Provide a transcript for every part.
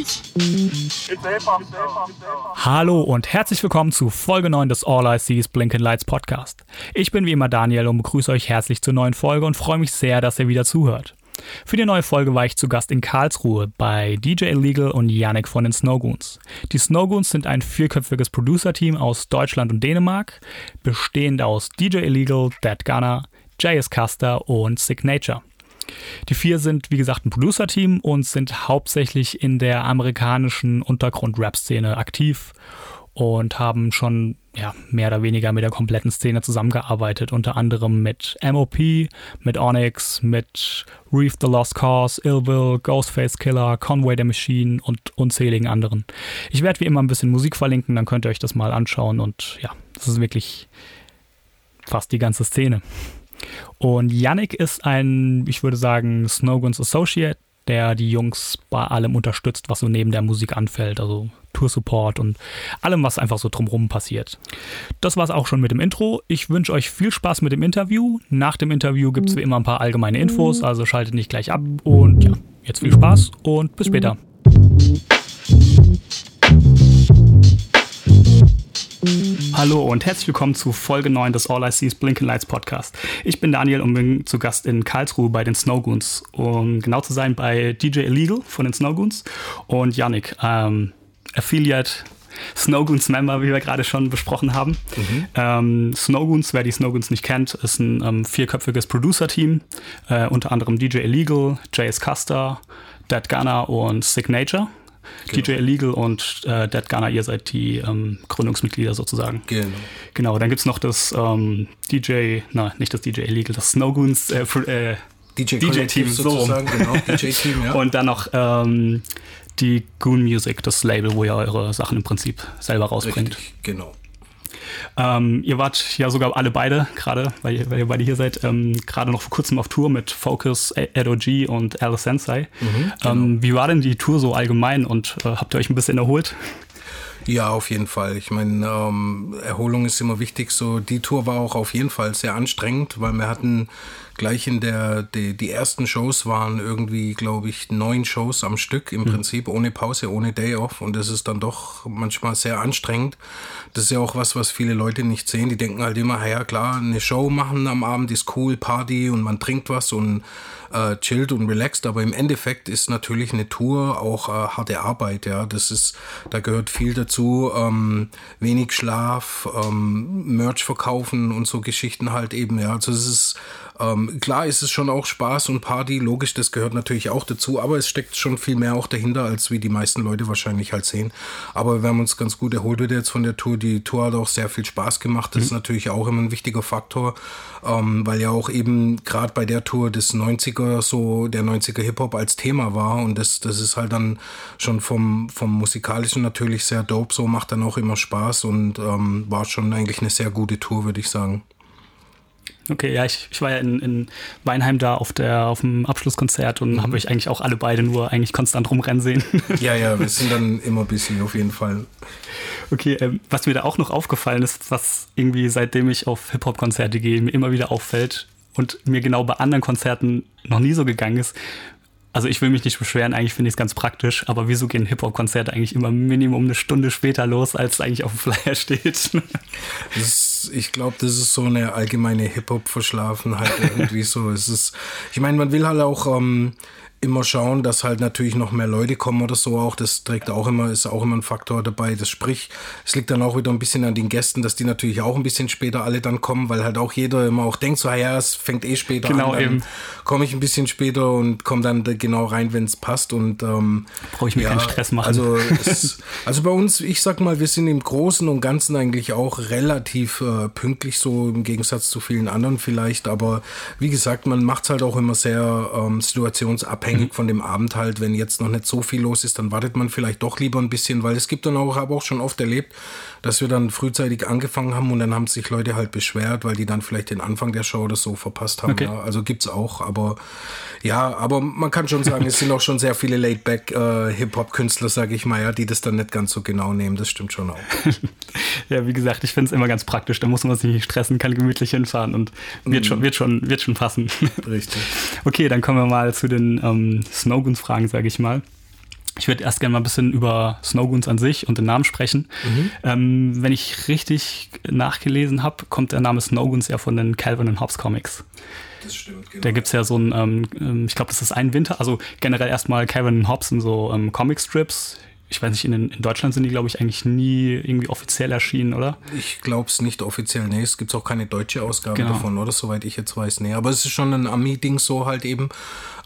lights. Hallo und herzlich willkommen zu Folge 9 des All I See is Blinking Lights Podcast. Ich bin wie immer Daniel und begrüße euch herzlich zur neuen Folge und freue mich sehr, dass ihr wieder zuhört. Für die neue Folge war ich zu Gast in Karlsruhe bei DJ Illegal und Yannick von den Snowgoons. Die Snowgoons sind ein vierköpfiges Producer-Team aus Deutschland und Dänemark, bestehend aus DJ Illegal, Dead Gunner, JS Custer und Signature. Die vier sind, wie gesagt, ein Producer-Team und sind hauptsächlich in der amerikanischen Untergrund-Rap-Szene aktiv und haben schon ja, mehr oder weniger mit der kompletten Szene zusammengearbeitet, unter anderem mit MOP, mit Onyx, mit Reef the Lost Cause, Illville, Ghostface Killer, Conway the Machine und unzähligen anderen. Ich werde wie immer ein bisschen Musik verlinken, dann könnt ihr euch das mal anschauen und ja, das ist wirklich fast die ganze Szene. Und Yannick ist ein, ich würde sagen, Snowguns Associate, der die Jungs bei allem unterstützt, was so neben der Musik anfällt, also Tour-Support und allem, was einfach so drumherum passiert. Das war es auch schon mit dem Intro. Ich wünsche euch viel Spaß mit dem Interview. Nach dem Interview gibt es wie immer ein paar allgemeine Infos, also schaltet nicht gleich ab. Und ja, jetzt viel Spaß und bis später. Hallo und herzlich willkommen zu Folge 9 des All I See is Blinking Lights Podcast. Ich bin Daniel und bin zu Gast in Karlsruhe bei den Snowgoons. Um genau zu sein, bei DJ Illegal von den Snowgoons und Yannick, ähm, Affiliate Snowgoons Member, wie wir gerade schon besprochen haben. Mhm. Ähm, Snowgoons, wer die Snowgoons nicht kennt, ist ein ähm, vierköpfiges Producer-Team, äh, unter anderem DJ Illegal, JS Custer, Dead Gunner und Signature. Genau. DJ Illegal und äh, Dead Gunner, ihr seid die ähm, Gründungsmitglieder sozusagen. Genau. Genau, dann gibt es noch das ähm, DJ, na, nicht das DJ Illegal, das Snowgoons äh, äh, DJ-Team DJ so genau, DJ-Team, ja. Und dann noch ähm, die Goon Music, das Label, wo ihr eure Sachen im Prinzip selber rausbringt. Richtig, genau. Ähm, ihr wart ja sogar alle beide, gerade, weil, ihr, weil ihr beide hier seid, ähm, gerade noch vor kurzem auf Tour mit Focus, Ed OG und Alice Sensei. Mhm, genau. ähm, wie war denn die Tour so allgemein und äh, habt ihr euch ein bisschen erholt? Ja, auf jeden Fall. Ich meine, ähm, Erholung ist immer wichtig. So, die Tour war auch auf jeden Fall sehr anstrengend, weil wir hatten gleich in der, die, die ersten Shows waren irgendwie, glaube ich, neun Shows am Stück im mhm. Prinzip, ohne Pause, ohne Day Off. Und das ist dann doch manchmal sehr anstrengend. Das ist ja auch was, was viele Leute nicht sehen. Die denken halt immer, ja klar, eine Show machen am Abend ist cool, Party und man trinkt was und äh, chillt und relaxed, aber im Endeffekt ist natürlich eine Tour auch äh, harte Arbeit, ja. Das ist, da gehört viel dazu, ähm, wenig Schlaf, ähm, Merch verkaufen und so Geschichten halt eben, ja. Also es ist ähm, klar ist es schon auch Spaß und Party, logisch, das gehört natürlich auch dazu, aber es steckt schon viel mehr auch dahinter, als wie die meisten Leute wahrscheinlich halt sehen. Aber wir haben uns ganz gut erholt wieder jetzt von der Tour. Die Tour hat auch sehr viel Spaß gemacht. Das mhm. ist natürlich auch immer ein wichtiger Faktor, ähm, weil ja auch eben gerade bei der Tour des 90er so der 90er Hip-Hop als Thema war und das, das ist halt dann schon vom, vom musikalischen natürlich sehr dope, so macht dann auch immer Spaß und ähm, war schon eigentlich eine sehr gute Tour, würde ich sagen. Okay, ja, ich, ich war ja in, in Weinheim da auf, der, auf dem Abschlusskonzert und mhm. habe euch eigentlich auch alle beide nur eigentlich konstant rumrennen sehen. Ja, ja, wir sind dann immer busy auf jeden Fall. Okay, ähm, was mir da auch noch aufgefallen ist, was irgendwie seitdem ich auf Hip-Hop-Konzerte gehe, mir immer wieder auffällt und mir genau bei anderen Konzerten noch nie so gegangen ist, also ich will mich nicht beschweren, eigentlich finde ich es ganz praktisch, aber wieso gehen Hip-Hop-Konzerte eigentlich immer Minimum eine Stunde später los, als eigentlich auf dem Flyer steht? Ich glaube, das ist so eine allgemeine Hip-Hop-Verschlafenheit irgendwie so. Es ist, ich meine, man will halt auch ähm, immer schauen, dass halt natürlich noch mehr Leute kommen oder so auch. Das trägt auch immer, ist auch immer ein Faktor dabei. Das sprich, es liegt dann auch wieder ein bisschen an den Gästen, dass die natürlich auch ein bisschen später alle dann kommen, weil halt auch jeder immer auch denkt, so, ja, es fängt eh später genau, an. Genau, komme ich ein bisschen später und komme dann genau rein, wenn es passt. Und ähm, brauche ich mir ja, keinen Stress machen. Also, es, also bei uns, ich sag mal, wir sind im Großen und Ganzen eigentlich auch relativ äh, pünktlich, so im Gegensatz zu vielen anderen vielleicht. Aber wie gesagt, man macht es halt auch immer sehr ähm, situationsabhängig abhängig von dem Abend halt. Wenn jetzt noch nicht so viel los ist, dann wartet man vielleicht doch lieber ein bisschen, weil es gibt dann auch, habe auch schon oft erlebt, dass wir dann frühzeitig angefangen haben und dann haben sich Leute halt beschwert, weil die dann vielleicht den Anfang der Show oder so verpasst haben. Okay. Ja, also gibt's auch, aber ja, aber man kann schon sagen, es sind auch schon sehr viele Laidback äh, Hip-Hop-Künstler, sage ich mal, ja, die das dann nicht ganz so genau nehmen. Das stimmt schon auch. ja, wie gesagt, ich finde es immer ganz praktisch. Da muss man sich nicht stressen, kann gemütlich hinfahren und wird, mhm. schon, wird, schon, wird schon passen. Richtig. okay, dann kommen wir mal zu den ähm, Snowguns-Fragen, sage ich mal. Ich würde erst gerne mal ein bisschen über Snowgoons an sich und den Namen sprechen. Mhm. Ähm, wenn ich richtig nachgelesen habe, kommt der Name Snowgoons ja von den Calvin und Hobbes Comics. Das stimmt, genau. Da gibt es ja so ein, ähm, ähm ich glaube, das ist ein Winter, also generell erstmal Calvin und Hobbes sind so ähm, Comic-Strips ich weiß nicht, in, in Deutschland sind die, glaube ich, eigentlich nie irgendwie offiziell erschienen, oder? Ich glaube es nicht offiziell. Nee, es gibt auch keine deutsche Ausgabe genau. davon, oder? Soweit ich jetzt weiß. Nee, aber es ist schon ein Ami-Ding so halt eben.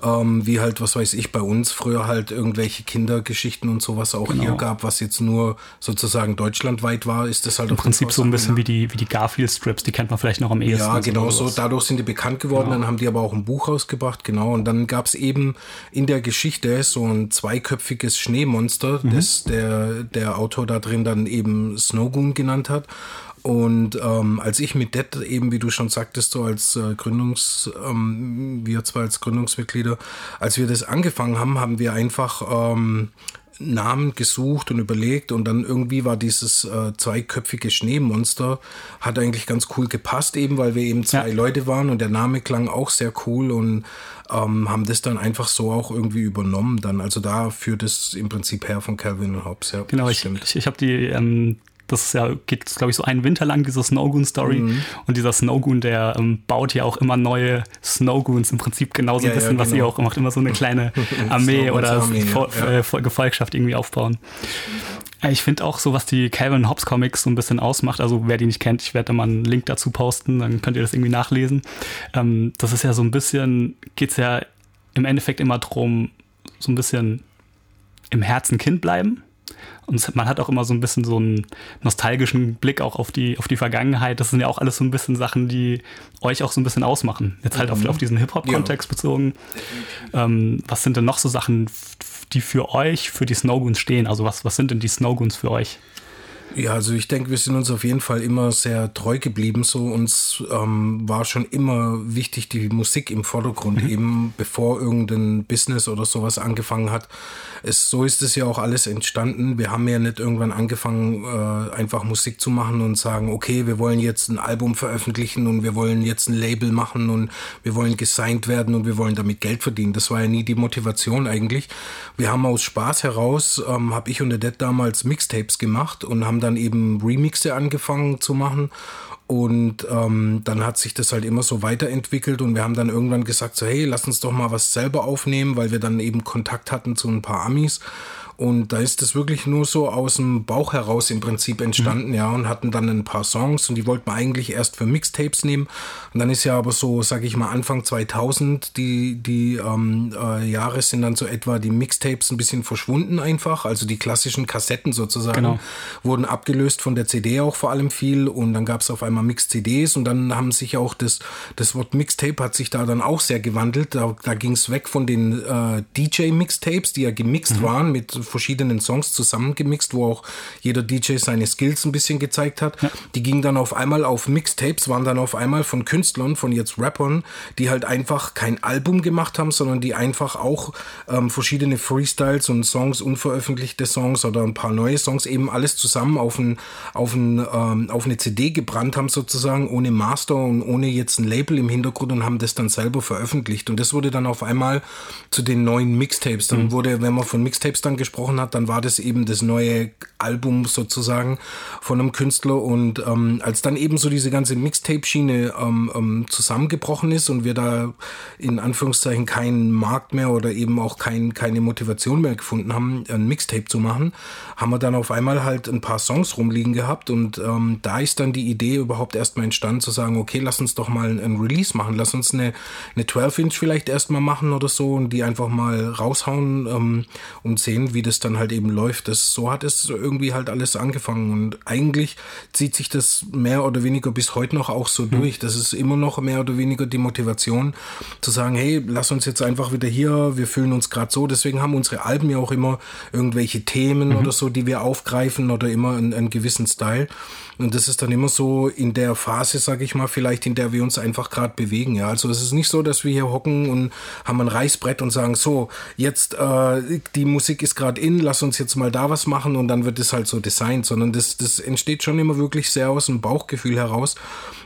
Ähm, wie halt, was weiß ich, bei uns früher halt irgendwelche Kindergeschichten und sowas auch genau. hier gab, was jetzt nur sozusagen deutschlandweit war, ist das halt im Prinzip so ein bisschen wie die, wie die Garfield-Strips, die kennt man vielleicht noch am ehesten. Ja, genau so. Dadurch sind die bekannt geworden, genau. dann haben die aber auch ein Buch rausgebracht, genau. Und dann gab es eben in der Geschichte so ein zweiköpfiges Schneemonster, mhm. das der, der Autor da drin dann eben Snowgoon genannt hat. Und ähm, als ich mit Det eben, wie du schon sagtest, so als äh, Gründungs, ähm, wir zwei als Gründungsmitglieder, als wir das angefangen haben, haben wir einfach ähm, Namen gesucht und überlegt und dann irgendwie war dieses äh, zweiköpfige Schneemonster, hat eigentlich ganz cool gepasst, eben weil wir eben zwei ja. Leute waren und der Name klang auch sehr cool und ähm, haben das dann einfach so auch irgendwie übernommen dann. Also da führt es im Prinzip her von Calvin und Hobbes, ja. Genau, ich, ich, ich habe die ähm, das ist ja, geht, glaube ich, so einen Winter lang, diese Snowgoon-Story. Mhm. Und dieser Snowgoon, der ähm, baut ja auch immer neue Snowgoons, im Prinzip genauso ja, ein bisschen, ja, genau. was ihr auch macht, immer so eine kleine Armee oder Armee, ja, äh, Gefolgschaft irgendwie aufbauen. Ich finde auch so, was die Calvin Hobbs Comics so ein bisschen ausmacht, also wer die nicht kennt, ich werde da mal einen Link dazu posten, dann könnt ihr das irgendwie nachlesen. Ähm, das ist ja so ein bisschen, geht es ja im Endeffekt immer drum, so ein bisschen im Herzen Kind bleiben und man hat auch immer so ein bisschen so einen nostalgischen Blick auch auf die, auf die Vergangenheit. Das sind ja auch alles so ein bisschen Sachen, die euch auch so ein bisschen ausmachen. Jetzt halt mhm. auf, auf diesen Hip-Hop-Kontext ja. bezogen. Ähm, was sind denn noch so Sachen, die für euch, für die Snowgoons stehen? Also was, was sind denn die Snowgoons für euch? Ja, also ich denke, wir sind uns auf jeden Fall immer sehr treu geblieben. So uns ähm, war schon immer wichtig die Musik im Vordergrund, mhm. eben bevor irgendein Business oder sowas angefangen hat. Es, so ist es ja auch alles entstanden. Wir haben ja nicht irgendwann angefangen, äh, einfach Musik zu machen und sagen, okay, wir wollen jetzt ein Album veröffentlichen und wir wollen jetzt ein Label machen und wir wollen gesigned werden und wir wollen damit Geld verdienen. Das war ja nie die Motivation eigentlich. Wir haben aus Spaß heraus, ähm, habe ich und der Dad damals Mixtapes gemacht und haben dann eben Remixe angefangen zu machen. Und ähm, dann hat sich das halt immer so weiterentwickelt und wir haben dann irgendwann gesagt, so hey, lass uns doch mal was selber aufnehmen, weil wir dann eben Kontakt hatten zu ein paar Amis. Und da ist das wirklich nur so aus dem Bauch heraus im Prinzip entstanden, mhm. ja, und hatten dann ein paar Songs und die wollten wir eigentlich erst für Mixtapes nehmen. Und dann ist ja aber so, sag ich mal, Anfang 2000, die, die ähm, äh, Jahre sind dann so etwa die Mixtapes ein bisschen verschwunden einfach. Also die klassischen Kassetten sozusagen genau. wurden abgelöst von der CD auch vor allem viel und dann gab es auf einmal Mix-CDs und dann haben sich auch das, das Wort Mixtape hat sich da dann auch sehr gewandelt. Da, da ging es weg von den äh, DJ-Mixtapes, die ja gemixt mhm. waren mit verschiedenen Songs zusammengemixt, wo auch jeder DJ seine Skills ein bisschen gezeigt hat. Ja. Die gingen dann auf einmal auf Mixtapes, waren dann auf einmal von Künstlern, von jetzt Rappern, die halt einfach kein Album gemacht haben, sondern die einfach auch ähm, verschiedene Freestyles und Songs, unveröffentlichte Songs oder ein paar neue Songs eben alles zusammen auf, ein, auf, ein, ähm, auf eine CD gebrannt haben sozusagen, ohne Master und ohne jetzt ein Label im Hintergrund und haben das dann selber veröffentlicht. Und das wurde dann auf einmal zu den neuen Mixtapes. Dann mhm. wurde, wenn man von Mixtapes dann gesprochen gesprochen hat, dann war das eben das neue Album sozusagen von einem Künstler. Und ähm, als dann eben so diese ganze Mixtape-Schiene ähm, ähm, zusammengebrochen ist und wir da in Anführungszeichen keinen Markt mehr oder eben auch kein, keine Motivation mehr gefunden haben, ein Mixtape zu machen, haben wir dann auf einmal halt ein paar Songs rumliegen gehabt. Und ähm, da ist dann die Idee überhaupt erstmal entstanden, zu sagen, okay, lass uns doch mal ein Release machen, lass uns eine, eine 12-Inch vielleicht erstmal machen oder so und die einfach mal raushauen ähm, und sehen, wie das dann halt eben läuft. Das, so hat es irgendwie halt alles angefangen. Und eigentlich zieht sich das mehr oder weniger bis heute noch auch so mhm. durch. Das ist immer noch mehr oder weniger die Motivation zu sagen, hey, lass uns jetzt einfach wieder hier, wir fühlen uns gerade so. Deswegen haben unsere Alben ja auch immer irgendwelche Themen mhm. oder so, die wir aufgreifen oder immer einen, einen gewissen Style. Und das ist dann immer so in der Phase, sage ich mal, vielleicht, in der wir uns einfach gerade bewegen. Ja, also es ist nicht so, dass wir hier hocken und haben ein Reißbrett und sagen, so, jetzt äh, die Musik ist gerade in, lass uns jetzt mal da was machen und dann wird es halt so designt, sondern das, das entsteht schon immer wirklich sehr aus dem Bauchgefühl heraus.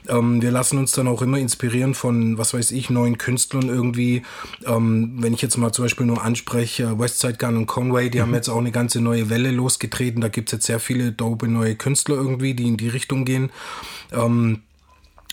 Ähm, wir lassen uns dann auch immer inspirieren von, was weiß ich, neuen Künstlern irgendwie. Ähm, wenn ich jetzt mal zum Beispiel nur anspreche, Westside Gun und Conway, die mhm. haben jetzt auch eine ganze neue Welle losgetreten. Da gibt es jetzt sehr viele dope neue Künstler irgendwie, die in die Richtung gehen. Ähm,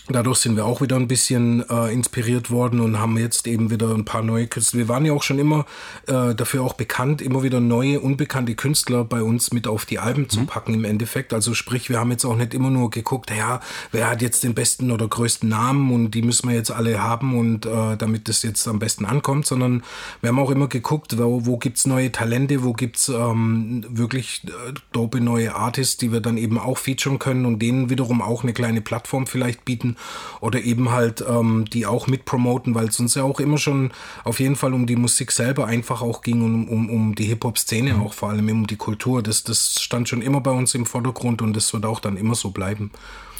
Dadurch sind wir auch wieder ein bisschen äh, inspiriert worden und haben jetzt eben wieder ein paar neue Künstler. Wir waren ja auch schon immer äh, dafür auch bekannt, immer wieder neue, unbekannte Künstler bei uns mit auf die Alben zu mhm. packen im Endeffekt. Also sprich, wir haben jetzt auch nicht immer nur geguckt, ja, wer hat jetzt den besten oder größten Namen und die müssen wir jetzt alle haben und äh, damit das jetzt am besten ankommt, sondern wir haben auch immer geguckt, wo, wo gibt's neue Talente, wo gibt's ähm, wirklich äh, dope neue Artists, die wir dann eben auch featuren können und denen wiederum auch eine kleine Plattform vielleicht bieten oder eben halt ähm, die auch mit promoten, weil es uns ja auch immer schon auf jeden Fall um die Musik selber einfach auch ging und um, um, die Hip-Hop-Szene mhm. auch vor allem, um die Kultur. Das, das stand schon immer bei uns im Vordergrund und das wird auch dann immer so bleiben.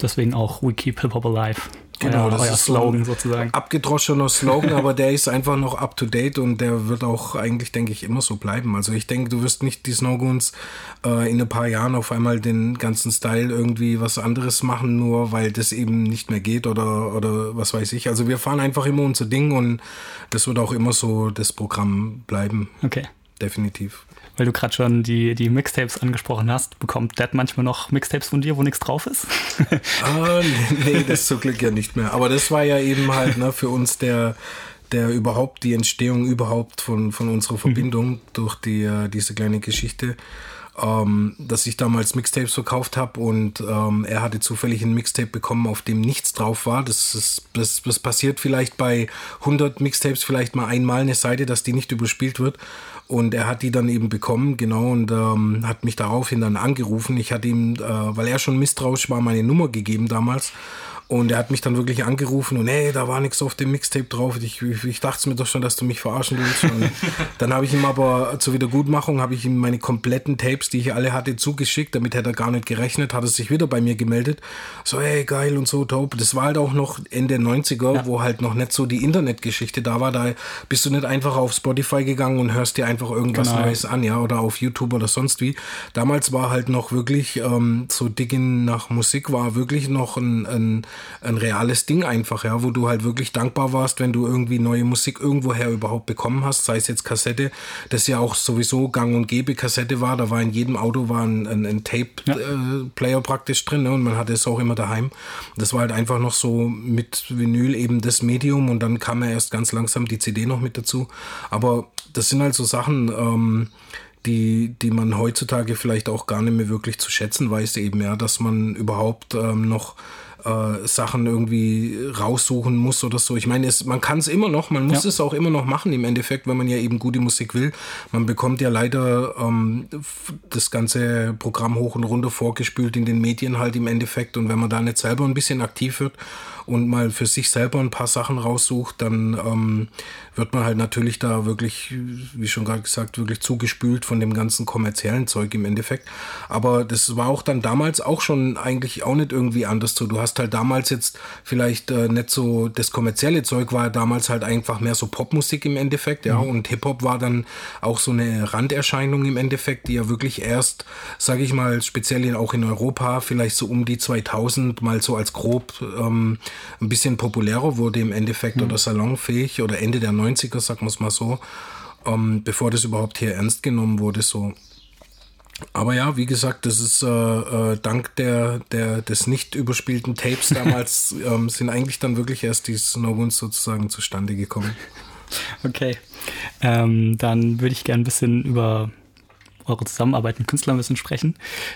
Deswegen auch We Keep Hip Hop Alive. Genau, euer, das euer ist Slogan so sozusagen. Abgedroschener Slogan, aber der ist einfach noch up to date und der wird auch eigentlich, denke ich, immer so bleiben. Also ich denke, du wirst nicht die Snowgoons äh, in ein paar Jahren auf einmal den ganzen Style irgendwie was anderes machen, nur weil das eben nicht mehr geht oder, oder was weiß ich. Also wir fahren einfach immer unser Ding und das wird auch immer so das Programm bleiben. Okay. Definitiv weil du gerade schon die, die Mixtapes angesprochen hast, bekommt Dad manchmal noch Mixtapes von dir, wo nichts drauf ist? ah, nee, nee, das zum Glück ja nicht mehr. Aber das war ja eben halt ne, für uns der, der überhaupt die Entstehung überhaupt von, von unserer mhm. Verbindung mhm. durch die, äh, diese kleine Geschichte. Ähm, dass ich damals Mixtapes verkauft habe und ähm, er hatte zufällig ein Mixtape bekommen, auf dem nichts drauf war. Das, ist, das, das passiert vielleicht bei 100 Mixtapes vielleicht mal einmal eine Seite, dass die nicht überspielt wird. Und er hat die dann eben bekommen, genau, und ähm, hat mich daraufhin dann angerufen. Ich hatte ihm, äh, weil er schon misstrauisch war, meine Nummer gegeben damals. Und er hat mich dann wirklich angerufen und hey, da war nichts auf dem Mixtape drauf. Ich, ich, ich dachte mir doch schon, dass du mich verarschen willst. Und dann habe ich ihm aber zur Wiedergutmachung habe ich ihm meine kompletten Tapes, die ich alle hatte, zugeschickt. Damit hätte er gar nicht gerechnet, hat er sich wieder bei mir gemeldet. So, hey, geil und so, dope. Das war halt auch noch Ende 90er, ja. wo halt noch nicht so die Internetgeschichte da war. Da bist du nicht einfach auf Spotify gegangen und hörst dir einfach irgendwas genau. Neues an, ja, oder auf YouTube oder sonst wie. Damals war halt noch wirklich ähm, so Digging nach Musik war wirklich noch ein, ein ein reales Ding einfach, ja, wo du halt wirklich dankbar warst, wenn du irgendwie neue Musik irgendwoher überhaupt bekommen hast, sei es jetzt Kassette, das ja auch sowieso gang und gäbe Kassette war, da war in jedem Auto war ein, ein, ein Tape-Player ja. äh, praktisch drin ne, und man hatte es auch immer daheim. Das war halt einfach noch so mit Vinyl eben das Medium und dann kam ja erst ganz langsam die CD noch mit dazu. Aber das sind halt so Sachen, ähm, die, die man heutzutage vielleicht auch gar nicht mehr wirklich zu schätzen weiß, eben, ja, dass man überhaupt ähm, noch äh, Sachen irgendwie raussuchen muss oder so. Ich meine, es, man kann es immer noch, man muss ja. es auch immer noch machen im Endeffekt, wenn man ja eben gute Musik will. Man bekommt ja leider ähm, das ganze Programm hoch und runter vorgespült in den Medien halt im Endeffekt und wenn man da nicht selber ein bisschen aktiv wird und mal für sich selber ein paar Sachen raussucht, dann ähm, wird man halt natürlich da wirklich, wie schon gerade gesagt, wirklich zugespült von dem ganzen kommerziellen Zeug im Endeffekt. Aber das war auch dann damals auch schon eigentlich auch nicht irgendwie anders so. Du hast halt damals jetzt vielleicht äh, nicht so, das kommerzielle Zeug war damals halt einfach mehr so Popmusik im Endeffekt, ja, mhm. und Hip-Hop war dann auch so eine Randerscheinung im Endeffekt, die ja wirklich erst, sage ich mal, speziell auch in Europa, vielleicht so um die 2000 mal so als grob ähm, ein bisschen populärer wurde im Endeffekt mhm. oder salonfähig oder Ende der 90er, sagen wir es mal so, ähm, bevor das überhaupt hier ernst genommen wurde, so. Aber ja, wie gesagt, das ist äh, äh, dank der, der, des nicht überspielten Tapes damals ähm, sind eigentlich dann wirklich erst die Snow Wounds sozusagen zustande gekommen. Okay. Ähm, dann würde ich gerne ein bisschen über eure Zusammenarbeit mit Künstlern ein bisschen sprechen.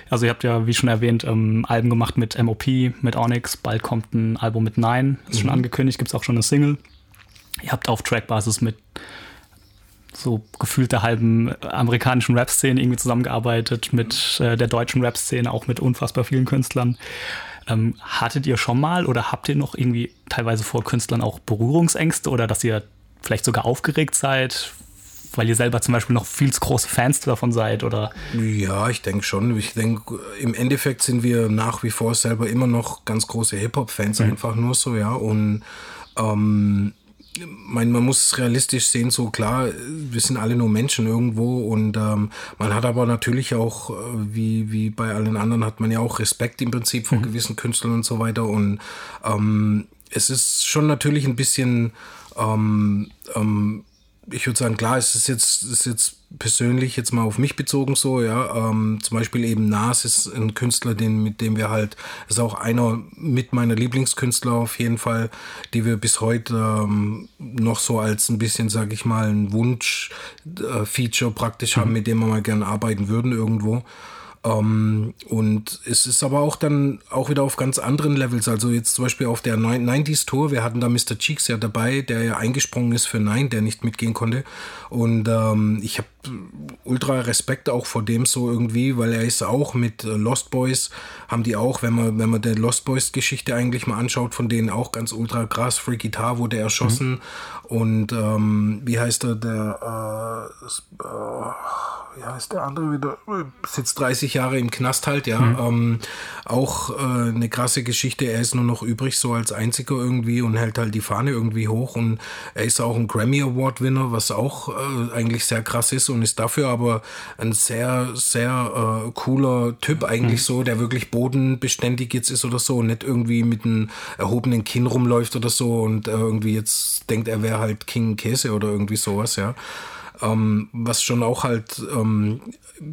Also ihr habt ja, wie schon erwähnt, ähm, Alben gemacht mit MOP, mit Onyx, bald kommt ein Album mit Nine, ist mhm. schon angekündigt, gibt es auch schon eine Single. Ihr habt auf Trackbasis mit so gefühlt der halben amerikanischen Rap-Szene irgendwie zusammengearbeitet, mit äh, der deutschen Rap-Szene, auch mit unfassbar vielen Künstlern. Ähm, hattet ihr schon mal oder habt ihr noch irgendwie teilweise vor Künstlern auch Berührungsängste oder dass ihr vielleicht sogar aufgeregt seid, weil ihr selber zum Beispiel noch viel zu große Fans davon seid, oder? Ja, ich denke schon. Ich denke, im Endeffekt sind wir nach wie vor selber immer noch ganz große Hip-Hop-Fans, mhm. einfach nur so, ja. Und ähm, mein, man muss es realistisch sehen, so klar, wir sind alle nur Menschen irgendwo und ähm, man hat aber natürlich auch, äh, wie, wie bei allen anderen, hat man ja auch Respekt im Prinzip vor mhm. gewissen Künstlern und so weiter und ähm, es ist schon natürlich ein bisschen ähm, ähm, ich würde sagen, klar, es ist jetzt, ist jetzt persönlich jetzt mal auf mich bezogen so, ja. Ähm, zum Beispiel eben Nas ist ein Künstler, den, mit dem wir halt, ist auch einer mit meiner Lieblingskünstler auf jeden Fall, die wir bis heute ähm, noch so als ein bisschen, sag ich mal, ein Wunsch-Feature äh, praktisch mhm. haben, mit dem wir mal gerne arbeiten würden irgendwo. Ähm, und es ist aber auch dann auch wieder auf ganz anderen Levels. Also jetzt zum Beispiel auf der 90s Tour, wir hatten da Mr. Cheeks ja dabei, der ja eingesprungen ist für Nein, der nicht mitgehen konnte. Und ähm, ich habe ultra Respekt auch vor dem so irgendwie, weil er ist auch mit Lost Boys, haben die auch, wenn man, wenn man der Lost Boys Geschichte eigentlich mal anschaut, von denen auch ganz ultra krass, Free Guitar wurde erschossen mhm. und ähm, wie heißt er, der äh, ja, ist der andere wieder, sitzt 30 Jahre im Knast halt, ja. Mhm. Ähm, auch äh, eine krasse Geschichte. Er ist nur noch übrig, so als einziger irgendwie und hält halt die Fahne irgendwie hoch. Und er ist auch ein Grammy Award-Winner, was auch äh, eigentlich sehr krass ist und ist dafür aber ein sehr, sehr äh, cooler Typ eigentlich mhm. so, der wirklich bodenbeständig jetzt ist oder so und nicht irgendwie mit einem erhobenen Kinn rumläuft oder so und äh, irgendwie jetzt denkt, er wäre halt King Käse oder irgendwie sowas, ja. Ähm, was schon auch halt ähm,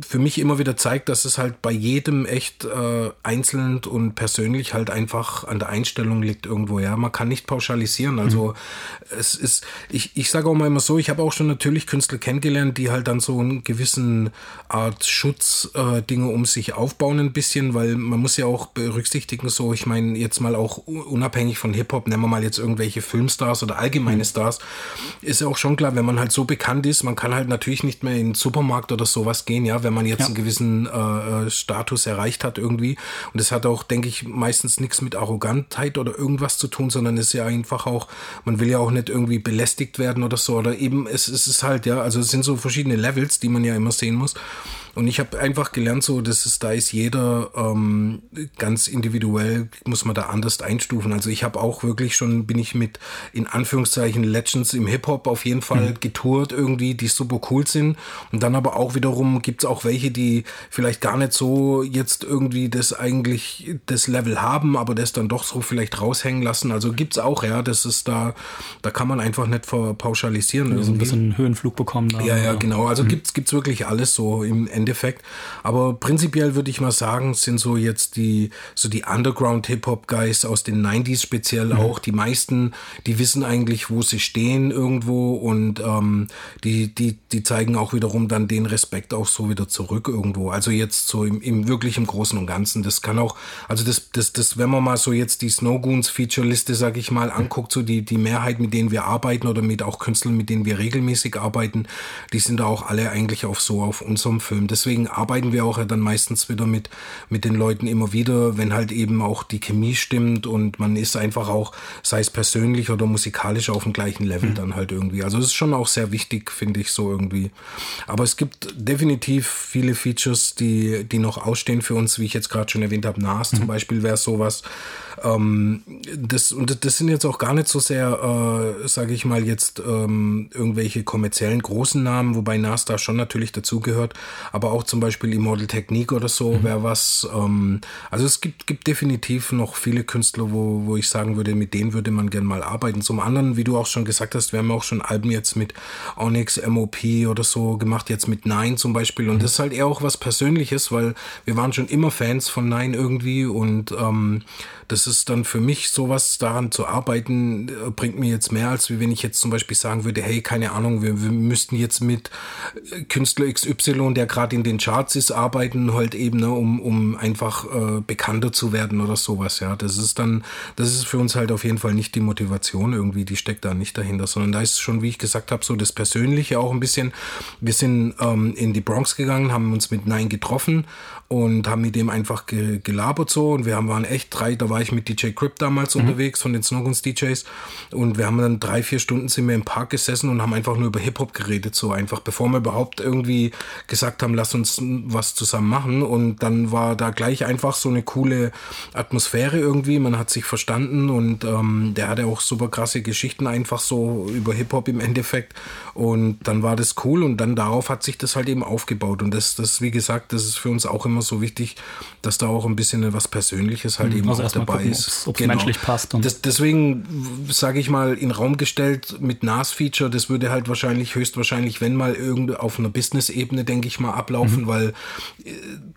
für mich immer wieder zeigt, dass es halt bei jedem echt äh, einzeln und persönlich halt einfach an der Einstellung liegt irgendwo. Ja, man kann nicht pauschalisieren. Also mhm. es ist, ich, ich sage auch mal immer so, ich habe auch schon natürlich Künstler kennengelernt, die halt dann so einen gewissen Art Schutzdinge äh, um sich aufbauen ein bisschen, weil man muss ja auch berücksichtigen, so ich meine jetzt mal auch unabhängig von Hip-Hop, nennen wir mal jetzt irgendwelche Filmstars oder allgemeine mhm. Stars, ist ja auch schon klar, wenn man halt so bekannt ist, man kann halt natürlich nicht mehr in den Supermarkt oder sowas gehen, ja, wenn man jetzt ja. einen gewissen äh, äh, Status erreicht hat irgendwie. Und das hat auch, denke ich, meistens nichts mit Arrogantheit oder irgendwas zu tun, sondern es ist ja einfach auch, man will ja auch nicht irgendwie belästigt werden oder so. Oder eben, es, es ist halt, ja, also es sind so verschiedene Levels, die man ja immer sehen muss. Und ich habe einfach gelernt, so, dass es da ist jeder ähm, ganz individuell, muss man da anders einstufen. Also ich habe auch wirklich schon, bin ich mit in Anführungszeichen Legends im Hip-Hop auf jeden Fall mhm. getourt irgendwie, die super cool sind. Und dann aber auch wiederum gibt es auch welche, die vielleicht gar nicht so jetzt irgendwie das eigentlich das Level haben, aber das dann doch so vielleicht raushängen lassen. Also gibt es auch, ja, das ist da, da kann man einfach nicht pauschalisieren. Also ein bisschen Höhenflug bekommen. Da, ja, ja, genau. Also mhm. gibt es wirklich alles so im Endeffekt. Endeffekt. Aber prinzipiell würde ich mal sagen, sind so jetzt die, so die Underground-Hip-Hop-Guys aus den 90s speziell mhm. auch. Die meisten, die wissen eigentlich, wo sie stehen irgendwo und ähm, die, die, die zeigen auch wiederum dann den Respekt auch so wieder zurück irgendwo. Also jetzt so im, im wirklich im Großen und Ganzen. Das kann auch, also das, das, das, wenn man mal so jetzt die Snowgoons Feature-Liste, sag ich mal, anguckt, so die, die Mehrheit, mit denen wir arbeiten oder mit auch Künstlern, mit denen wir regelmäßig arbeiten, die sind da auch alle eigentlich auf so auf unserem Film. Das deswegen arbeiten wir auch ja dann meistens wieder mit, mit den Leuten immer wieder, wenn halt eben auch die Chemie stimmt und man ist einfach auch, sei es persönlich oder musikalisch, auf dem gleichen Level mhm. dann halt irgendwie. Also es ist schon auch sehr wichtig, finde ich so irgendwie. Aber es gibt definitiv viele Features, die, die noch ausstehen für uns, wie ich jetzt gerade schon erwähnt habe. NAS mhm. zum Beispiel wäre sowas. Ähm, das, und das sind jetzt auch gar nicht so sehr, äh, sage ich mal, jetzt ähm, irgendwelche kommerziellen großen Namen, wobei NAS da schon natürlich dazugehört, aber auch zum Beispiel Immortal Technique oder so mhm. wäre was. Ähm, also es gibt, gibt definitiv noch viele Künstler, wo, wo ich sagen würde, mit denen würde man gerne mal arbeiten. Zum anderen, wie du auch schon gesagt hast, wir haben auch schon Alben jetzt mit Onyx, MOP oder so gemacht, jetzt mit Nine zum Beispiel. Und mhm. das ist halt eher auch was Persönliches, weil wir waren schon immer Fans von Nine irgendwie und ähm, das ist dann für mich sowas, daran zu arbeiten, äh, bringt mir jetzt mehr, als wenn ich jetzt zum Beispiel sagen würde, hey, keine Ahnung, wir, wir müssten jetzt mit äh, Künstler XY, der gerade in den Charts ist, arbeiten halt eben, ne, um, um einfach äh, bekannter zu werden oder sowas, ja. Das ist dann, das ist für uns halt auf jeden Fall nicht die Motivation irgendwie, die steckt da nicht dahinter, sondern da ist schon, wie ich gesagt habe, so das Persönliche auch ein bisschen. Wir sind ähm, in die Bronx gegangen, haben uns mit Nein getroffen und haben mit dem einfach ge gelabert so. Und wir haben, waren echt drei, da war ich mit DJ Crip damals mhm. unterwegs von den Snowguns DJs und wir haben dann drei, vier Stunden sind wir im Park gesessen und haben einfach nur über Hip-Hop geredet, so einfach, bevor wir überhaupt irgendwie gesagt haben, lass uns was zusammen machen. Und dann war da gleich einfach so eine coole Atmosphäre irgendwie, man hat sich verstanden und ähm, der hatte auch super krasse Geschichten einfach so über Hip-Hop im Endeffekt und dann war das cool und dann darauf hat sich das halt eben aufgebaut und das, das wie gesagt, das ist für uns auch immer so wichtig, dass da auch ein bisschen was Persönliches halt mhm, eben also auch dabei gucken, ist. Ob es genau. menschlich passt. Und das, deswegen sage ich mal in Raum gestellt mit NAS-Feature, das würde halt wahrscheinlich, höchstwahrscheinlich, wenn mal irgendwie auf einer Business-Ebene, denke ich mal, ablaufen, mhm. weil äh,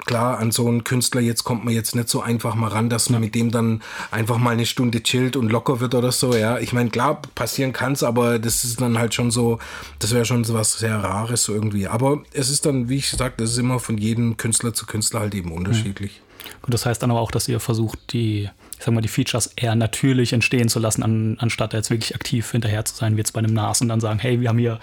klar, an so einen Künstler jetzt kommt man jetzt nicht so einfach mal ran, dass man ja. mit dem dann einfach mal eine Stunde chillt und locker wird oder so, ja. Ich meine, klar, passieren kann es, aber das ist dann halt schon so, das wäre schon so was sehr Rares irgendwie. Aber es ist dann, wie ich gesagt, das ist immer von jedem Künstler zu Künstler halt eben unterschiedlich. Gut, das heißt dann aber auch, dass ihr versucht, die, ich sag mal, die Features eher natürlich entstehen zu lassen, an, anstatt jetzt wirklich aktiv hinterher zu sein, wie jetzt bei einem NAS und dann sagen, hey, wir haben hier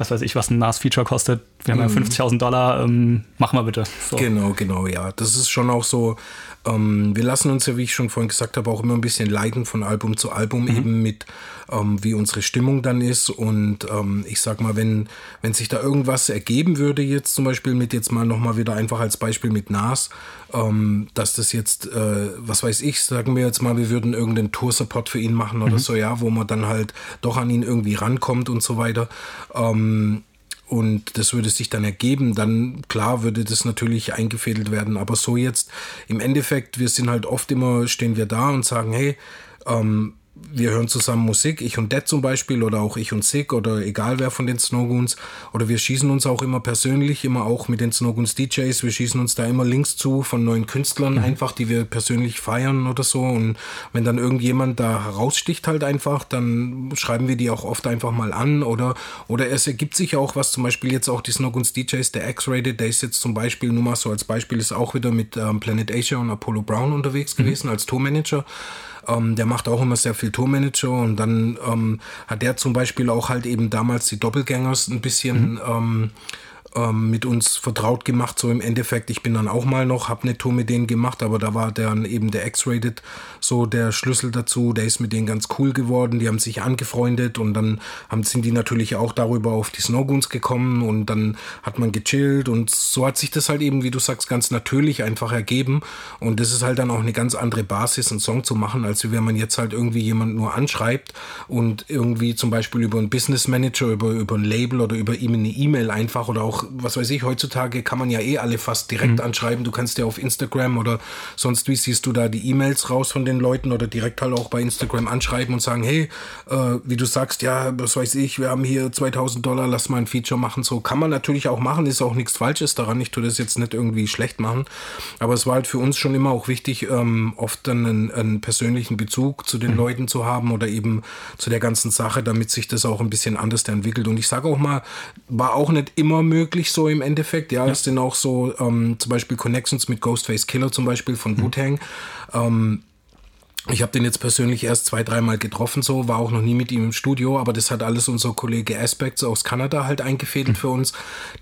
was weiß ich, was ein NAS-Feature kostet. Wir haben ja 50.000 mhm. Dollar, ähm, mach mal bitte. So. Genau, genau, ja. Das ist schon auch so. Ähm, wir lassen uns ja, wie ich schon vorhin gesagt habe, auch immer ein bisschen leiden von Album zu Album, mhm. eben mit, ähm, wie unsere Stimmung dann ist. Und ähm, ich sag mal, wenn, wenn sich da irgendwas ergeben würde, jetzt zum Beispiel mit jetzt mal nochmal wieder einfach als Beispiel mit NAS, ähm, dass das jetzt, äh, was weiß ich, sagen wir jetzt mal, wir würden irgendeinen Tour-Support für ihn machen oder mhm. so, ja, wo man dann halt doch an ihn irgendwie rankommt und so weiter. Ähm, und das würde sich dann ergeben, dann klar würde das natürlich eingefädelt werden. Aber so jetzt im Endeffekt, wir sind halt oft immer, stehen wir da und sagen, hey, ähm, wir hören zusammen Musik, ich und Dad zum Beispiel oder auch ich und Sick oder egal wer von den Snowgoons oder wir schießen uns auch immer persönlich, immer auch mit den Snowgoons DJs, wir schießen uns da immer Links zu von neuen Künstlern mhm. einfach, die wir persönlich feiern oder so. Und wenn dann irgendjemand da heraussticht halt einfach, dann schreiben wir die auch oft einfach mal an. Oder, oder es ergibt sich auch was, zum Beispiel jetzt auch die Snowgoons DJs, der X-Rated, der ist jetzt zum Beispiel, nur mal so als Beispiel, ist auch wieder mit ähm, Planet Asia und Apollo Brown unterwegs mhm. gewesen als Tourmanager ähm, der macht auch immer sehr viel Tourmanager und dann ähm, hat der zum Beispiel auch halt eben damals die Doppelgängers ein bisschen mhm. ähm, ähm, mit uns vertraut gemacht, so im Endeffekt. Ich bin dann auch mal noch, habe eine Tour mit denen gemacht, aber da war dann eben der X-Rated so der Schlüssel dazu. Der ist mit denen ganz cool geworden, die haben sich angefreundet und dann haben, sind die natürlich auch darüber auf die Snowgoons gekommen und dann hat man gechillt und so hat sich das halt eben, wie du sagst, ganz natürlich einfach ergeben und das ist halt dann auch eine ganz andere Basis, einen Song zu machen, als wenn man jetzt halt irgendwie jemand nur anschreibt und irgendwie zum Beispiel über einen Business Manager, über, über ein Label oder über ihm eine E-Mail einfach oder auch was weiß ich, heutzutage kann man ja eh alle fast direkt mhm. anschreiben. Du kannst ja auf Instagram oder sonst wie siehst du da die E-Mails raus von den Leuten oder direkt halt auch bei Instagram anschreiben und sagen, hey, äh, wie du sagst, ja, was weiß ich, wir haben hier 2000 Dollar, lass mal ein Feature machen. So kann man natürlich auch machen, ist auch nichts Falsches daran. Ich tue das jetzt nicht irgendwie schlecht machen. Aber es war halt für uns schon immer auch wichtig, ähm, oft dann einen, einen, persönlichen Bezug zu den mhm. Leuten zu haben oder eben zu der ganzen Sache, damit sich das auch ein bisschen anders entwickelt. Und ich sage auch mal, war auch nicht immer möglich, wirklich so im Endeffekt. Ja, ja. es sind auch so ähm, zum Beispiel Connections mit Ghostface Killer zum Beispiel von mhm. Wu-Tang. Ähm, ich habe den jetzt persönlich erst zwei, dreimal getroffen, so, war auch noch nie mit ihm im Studio, aber das hat alles unser Kollege Aspects aus Kanada halt eingefädelt mhm. für uns.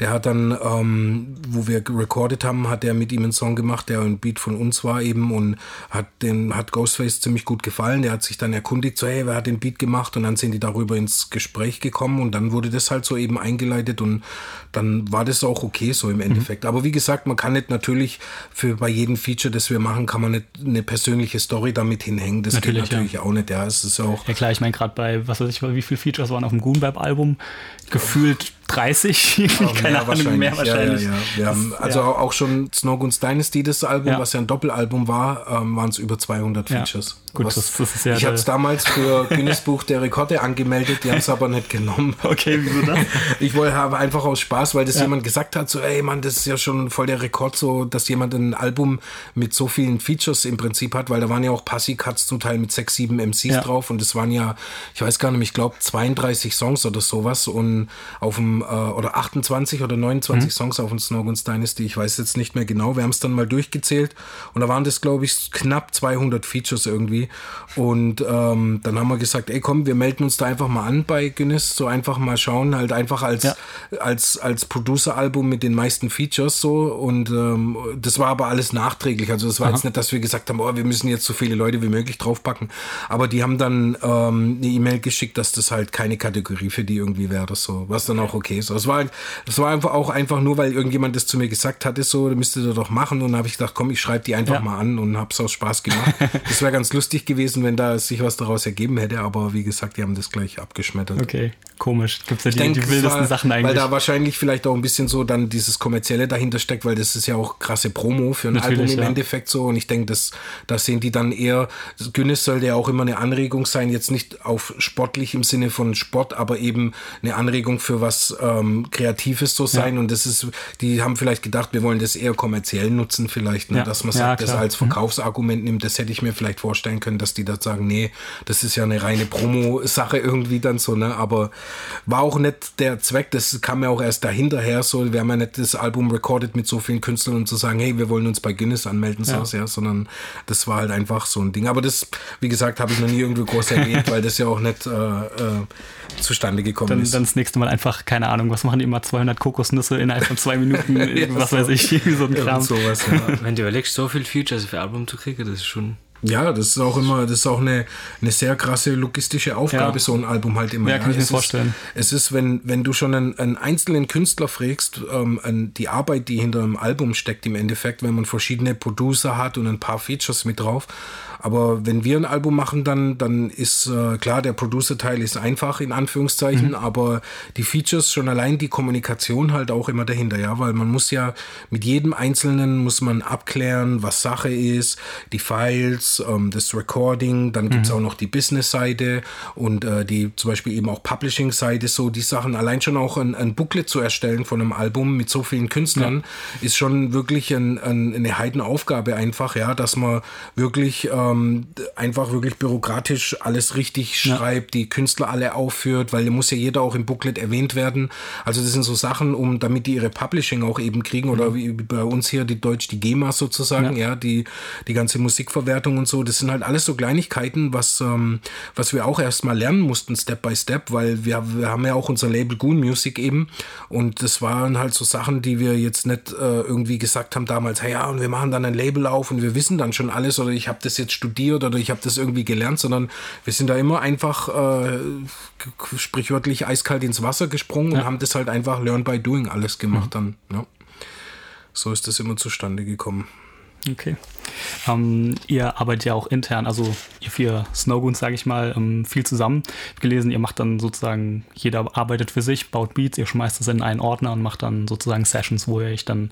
Der hat dann, ähm, wo wir recorded haben, hat er mit ihm einen Song gemacht, der ein Beat von uns war eben und hat den, hat Ghostface ziemlich gut gefallen. Der hat sich dann erkundigt, so, hey, wer hat den Beat gemacht? Und dann sind die darüber ins Gespräch gekommen und dann wurde das halt so eben eingeleitet und dann war das auch okay so im mhm. Endeffekt. Mhm. Aber wie gesagt, man kann nicht natürlich für bei jedem Feature, das wir machen, kann man nicht eine persönliche Story damit hinhängen. Das natürlich, geht natürlich ja. auch nicht. Ja, es ist auch. Ja klar, ich meine gerade bei, was weiß ich, wie viele Features waren auf dem Goonbab-Album, gefühlt 30, keine Ahnung, mehr wahrscheinlich. Ja, ja, Wir haben also auch schon Snowguns Dynasty, das Album, was ja ein Doppelalbum war, ähm, waren es über 200 Features. Gut, was, das, das, ist ja ich habe es damals für Guinness Buch der Rekorde angemeldet, die haben es aber nicht genommen. Okay, wieso das? Ich wollte habe einfach aus Spaß, weil das jemand gesagt hat, so, ey Mann, das ist ja schon voll der Rekord, so, dass jemand ein Album mit so vielen Features im Prinzip hat, weil da waren ja auch Passy-Cuts zum Teil mit sechs, sieben MCs drauf und es waren ja, ich weiß gar nicht, ich glaube 32 Songs oder sowas und auf dem äh, oder 28 oder 29 mhm. Songs auf dem Snowguns Dynasty. Ich weiß jetzt nicht mehr genau. Wir haben es dann mal durchgezählt und da waren das, glaube ich, knapp 200 Features irgendwie. Und ähm, dann haben wir gesagt, ey komm, wir melden uns da einfach mal an bei Guinness, so einfach mal schauen, halt einfach als, ja. als, als Producer-Album mit den meisten Features so. Und ähm, das war aber alles nachträglich. Also das war Aha. jetzt nicht, dass wir gesagt haben, oh, wir müssen jetzt so viele Leute wie möglich draufpacken. Aber die haben dann ähm, eine E-Mail geschickt, dass das halt keine Kategorie für die irgendwie wäre, so, was dann auch okay ist. Es war, das war einfach auch einfach nur, weil irgendjemand das zu mir gesagt hat, ist so, müsstet ihr doch machen. Und dann habe ich gedacht, komm, ich schreibe die einfach ja. mal an und habe es aus Spaß gemacht. das wäre ganz lustig gewesen, wenn da sich was daraus ergeben hätte, aber wie gesagt, die haben das gleich abgeschmettert. Okay, komisch. Gibt ja die, denk, die wildesten war, Sachen eigentlich. Weil da wahrscheinlich vielleicht auch ein bisschen so dann dieses Kommerzielle dahinter steckt, weil das ist ja auch krasse Promo für ein Natürlich, Album im ja. Endeffekt so. Und ich denke, das, da sehen die dann eher, Günnis sollte ja auch immer eine Anregung sein, jetzt nicht auf sportlich im Sinne von Sport, aber eben eine Anregung für was ähm, Kreatives so sein. Ja. Und das ist, die haben vielleicht gedacht, wir wollen das eher kommerziell nutzen, vielleicht, ne? ja. dass man sagt, das als mhm. Verkaufsargument nimmt. Das hätte ich mir vielleicht vorstellen können, dass die da sagen, nee, das ist ja eine reine Promo-Sache irgendwie dann so, ne? Aber war auch nicht der Zweck, das kam ja auch erst dahinterher so, wir haben ja nicht das Album recorded mit so vielen Künstlern, um zu sagen, hey, wir wollen uns bei Guinness anmelden, ja. so, ja, sondern das war halt einfach so ein Ding. Aber das, wie gesagt, habe ich noch nie irgendwie groß erwähnt, weil das ja auch nicht äh, äh, zustande gekommen dann, ist. Dann das nächste Mal einfach, keine Ahnung, was machen die immer, 200 Kokosnüsse innerhalb von zwei Minuten, ja, was so. weiß ich, so ein Kram. Sowas, ja. Wenn du überlegst, so viel Features für Album zu kriegen, das ist schon ja, das ist auch immer, das ist auch eine, eine sehr krasse logistische Aufgabe, ja. so ein Album halt immer. Ja, kann ich mir es vorstellen. Ist, es ist, wenn, wenn du schon einen, einen einzelnen Künstler fragst, ähm, an die Arbeit, die hinter einem Album steckt, im Endeffekt, wenn man verschiedene Producer hat und ein paar Features mit drauf, aber wenn wir ein Album machen, dann, dann ist äh, klar, der Producer-Teil ist einfach, in Anführungszeichen, mhm. aber die Features, schon allein die Kommunikation halt auch immer dahinter, ja, weil man muss ja mit jedem Einzelnen muss man abklären, was Sache ist, die Files, ähm, das Recording, dann gibt's mhm. auch noch die Business-Seite und äh, die zum Beispiel eben auch Publishing-Seite, so die Sachen, allein schon auch ein, ein Booklet zu erstellen von einem Album mit so vielen Künstlern, ja. ist schon wirklich ein, ein, eine Heidenaufgabe einfach, ja, dass man wirklich äh, ähm, einfach wirklich bürokratisch alles richtig ja. schreibt, die Künstler alle aufführt, weil muss ja jeder auch im Booklet erwähnt werden. Also das sind so Sachen, um damit die ihre Publishing auch eben kriegen oder mhm. wie bei uns hier die Deutsch die GEMA sozusagen, ja, ja die die ganze Musikverwertung und so. Das sind halt alles so Kleinigkeiten, was ähm, was wir auch erstmal lernen mussten Step by Step, weil wir, wir haben ja auch unser Label Goon Music eben und das waren halt so Sachen, die wir jetzt nicht äh, irgendwie gesagt haben damals, hey ja und wir machen dann ein Label auf und wir wissen dann schon alles oder ich habe das jetzt studiert oder ich habe das irgendwie gelernt, sondern wir sind da immer einfach äh, sprichwörtlich eiskalt ins Wasser gesprungen ja. und haben das halt einfach Learn by Doing alles gemacht mhm. dann. Ja. So ist das immer zustande gekommen. Okay. Ähm, ihr arbeitet ja auch intern, also ihr vier Snowgoons, sage ich mal, ähm, viel zusammen. Ich habe gelesen, ihr macht dann sozusagen, jeder arbeitet für sich, baut Beats, ihr schmeißt das in einen Ordner und macht dann sozusagen Sessions, wo ihr euch dann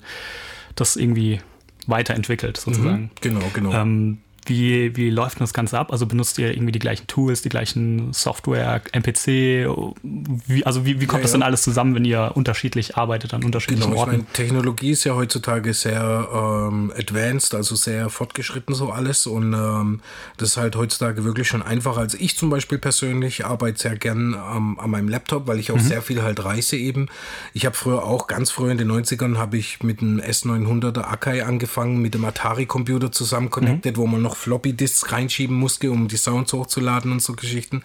das irgendwie weiterentwickelt, sozusagen. Mhm, genau, genau. Ähm, wie, wie läuft denn das Ganze ab? Also benutzt ihr irgendwie die gleichen Tools, die gleichen Software, MPC? Wie, also wie, wie kommt ja, das ja. denn alles zusammen, wenn ihr unterschiedlich arbeitet an unterschiedlichen genau, Orten? Ich meine, Technologie ist ja heutzutage sehr ähm, advanced, also sehr fortgeschritten so alles und ähm, das ist halt heutzutage wirklich schon einfacher als ich zum Beispiel persönlich. arbeite sehr gern ähm, an meinem Laptop, weil ich auch mhm. sehr viel halt reise eben. Ich habe früher auch, ganz früher in den 90ern, habe ich mit einem S900er Akai angefangen, mit dem Atari-Computer zusammen connected, mhm. wo man noch Floppy-Disks reinschieben musste, um die Sounds hochzuladen und so Geschichten.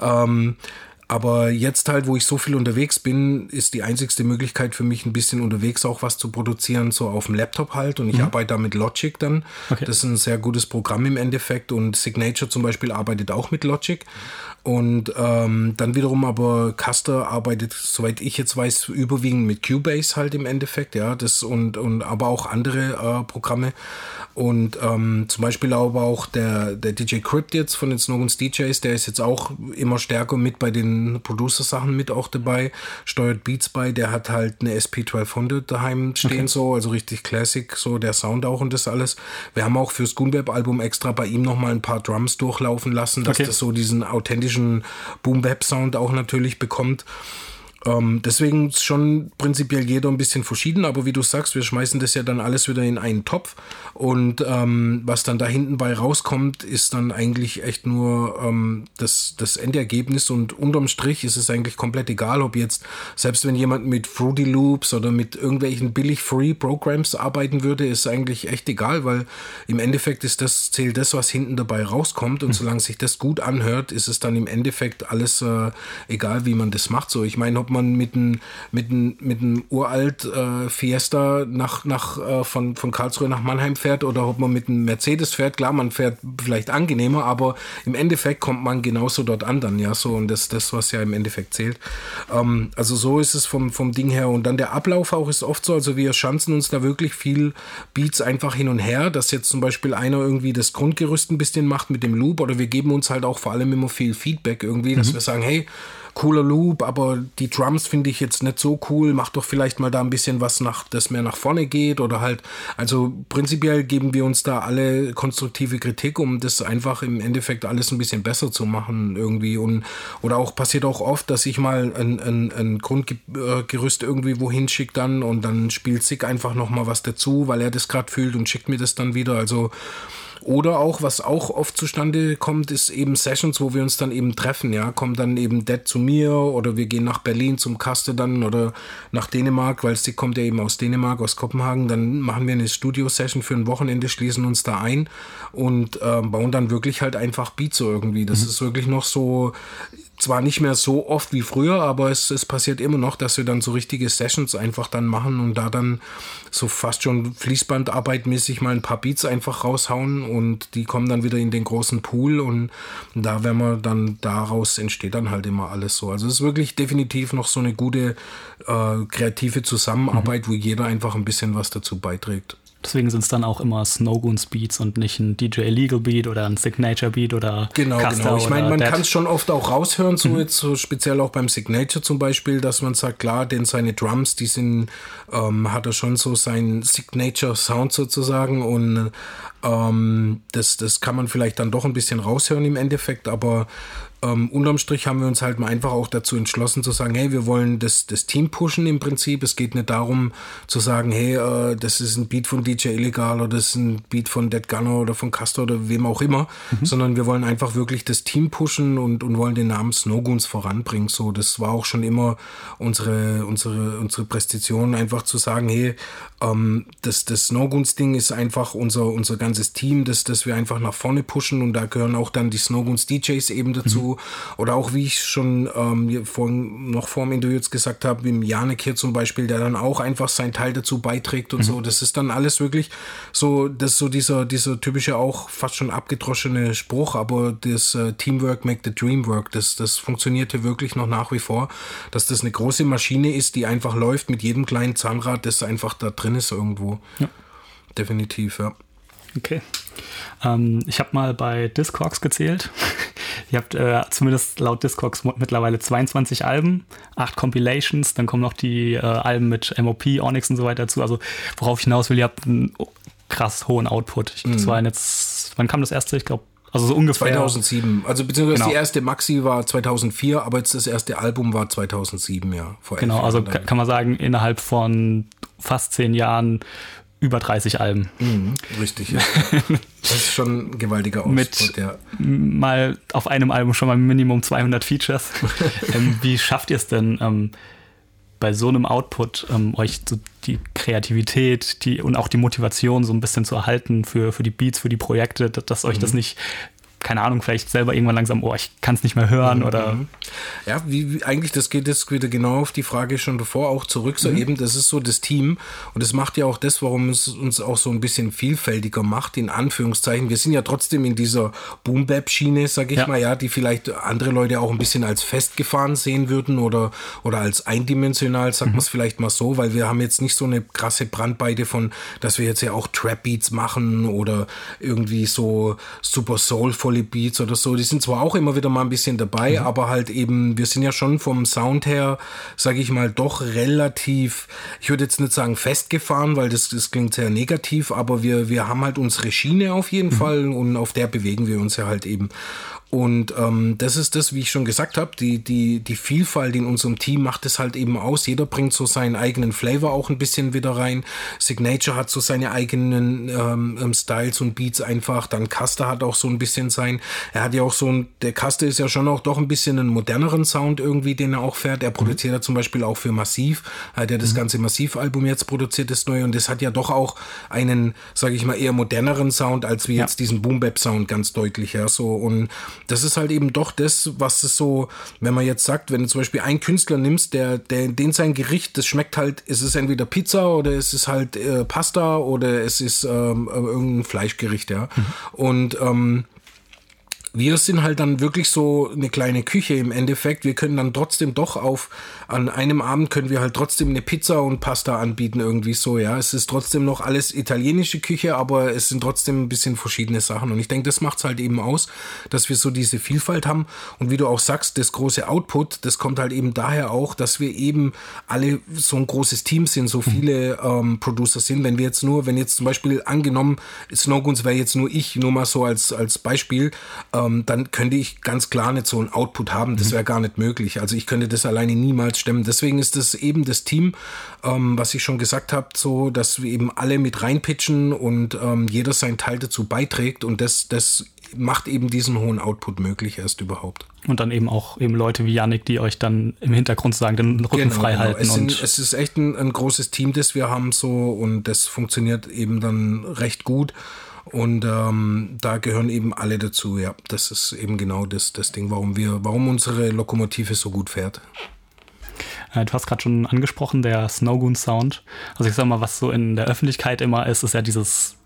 Ähm, aber jetzt halt, wo ich so viel unterwegs bin, ist die einzigste Möglichkeit für mich, ein bisschen unterwegs auch was zu produzieren, so auf dem Laptop halt. Und ich mhm. arbeite da mit Logic dann. Okay. Das ist ein sehr gutes Programm im Endeffekt. Und Signature zum Beispiel arbeitet auch mit Logic. Und ähm, dann wiederum aber Custer arbeitet, soweit ich jetzt weiß, überwiegend mit Cubase halt im Endeffekt, ja, das und, und aber auch andere äh, Programme. Und ähm, zum Beispiel aber auch der, der DJ Crypt jetzt von den Snowguns DJs, der ist jetzt auch immer stärker mit bei den Producer-Sachen mit auch dabei, steuert Beats bei, der hat halt eine SP1200 daheim stehen, okay. so, also richtig Classic, so der Sound auch und das alles. Wir haben auch fürs Goonweb-Album extra bei ihm nochmal ein paar Drums durchlaufen lassen, dass okay. das so diesen authentischen Boom-Web-Sound auch natürlich bekommt. Ähm, deswegen ist schon prinzipiell jeder ein bisschen verschieden, aber wie du sagst, wir schmeißen das ja dann alles wieder in einen Topf und ähm, was dann da hinten bei rauskommt, ist dann eigentlich echt nur ähm, das, das Endergebnis und unterm Strich ist es eigentlich komplett egal, ob jetzt, selbst wenn jemand mit Fruity Loops oder mit irgendwelchen billig Free Programs arbeiten würde, ist eigentlich echt egal, weil im Endeffekt ist das, zählt das, was hinten dabei rauskommt und mhm. solange sich das gut anhört, ist es dann im Endeffekt alles äh, egal, wie man das macht. So, ich meine, ob man mit einem mit mit uralt äh, Fiesta nach, nach, äh, von, von Karlsruhe nach Mannheim fährt oder ob man mit einem Mercedes fährt. Klar, man fährt vielleicht angenehmer, aber im Endeffekt kommt man genauso dort an dann, ja, so und das das, was ja im Endeffekt zählt. Ähm, also so ist es vom, vom Ding her und dann der Ablauf auch ist oft so, also wir schanzen uns da wirklich viel Beats einfach hin und her, dass jetzt zum Beispiel einer irgendwie das Grundgerüst ein bisschen macht mit dem Loop oder wir geben uns halt auch vor allem immer viel Feedback irgendwie, dass mhm. wir sagen, hey, cooler Loop, aber die Drums finde ich jetzt nicht so cool. Mach doch vielleicht mal da ein bisschen was nach, das mehr nach vorne geht oder halt, also prinzipiell geben wir uns da alle konstruktive Kritik, um das einfach im Endeffekt alles ein bisschen besser zu machen irgendwie und oder auch passiert auch oft, dass ich mal ein, ein, ein Grundgerüst irgendwie wohin schicke dann und dann spielt Sick einfach noch mal was dazu, weil er das gerade fühlt und schickt mir das dann wieder. Also oder auch, was auch oft zustande kommt, ist eben Sessions, wo wir uns dann eben treffen, ja. Kommt dann eben Dead zu mir oder wir gehen nach Berlin zum Kaste dann oder nach Dänemark, weil sie kommt ja eben aus Dänemark, aus Kopenhagen. Dann machen wir eine Studio-Session für ein Wochenende, schließen uns da ein und äh, bauen dann wirklich halt einfach Beats so irgendwie. Das mhm. ist wirklich noch so, zwar nicht mehr so oft wie früher, aber es, es passiert immer noch, dass wir dann so richtige Sessions einfach dann machen und da dann so fast schon Fließbandarbeitmäßig mal ein paar Beats einfach raushauen und die kommen dann wieder in den großen Pool und da werden wir dann daraus entsteht dann halt immer alles so. Also es ist wirklich definitiv noch so eine gute äh, kreative Zusammenarbeit, mhm. wo jeder einfach ein bisschen was dazu beiträgt. Deswegen sind es dann auch immer Snowgoons Beats und nicht ein DJ Illegal Beat oder ein Signature Beat oder Genau, Custer genau. Ich meine, man kann es schon oft auch raushören, so mhm. jetzt so speziell auch beim Signature zum Beispiel, dass man sagt, klar, denn seine Drums, die sind, ähm, hat er schon so seinen Signature Sound sozusagen und ähm, das, das kann man vielleicht dann doch ein bisschen raushören im Endeffekt, aber ähm, unterm Strich haben wir uns halt mal einfach auch dazu entschlossen zu sagen, hey, wir wollen das, das Team pushen im Prinzip. Es geht nicht darum zu sagen, hey, äh, das ist ein Beat von DJ Illegal oder das ist ein Beat von Dead Gunner oder von Castor oder wem auch immer, mhm. sondern wir wollen einfach wirklich das Team pushen und, und wollen den Namen Snowgoons voranbringen. So, das war auch schon immer unsere, unsere, unsere Prestation, einfach zu sagen, hey, ähm, das, das Snowgoons-Ding ist einfach unser, unser ganzes Team, das, das wir einfach nach vorne pushen und da gehören auch dann die Snowgoons DJs eben dazu. Mhm oder auch, wie ich schon ähm, vorhin, noch vor dem Interview jetzt gesagt habe, wie Janik hier zum Beispiel, der dann auch einfach seinen Teil dazu beiträgt und mhm. so. Das ist dann alles wirklich so, das so dieser, dieser typische auch fast schon abgedroschene Spruch, aber das äh, Teamwork make the dream work, das, das funktionierte wirklich noch nach wie vor, dass das eine große Maschine ist, die einfach läuft mit jedem kleinen Zahnrad, das einfach da drin ist irgendwo. Ja. Definitiv, ja. Okay. Ähm, ich habe mal bei Discogs gezählt. Ihr habt äh, zumindest laut Discogs mittlerweile 22 Alben, 8 Compilations, dann kommen noch die äh, Alben mit MOP, Onyx und so weiter dazu. Also worauf ich hinaus will, ihr habt einen krass hohen Output. Ich, das mhm. war jetzt, wann kam das erste? Ich glaube, also so ungefähr. 2007. Also beziehungsweise genau. die erste Maxi war 2004, aber jetzt das erste Album war 2007, ja. genau, also kann man sagen, innerhalb von fast zehn Jahren über 30 Alben. Mhm, richtig, ja. Das ist schon ein gewaltiger Output, Mit ja. mal auf einem Album schon mal Minimum 200 Features. ähm, wie schafft ihr es denn, ähm, bei so einem Output ähm, euch so die Kreativität die, und auch die Motivation so ein bisschen zu erhalten für, für die Beats, für die Projekte, dass, dass euch mhm. das nicht keine Ahnung, vielleicht selber irgendwann langsam, oh, ich kann es nicht mehr hören mhm. oder. Ja, wie, wie, eigentlich, das geht jetzt wieder genau auf die Frage schon davor auch zurück, so mhm. eben, das ist so das Team und das macht ja auch das, warum es uns auch so ein bisschen vielfältiger macht, in Anführungszeichen. Wir sind ja trotzdem in dieser Boom-Bap-Schiene, sag ich ja. mal, ja, die vielleicht andere Leute auch ein bisschen als festgefahren sehen würden oder, oder als eindimensional, sagt mhm. man es vielleicht mal so, weil wir haben jetzt nicht so eine krasse Brandweite von, dass wir jetzt ja auch Trap-Beats machen oder irgendwie so super soulful volle Beats oder so. Die sind zwar auch immer wieder mal ein bisschen dabei, mhm. aber halt eben, wir sind ja schon vom Sound her, sage ich mal, doch relativ, ich würde jetzt nicht sagen festgefahren, weil das, das klingt sehr negativ, aber wir, wir haben halt unsere Schiene auf jeden mhm. Fall und auf der bewegen wir uns ja halt eben. Und ähm, das ist das, wie ich schon gesagt habe, die, die, die Vielfalt in unserem Team macht es halt eben aus. Jeder bringt so seinen eigenen Flavor auch ein bisschen wieder rein. Signature hat so seine eigenen ähm, ähm Styles und Beats einfach. Dann Caster hat auch so ein bisschen sein. Er hat ja auch so ein, der Caster ist ja schon auch doch ein bisschen einen moderneren Sound irgendwie, den er auch fährt. Er produziert mhm. ja zum Beispiel auch für Massiv. Er hat ja das mhm. ganze Massiv-Album jetzt produziert, das neue. Und das hat ja doch auch einen, sage ich mal, eher moderneren Sound als wie ja. jetzt diesen Boom-Bap-Sound ganz deutlich. Ja, so. Und das ist halt eben doch das, was es so, wenn man jetzt sagt, wenn du zum Beispiel einen Künstler nimmst, der, der, den sein Gericht, das schmeckt halt, es ist entweder Pizza oder es ist halt äh, Pasta oder es ist ähm, irgendein Fleischgericht, ja. Mhm. Und ähm, wir sind halt dann wirklich so eine kleine Küche im Endeffekt. Wir können dann trotzdem doch auf, an einem Abend können wir halt trotzdem eine Pizza und Pasta anbieten, irgendwie so, ja. Es ist trotzdem noch alles italienische Küche, aber es sind trotzdem ein bisschen verschiedene Sachen. Und ich denke, das macht's halt eben aus, dass wir so diese Vielfalt haben. Und wie du auch sagst, das große Output, das kommt halt eben daher auch, dass wir eben alle so ein großes Team sind, so viele ähm, Producer sind. Wenn wir jetzt nur, wenn jetzt zum Beispiel angenommen, Snowguns wäre jetzt nur ich, nur mal so als, als Beispiel, äh, ähm, dann könnte ich ganz klar nicht so ein Output haben. Das mhm. wäre gar nicht möglich. Also ich könnte das alleine niemals stemmen. Deswegen ist das eben das Team, ähm, was ich schon gesagt habe, so, dass wir eben alle mit reinpitchen und ähm, jeder seinen Teil dazu beiträgt und das, das macht eben diesen hohen Output möglich erst überhaupt. Und dann eben auch eben Leute wie Yannick, die euch dann im Hintergrund sagen, den Rücken genau, frei halten. Genau. Es, sind, es, ist echt ein, ein großes Team, das wir haben so und das funktioniert eben dann recht gut. Und ähm, da gehören eben alle dazu, ja. Das ist eben genau das, das Ding, warum wir, warum unsere Lokomotive so gut fährt. Äh, du hast gerade schon angesprochen, der Snowgoon Sound. Also ich sag mal, was so in der Öffentlichkeit immer ist, ist ja dieses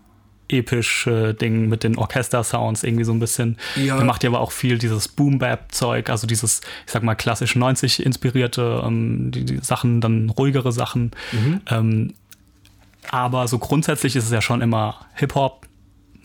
epische Ding mit den Orchester-Sounds irgendwie so ein bisschen. Ja. Er macht ja aber auch viel dieses Boom-Bap-Zeug, also dieses, ich sag mal, klassisch 90 inspirierte ähm, die, die, Sachen, dann ruhigere Sachen. Mhm. Ähm, aber so grundsätzlich ist es ja schon immer Hip-Hop,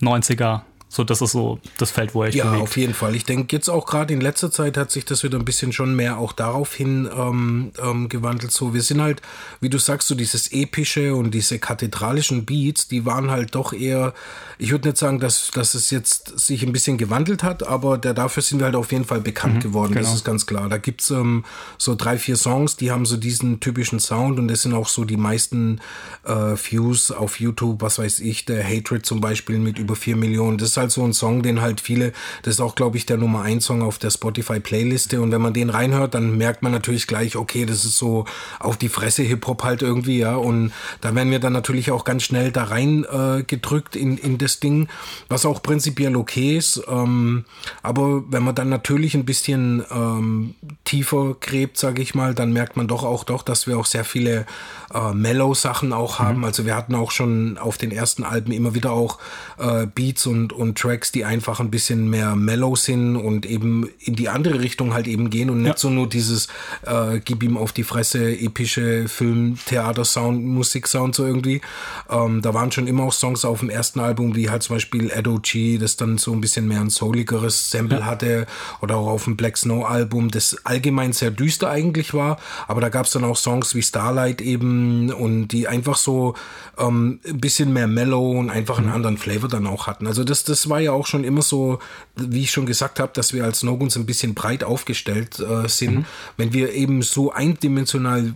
90er. So, das ist so das Feld, wo er Ja, bewegt. auf jeden Fall. Ich denke, jetzt auch gerade in letzter Zeit hat sich das wieder ein bisschen schon mehr auch darauf hin ähm, ähm, gewandelt. So, wir sind halt, wie du sagst, so dieses epische und diese kathedralischen Beats, die waren halt doch eher, ich würde nicht sagen, dass, dass es jetzt sich ein bisschen gewandelt hat, aber der, dafür sind wir halt auf jeden Fall bekannt mhm, geworden. Genau. Das ist ganz klar. Da gibt's ähm, so drei, vier Songs, die haben so diesen typischen Sound und das sind auch so die meisten äh, Views auf YouTube, was weiß ich, der Hatred zum Beispiel mit über vier Millionen. Das ist halt so ein Song, den halt viele, das ist auch, glaube ich, der Nummer 1 Song auf der Spotify-Playliste. Und wenn man den reinhört, dann merkt man natürlich gleich, okay, das ist so auf die Fresse Hip-Hop halt irgendwie, ja. Und da werden wir dann natürlich auch ganz schnell da rein äh, gedrückt in, in das Ding, was auch prinzipiell okay ist. Ähm, aber wenn man dann natürlich ein bisschen ähm, tiefer gräbt, sage ich mal, dann merkt man doch auch doch, dass wir auch sehr viele äh, Mellow-Sachen auch haben. Mhm. Also wir hatten auch schon auf den ersten Alben immer wieder auch äh, Beats und, und Tracks, die einfach ein bisschen mehr mellow sind und eben in die andere Richtung halt eben gehen und nicht so nur dieses äh, gib ihm auf die Fresse epische Film, Theater Sound, Musik Sound so irgendwie. Ähm, da waren schon immer auch Songs auf dem ersten Album, wie halt zum Beispiel Edo G, das dann so ein bisschen mehr ein souligeres Sample ja. hatte oder auch auf dem Black Snow Album, das allgemein sehr düster eigentlich war, aber da gab es dann auch Songs wie Starlight eben und die einfach so ähm, ein bisschen mehr mellow und einfach einen mhm. anderen Flavor dann auch hatten. Also das, das war ja auch schon immer so, wie ich schon gesagt habe, dass wir als No-Guns ein bisschen breit aufgestellt äh, sind. Mhm. Wenn wir eben so eindimensional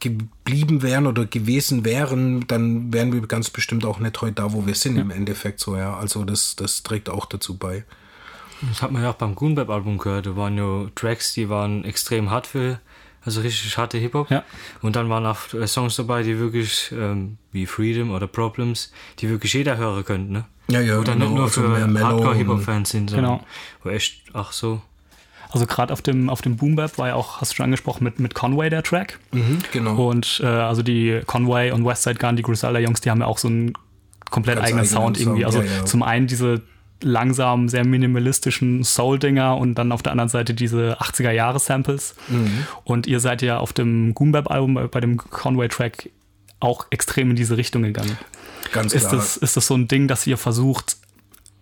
geblieben wären oder gewesen wären, dann wären wir ganz bestimmt auch nicht heute da, wo wir sind ja. im Endeffekt so, ja. Also das, das trägt auch dazu bei. Das hat man ja auch beim Goonbap-Album gehört. Da waren ja Tracks, die waren extrem hart für also richtig harte Hip-Hop. Ja. Und dann waren auch Songs dabei, die wirklich, ähm, wie Freedom oder Problems, die wirklich jeder hören könnte, ne? Ja, ja, Oder genau, nicht nur also für Hardcore-Hip-Hop-Fans sind, sondern genau. wo echt, ach so. Also gerade auf dem, auf dem Boom Bap war ja auch, hast du schon angesprochen, mit, mit Conway der Track. Mhm, genau. Und äh, also die Conway und Westside Gun, die Griselda Jungs, die haben ja auch so einen komplett Ganz eigenen Sound irgendwie. Also ja, ja. zum einen diese langsam sehr minimalistischen Soul-Dinger und dann auf der anderen Seite diese 80er-Jahre-Samples. Mhm. Und ihr seid ja auf dem Goombap-Album bei dem Conway-Track auch extrem in diese Richtung gegangen. Ganz ist klar. Das, ist das so ein Ding, dass ihr versucht,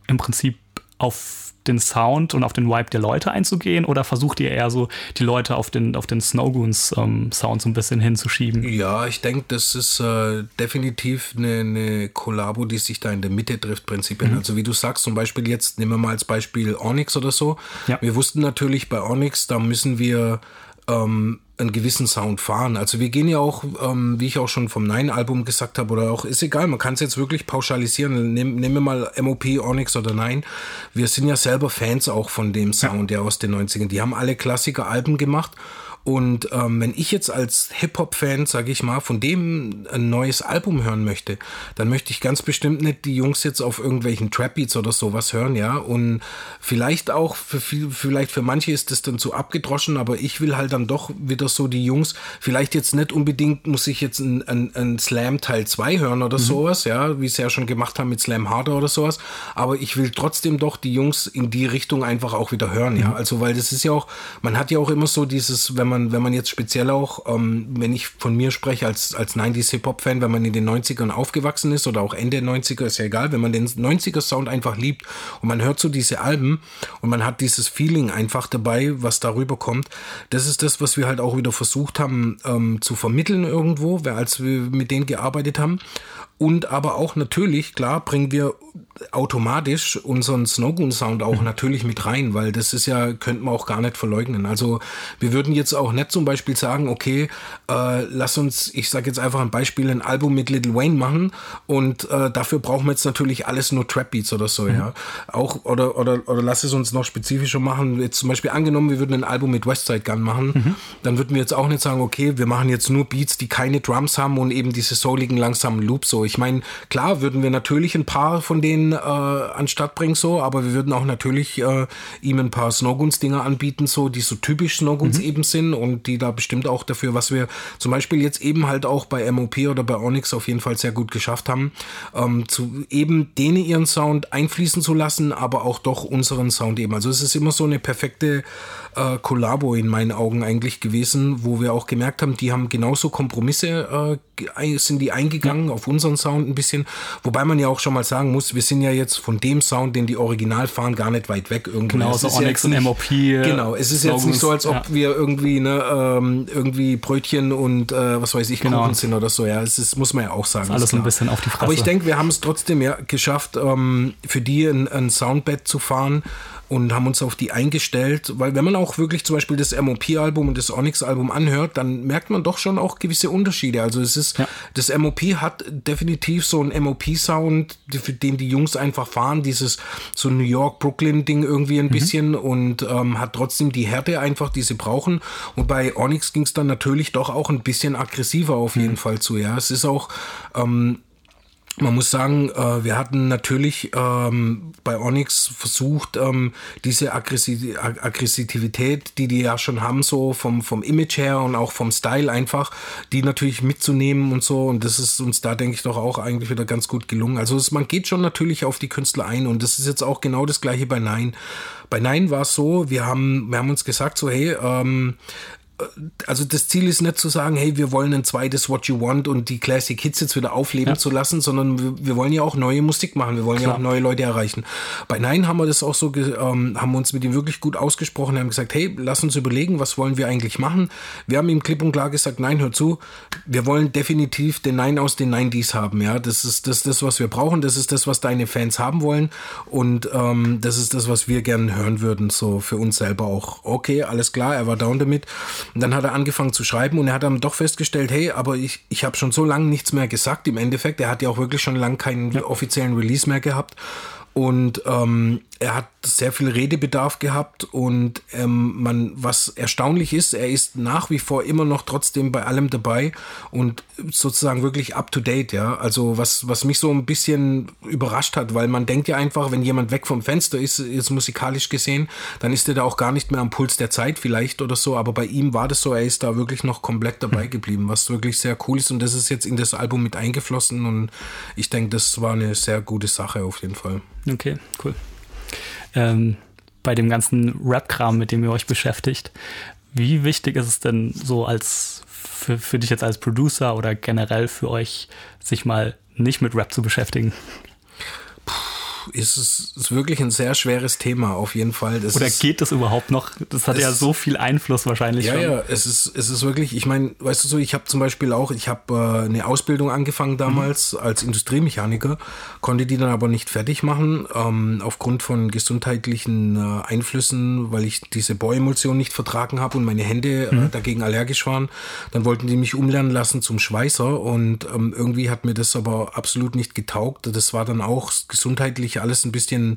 im Prinzip auf den Sound und auf den Vibe der Leute einzugehen oder versucht ihr eher so die Leute auf den, auf den Snowgoons ähm, Sound so ein bisschen hinzuschieben? Ja, ich denke, das ist äh, definitiv eine, eine Kollabo, die sich da in der Mitte trifft, prinzipiell. Mhm. Also wie du sagst, zum Beispiel jetzt, nehmen wir mal als Beispiel Onyx oder so. Ja. Wir wussten natürlich bei Onyx, da müssen wir ähm, einen gewissen Sound fahren. Also wir gehen ja auch, ähm, wie ich auch schon vom Nine-Album gesagt habe, oder auch, ist egal, man kann es jetzt wirklich pauschalisieren. Nehmen nehm wir mal MOP, Onyx oder Nine. Wir sind ja selber Fans auch von dem Sound, ja. der aus den 90ern. Die haben alle Klassiker-Alben gemacht und ähm, wenn ich jetzt als Hip-Hop-Fan, sage ich mal, von dem ein neues Album hören möchte, dann möchte ich ganz bestimmt nicht die Jungs jetzt auf irgendwelchen Trap-Beats oder sowas hören, ja. Und vielleicht auch, für viel, vielleicht für manche ist das dann zu abgedroschen, aber ich will halt dann doch wieder so die Jungs, vielleicht jetzt nicht unbedingt muss ich jetzt ein, ein, ein Slam Teil 2 hören oder mhm. sowas, ja, wie sie ja schon gemacht haben mit Slam Harder oder sowas, aber ich will trotzdem doch die Jungs in die Richtung einfach auch wieder hören, mhm. ja. Also, weil das ist ja auch, man hat ja auch immer so dieses, wenn man man, wenn man jetzt speziell auch, ähm, wenn ich von mir spreche als, als 90s Hip-Hop-Fan, wenn man in den 90ern aufgewachsen ist oder auch Ende 90er, ist ja egal, wenn man den 90er-Sound einfach liebt und man hört so diese Alben und man hat dieses Feeling einfach dabei, was darüber kommt, das ist das, was wir halt auch wieder versucht haben ähm, zu vermitteln irgendwo, als wir mit denen gearbeitet haben. Und aber auch natürlich, klar, bringen wir automatisch unseren Snowgoon-Sound auch mhm. natürlich mit rein, weil das ist ja, könnte man auch gar nicht verleugnen. Also wir würden jetzt auch nicht zum Beispiel sagen, okay, äh, lass uns, ich sage jetzt einfach ein Beispiel, ein Album mit Little Wayne machen und äh, dafür brauchen wir jetzt natürlich alles nur Trap Beats oder so, mhm. ja. Auch, oder, oder, oder lass es uns noch spezifischer machen. Jetzt zum Beispiel angenommen, wir würden ein Album mit Westside Gun machen, mhm. dann würden wir jetzt auch nicht sagen, okay, wir machen jetzt nur Beats, die keine Drums haben und eben diese souligen langsamen Loops so ich meine, klar würden wir natürlich ein paar von denen äh, anstatt bringen, so, aber wir würden auch natürlich äh, ihm ein paar Snowguns-Dinger anbieten, so, die so typisch Snowguns mhm. eben sind und die da bestimmt auch dafür, was wir zum Beispiel jetzt eben halt auch bei MOP oder bei Onyx auf jeden Fall sehr gut geschafft haben, ähm, zu eben denen ihren Sound einfließen zu lassen, aber auch doch unseren Sound eben. Also es ist immer so eine perfekte äh, Kollabo in meinen Augen eigentlich gewesen, wo wir auch gemerkt haben, die haben genauso Kompromisse, äh, sind die eingegangen ja. auf unseren Sound ein bisschen. Wobei man ja auch schon mal sagen muss, wir sind ja jetzt von dem Sound, den die Original fahren, gar nicht weit weg irgendwo. Genau, so Onyx und MOP. Genau, es ist Slogans, jetzt nicht so, als ob ja. wir irgendwie, ne, ähm, irgendwie Brötchen und äh, was weiß ich, genau. Kuchen sind oder so. Ja, es ist, muss man ja auch sagen. Alles ein bisschen auf die Fresse. Aber ich denke, wir haben es trotzdem ja geschafft, ähm, für die ein, ein Soundbed zu fahren und haben uns auf die eingestellt, weil wenn man auch wirklich zum Beispiel das MOP-Album und das Onyx-Album anhört, dann merkt man doch schon auch gewisse Unterschiede. Also es ist, ja. das MOP hat definitiv so einen MOP-Sound, für den die Jungs einfach fahren, dieses so New York-Brooklyn-Ding irgendwie ein mhm. bisschen und ähm, hat trotzdem die Härte einfach, die sie brauchen. Und bei Onyx ging es dann natürlich doch auch ein bisschen aggressiver auf jeden mhm. Fall zu. Ja, es ist auch ähm, man muss sagen, äh, wir hatten natürlich ähm, bei Onyx versucht, ähm, diese Aggressivität, die die ja schon haben, so vom, vom Image her und auch vom Style einfach, die natürlich mitzunehmen und so. Und das ist uns da, denke ich, doch auch eigentlich wieder ganz gut gelungen. Also es, man geht schon natürlich auf die Künstler ein und das ist jetzt auch genau das gleiche bei Nine. Bei Nine war es so, wir haben, wir haben uns gesagt, so, hey, ähm, also das Ziel ist nicht zu sagen, hey, wir wollen ein zweites What You Want und die Classic Hits jetzt wieder aufleben ja. zu lassen, sondern wir, wir, wollen ja auch neue Musik machen, wir wollen Klar. ja auch neue Leute erreichen. Bei Nein haben wir das auch so, ähm, haben wir uns mit ihm wirklich gut ausgesprochen, haben gesagt, hey, lass uns überlegen, was wollen wir eigentlich machen. Wir haben ihm klipp und klar gesagt, nein, hör zu, wir wollen definitiv den Nein aus den 90s haben, ja, das ist das, das, was wir brauchen, das ist das, was deine Fans haben wollen und ähm, das ist das, was wir gerne hören würden, so für uns selber auch. Okay, alles klar, er war down damit. Und dann hat er angefangen zu schreiben und er hat dann doch festgestellt, hey, aber ich, ich habe schon so lange nichts mehr gesagt. Im Endeffekt, er hat ja auch wirklich schon lange keinen offiziellen Release mehr gehabt. Und ähm, er hat sehr viel Redebedarf gehabt und ähm, man, was erstaunlich ist, er ist nach wie vor immer noch trotzdem bei allem dabei und sozusagen wirklich up to date, ja. Also was, was mich so ein bisschen überrascht hat, weil man denkt ja einfach, wenn jemand weg vom Fenster ist, jetzt musikalisch gesehen, dann ist er da auch gar nicht mehr am Puls der Zeit vielleicht oder so, aber bei ihm war das so, er ist da wirklich noch komplett dabei hm. geblieben, was wirklich sehr cool ist und das ist jetzt in das Album mit eingeflossen und ich denke, das war eine sehr gute Sache auf jeden Fall. Okay, cool. Ähm, bei dem ganzen Rap-Kram, mit dem ihr euch beschäftigt, wie wichtig ist es denn so als für, für dich jetzt als Producer oder generell für euch, sich mal nicht mit Rap zu beschäftigen? Ist es ist wirklich ein sehr schweres Thema, auf jeden Fall. Das Oder geht das überhaupt noch? Das hat ja so viel Einfluss wahrscheinlich ja, schon. Ja, es ist, es ist wirklich, ich meine, weißt du so, ich habe zum Beispiel auch, ich habe äh, eine Ausbildung angefangen damals mhm. als Industriemechaniker, konnte die dann aber nicht fertig machen, ähm, aufgrund von gesundheitlichen äh, Einflüssen, weil ich diese Bohremulsion nicht vertragen habe und meine Hände äh, mhm. äh, dagegen allergisch waren. Dann wollten die mich umlernen lassen zum Schweißer und ähm, irgendwie hat mir das aber absolut nicht getaugt. Das war dann auch gesundheitlich alles ein bisschen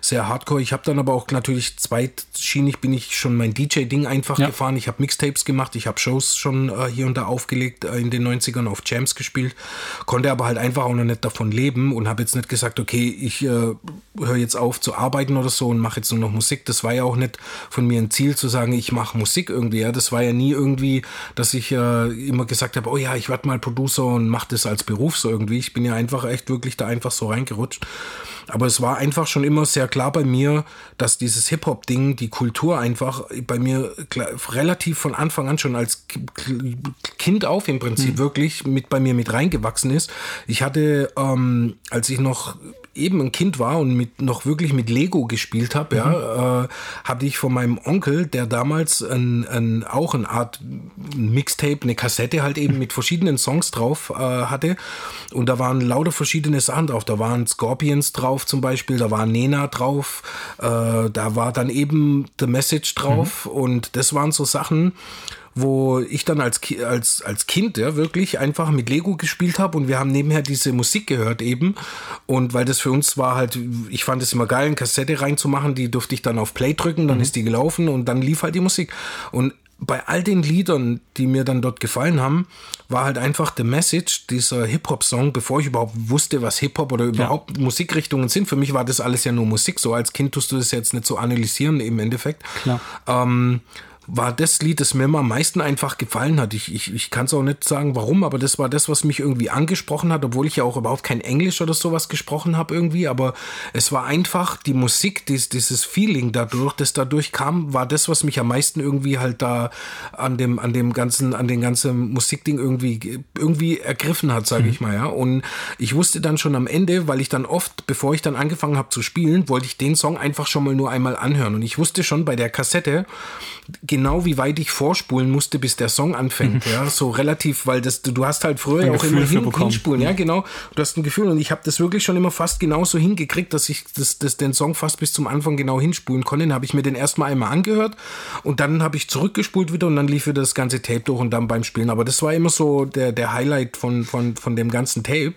sehr hardcore. Ich habe dann aber auch natürlich zweitschienig bin ich schon mein DJ-Ding einfach ja. gefahren. Ich habe Mixtapes gemacht, ich habe Shows schon äh, hier und da aufgelegt äh, in den 90ern auf Jams gespielt, konnte aber halt einfach auch noch nicht davon leben und habe jetzt nicht gesagt, okay, ich äh, höre jetzt auf zu arbeiten oder so und mache jetzt nur noch Musik. Das war ja auch nicht von mir ein Ziel zu sagen, ich mache Musik irgendwie. Ja. Das war ja nie irgendwie, dass ich äh, immer gesagt habe, oh ja, ich werde mal Producer und mache das als Beruf so irgendwie. Ich bin ja einfach echt wirklich da einfach so reingerutscht. Aber es war einfach schon immer sehr klar bei mir, dass dieses Hip-Hop-Ding, die Kultur einfach bei mir relativ von Anfang an schon als Kind auf im Prinzip mhm. wirklich mit bei mir mit reingewachsen ist. Ich hatte, ähm, als ich noch eben ein Kind war und mit, noch wirklich mit Lego gespielt habe, mhm. ja, äh, hatte ich von meinem Onkel, der damals ein, ein, auch eine Art Mixtape, eine Kassette halt eben mit verschiedenen Songs drauf äh, hatte. Und da waren lauter verschiedene Sachen drauf. Da waren Scorpions drauf zum Beispiel, da war Nena drauf, äh, da war dann eben The Message drauf. Mhm. Und das waren so Sachen, wo ich dann als, als, als Kind ja wirklich einfach mit Lego gespielt habe und wir haben nebenher diese Musik gehört eben. Und weil das für uns war halt, ich fand es immer geil, eine Kassette reinzumachen, die durfte ich dann auf Play drücken, dann mhm. ist die gelaufen und dann lief halt die Musik. Und bei all den Liedern, die mir dann dort gefallen haben, war halt einfach the Message, dieser Hip-Hop-Song, bevor ich überhaupt wusste, was Hip-Hop oder überhaupt ja. Musikrichtungen sind. Für mich war das alles ja nur Musik. So als Kind tust du das jetzt nicht so analysieren im Endeffekt. Klar. Ähm, war das Lied, das mir immer am meisten einfach gefallen hat. Ich, ich, ich kann es auch nicht sagen, warum, aber das war das, was mich irgendwie angesprochen hat, obwohl ich ja auch überhaupt kein Englisch oder sowas gesprochen habe irgendwie. Aber es war einfach die Musik, dies, dieses Feeling dadurch, das dadurch kam, war das, was mich am meisten irgendwie halt da an dem, an dem ganzen, an den ganzen Musikding irgendwie, irgendwie ergriffen hat, sage mhm. ich mal, ja. Und ich wusste dann schon am Ende, weil ich dann oft, bevor ich dann angefangen habe zu spielen, wollte ich den Song einfach schon mal nur einmal anhören. Und ich wusste schon bei der Kassette, genau wie weit ich vorspulen musste, bis der Song anfängt. Mhm. Ja, so relativ, weil das, du hast halt früher auch immer hin, hinspulen. Ja, genau. Du hast ein Gefühl und ich habe das wirklich schon immer fast genauso hingekriegt, dass ich das, das, den Song fast bis zum Anfang genau hinspulen konnte. Dann habe ich mir den erstmal einmal angehört und dann habe ich zurückgespult wieder und dann lief wieder das ganze Tape durch und dann beim Spielen. Aber das war immer so der, der Highlight von, von, von dem ganzen Tape.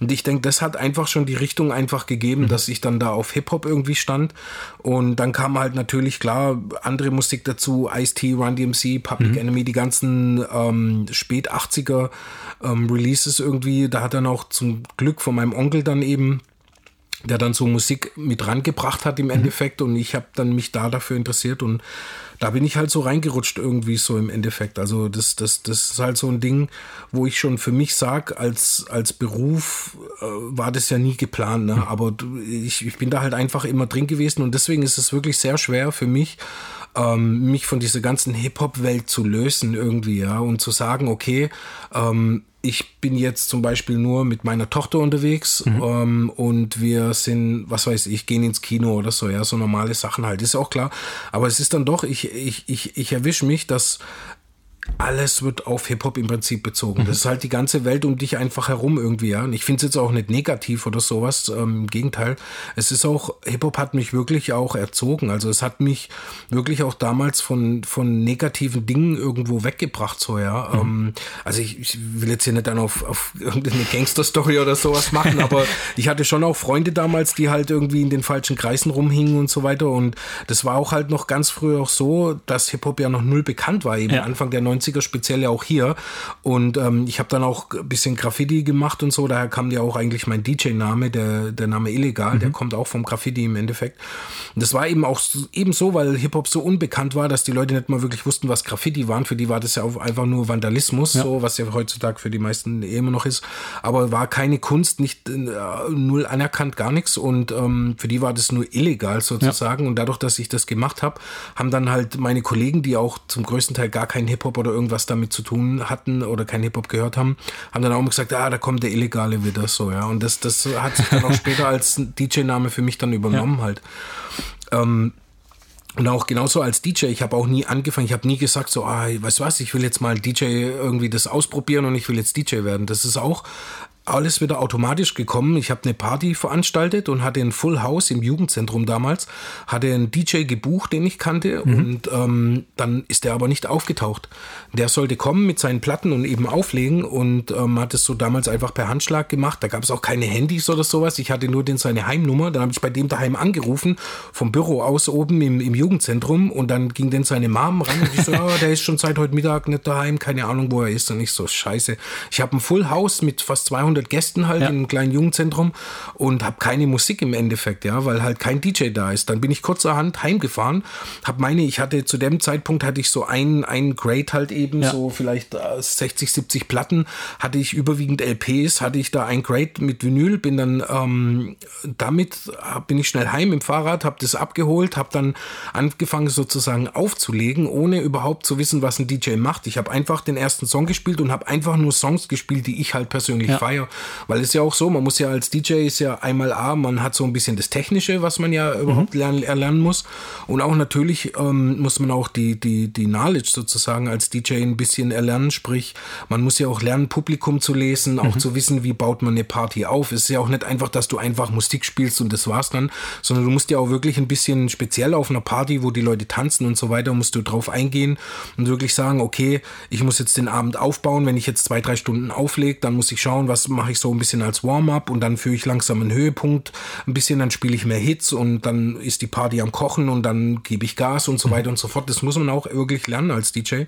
Und ich denke, das hat einfach schon die Richtung einfach gegeben, mhm. dass ich dann da auf Hip-Hop irgendwie stand. Und dann kam halt natürlich klar andere Musik dazu, Ice-T, Run DMC, Public mhm. Enemy, die ganzen ähm, spät 80er ähm, Releases irgendwie. Da hat dann auch zum Glück von meinem Onkel dann eben der dann so Musik mit rangebracht hat im mhm. Endeffekt und ich habe dann mich da dafür interessiert und da bin ich halt so reingerutscht irgendwie so im Endeffekt. Also das, das, das ist halt so ein Ding, wo ich schon für mich sag, als, als Beruf äh, war das ja nie geplant, ne? Mhm. aber ich, ich bin da halt einfach immer drin gewesen und deswegen ist es wirklich sehr schwer für mich, ähm, mich von dieser ganzen Hip-Hop-Welt zu lösen irgendwie, ja, und zu sagen, okay, ähm, ich bin jetzt zum Beispiel nur mit meiner Tochter unterwegs mhm. ähm, und wir sind, was weiß ich, gehen ins Kino oder so, ja, so normale Sachen halt, ist auch klar. Aber es ist dann doch, ich, ich, ich, ich erwische mich, dass alles wird auf Hip-Hop im Prinzip bezogen. Mhm. Das ist halt die ganze Welt um dich einfach herum irgendwie, ja. Und ich finde es jetzt auch nicht negativ oder sowas. Ähm, Im Gegenteil. Es ist auch, Hip-Hop hat mich wirklich auch erzogen. Also es hat mich wirklich auch damals von, von negativen Dingen irgendwo weggebracht, so, ja. Mhm. Ähm, also ich, ich, will jetzt hier nicht dann auf, auf irgendeine Gangster-Story oder sowas machen, aber ich hatte schon auch Freunde damals, die halt irgendwie in den falschen Kreisen rumhingen und so weiter. Und das war auch halt noch ganz früh auch so, dass Hip-Hop ja noch null bekannt war, eben ja. Anfang der 90er, speziell ja auch hier. Und ähm, ich habe dann auch ein bisschen Graffiti gemacht und so, daher kam ja auch eigentlich mein DJ-Name, der, der Name Illegal, mhm. der kommt auch vom Graffiti im Endeffekt. Und das war eben auch eben so, weil Hip-Hop so unbekannt war, dass die Leute nicht mal wirklich wussten, was Graffiti waren. Für die war das ja auch einfach nur Vandalismus, ja. so was ja heutzutage für die meisten eh immer noch ist. Aber war keine Kunst, nicht äh, null anerkannt, gar nichts. Und ähm, für die war das nur illegal sozusagen. Ja. Und dadurch, dass ich das gemacht habe, haben dann halt meine Kollegen, die auch zum größten Teil gar keinen Hip-Hop oder irgendwas damit zu tun hatten oder kein Hip-Hop gehört haben, haben dann auch immer gesagt, ah, da kommt der Illegale wieder so, ja. Und das, das hat sich dann auch später als DJ-Name für mich dann übernommen ja. halt. Ähm, und auch genauso als DJ, ich habe auch nie angefangen, ich habe nie gesagt so, ah, weißt du was, ich will jetzt mal DJ irgendwie das ausprobieren und ich will jetzt DJ werden. Das ist auch alles wieder automatisch gekommen. Ich habe eine Party veranstaltet und hatte ein Full House im Jugendzentrum damals, hatte einen DJ gebucht, den ich kannte mhm. und ähm, dann ist der aber nicht aufgetaucht. Der sollte kommen mit seinen Platten und eben auflegen und ähm, hat es so damals einfach per Handschlag gemacht. Da gab es auch keine Handys oder sowas. Ich hatte nur den seine Heimnummer. Dann habe ich bei dem daheim angerufen, vom Büro aus oben im, im Jugendzentrum und dann ging dann seine Mom ran und ich so, oh, der ist schon seit heute Mittag nicht daheim, keine Ahnung, wo er ist. Und ich so, scheiße. Ich habe ein Full House mit fast 200 200 Gästen halt ja. in einem kleinen Jugendzentrum und habe keine Musik im Endeffekt, ja, weil halt kein DJ da ist. Dann bin ich kurzerhand heimgefahren, habe meine, ich hatte zu dem Zeitpunkt hatte ich so ein, ein Grade halt eben, ja. so vielleicht 60, äh, 70 Platten, hatte ich überwiegend LPs, hatte ich da ein Grade mit Vinyl, bin dann ähm, damit bin ich schnell heim im Fahrrad, habe das abgeholt, habe dann angefangen sozusagen aufzulegen, ohne überhaupt zu wissen, was ein DJ macht. Ich habe einfach den ersten Song gespielt und habe einfach nur Songs gespielt, die ich halt persönlich ja. feiere. Weil es ist ja auch so, man muss ja als DJ ist ja einmal A, man hat so ein bisschen das Technische, was man ja überhaupt mhm. lernen, erlernen muss. Und auch natürlich ähm, muss man auch die, die, die Knowledge sozusagen als DJ ein bisschen erlernen. Sprich, man muss ja auch lernen, Publikum zu lesen, auch mhm. zu wissen, wie baut man eine Party auf. Es ist ja auch nicht einfach, dass du einfach Musik spielst und das war's dann, sondern du musst ja auch wirklich ein bisschen speziell auf einer Party, wo die Leute tanzen und so weiter, musst du drauf eingehen und wirklich sagen, okay, ich muss jetzt den Abend aufbauen. Wenn ich jetzt zwei, drei Stunden auflege, dann muss ich schauen, was mache ich so ein bisschen als Warm-up und dann führe ich langsam einen Höhepunkt ein bisschen, dann spiele ich mehr Hits und dann ist die Party am Kochen und dann gebe ich Gas und so weiter und so fort. Das muss man auch wirklich lernen als DJ.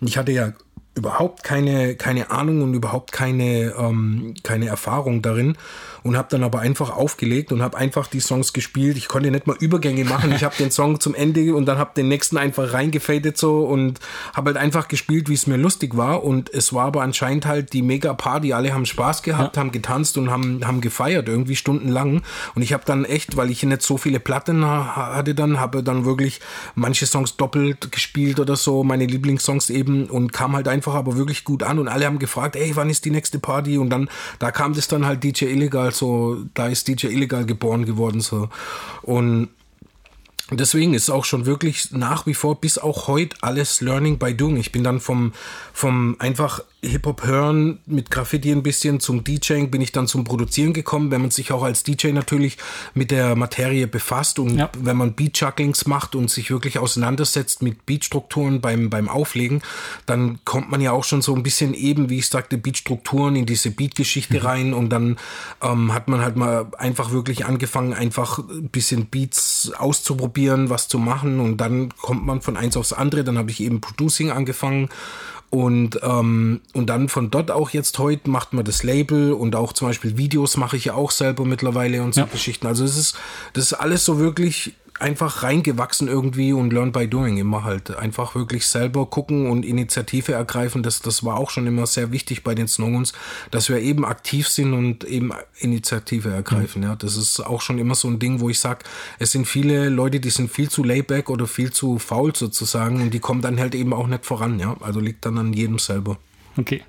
Ich hatte ja überhaupt keine, keine Ahnung und überhaupt keine, ähm, keine Erfahrung darin und habe dann aber einfach aufgelegt und habe einfach die Songs gespielt. Ich konnte nicht mal Übergänge machen. Ich habe den Song zum Ende und dann habe den nächsten einfach reingefadet so und habe halt einfach gespielt, wie es mir lustig war. Und es war aber anscheinend halt die mega Party. Alle haben Spaß gehabt, ja. haben getanzt und haben, haben gefeiert, irgendwie stundenlang. Und ich habe dann echt, weil ich nicht so viele Platten hatte, dann habe dann wirklich manche Songs doppelt gespielt oder so, meine Lieblingssongs eben und kam halt einfach aber wirklich gut an. Und alle haben gefragt, ey, wann ist die nächste Party? Und dann, da kam das dann halt DJ Illegal so, da ist DJ Illegal geboren geworden, so. Und Deswegen ist auch schon wirklich nach wie vor bis auch heute alles Learning by Doing. Ich bin dann vom, vom einfach Hip-Hop hören mit Graffiti ein bisschen zum DJing bin ich dann zum Produzieren gekommen, wenn man sich auch als DJ natürlich mit der Materie befasst und ja. wenn man Beat-Jugglings macht und sich wirklich auseinandersetzt mit Beatstrukturen beim, beim Auflegen, dann kommt man ja auch schon so ein bisschen eben, wie ich sagte, Beatstrukturen in diese Beat-Geschichte mhm. rein und dann ähm, hat man halt mal einfach wirklich angefangen, einfach ein bisschen Beats auszuprobieren, was zu machen und dann kommt man von eins aufs andere, dann habe ich eben Producing angefangen und, ähm, und dann von dort auch jetzt heute macht man das Label und auch zum Beispiel Videos mache ich ja auch selber mittlerweile und so ja. Geschichten. Also es ist, das ist alles so wirklich einfach reingewachsen irgendwie und learn by doing immer halt. Einfach wirklich selber gucken und Initiative ergreifen. Das, das war auch schon immer sehr wichtig bei den Snowguns, dass wir eben aktiv sind und eben Initiative ergreifen. Mhm. Ja, das ist auch schon immer so ein Ding, wo ich sage, es sind viele Leute, die sind viel zu layback oder viel zu faul sozusagen und die kommen dann halt eben auch nicht voran. Ja, also liegt dann an jedem selber. Okay.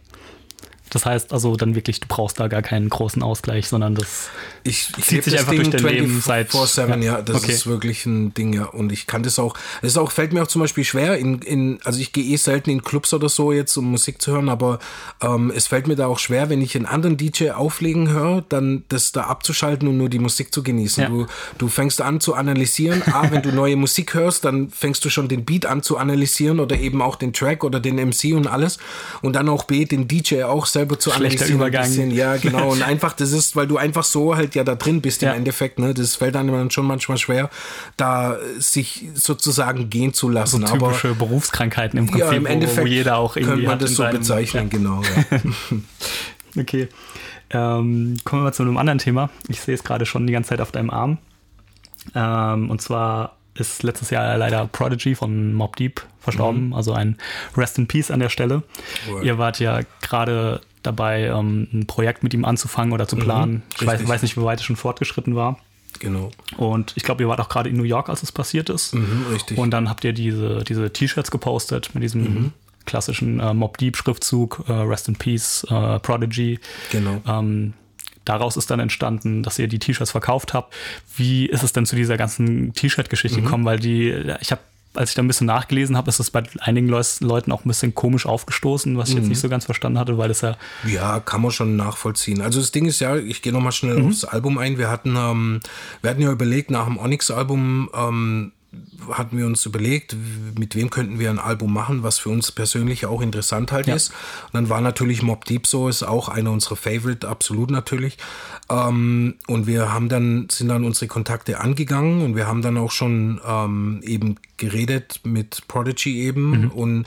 Das heißt also dann wirklich, du brauchst da gar keinen großen Ausgleich, sondern das ich, ich zieht sich einfach Ding durch dein Leben seit 7, ja. ja, das okay. ist wirklich ein Ding, ja. Und ich kann das auch, es auch, fällt mir auch zum Beispiel schwer, in, in, also ich gehe eh selten in Clubs oder so jetzt, um Musik zu hören, aber ähm, es fällt mir da auch schwer, wenn ich einen anderen DJ auflegen höre, dann das da abzuschalten und nur die Musik zu genießen. Ja. Du, du fängst an zu analysieren. A, wenn du neue Musik hörst, dann fängst du schon den Beat an zu analysieren oder eben auch den Track oder den MC und alles. Und dann auch B, den DJ auch selbst selber zu Schlechter analysieren. Übergang. Bisschen, ja, genau. Und einfach, das ist, weil du einfach so halt ja da drin bist ja. im Endeffekt, ne? Das fällt dann schon manchmal schwer, da sich sozusagen gehen zu lassen. So typische Aber, Berufskrankheiten im Prinzip, ja, im Endeffekt wo, jeder auch irgendwie könnte man das so bezeichnen, genau. Ja. okay. Ähm, kommen wir mal zu einem anderen Thema. Ich sehe es gerade schon die ganze Zeit auf deinem Arm. Ähm, und zwar ist letztes Jahr leider Prodigy von Mob Deep verstorben. Mhm. Also ein Rest in Peace an der Stelle. Cool. Ihr wart ja gerade dabei, ähm, ein Projekt mit ihm anzufangen oder zu mhm. planen. Mhm, ich weiß, weiß, nicht, wie weit es schon fortgeschritten war. Genau. Und ich glaube, ihr wart auch gerade in New York, als es passiert ist. Mhm, richtig. Und dann habt ihr diese, diese T-Shirts gepostet mit diesem mhm. klassischen äh, Mob Deep Schriftzug, äh, Rest in Peace, äh, Prodigy. Genau. Ähm, daraus ist dann entstanden, dass ihr die T-Shirts verkauft habt. Wie ist es denn zu dieser ganzen T-Shirt-Geschichte mhm. gekommen? Weil die, ich habe als ich da ein bisschen nachgelesen habe, ist das bei einigen Leuten auch ein bisschen komisch aufgestoßen, was ich mhm. jetzt nicht so ganz verstanden hatte, weil das ja. Ja, kann man schon nachvollziehen. Also das Ding ist ja, ich gehe nochmal schnell mhm. aufs Album ein. Wir hatten, ähm, wir hatten ja überlegt, nach dem Onyx-Album ähm, hatten wir uns überlegt, mit wem könnten wir ein Album machen, was für uns persönlich auch interessant halt ja. ist. Und dann war natürlich Mob Deep so, ist auch einer unserer Favorite, absolut natürlich. Ähm, und wir haben dann, sind dann unsere Kontakte angegangen und wir haben dann auch schon ähm, eben geredet mit Prodigy eben. Mhm. Und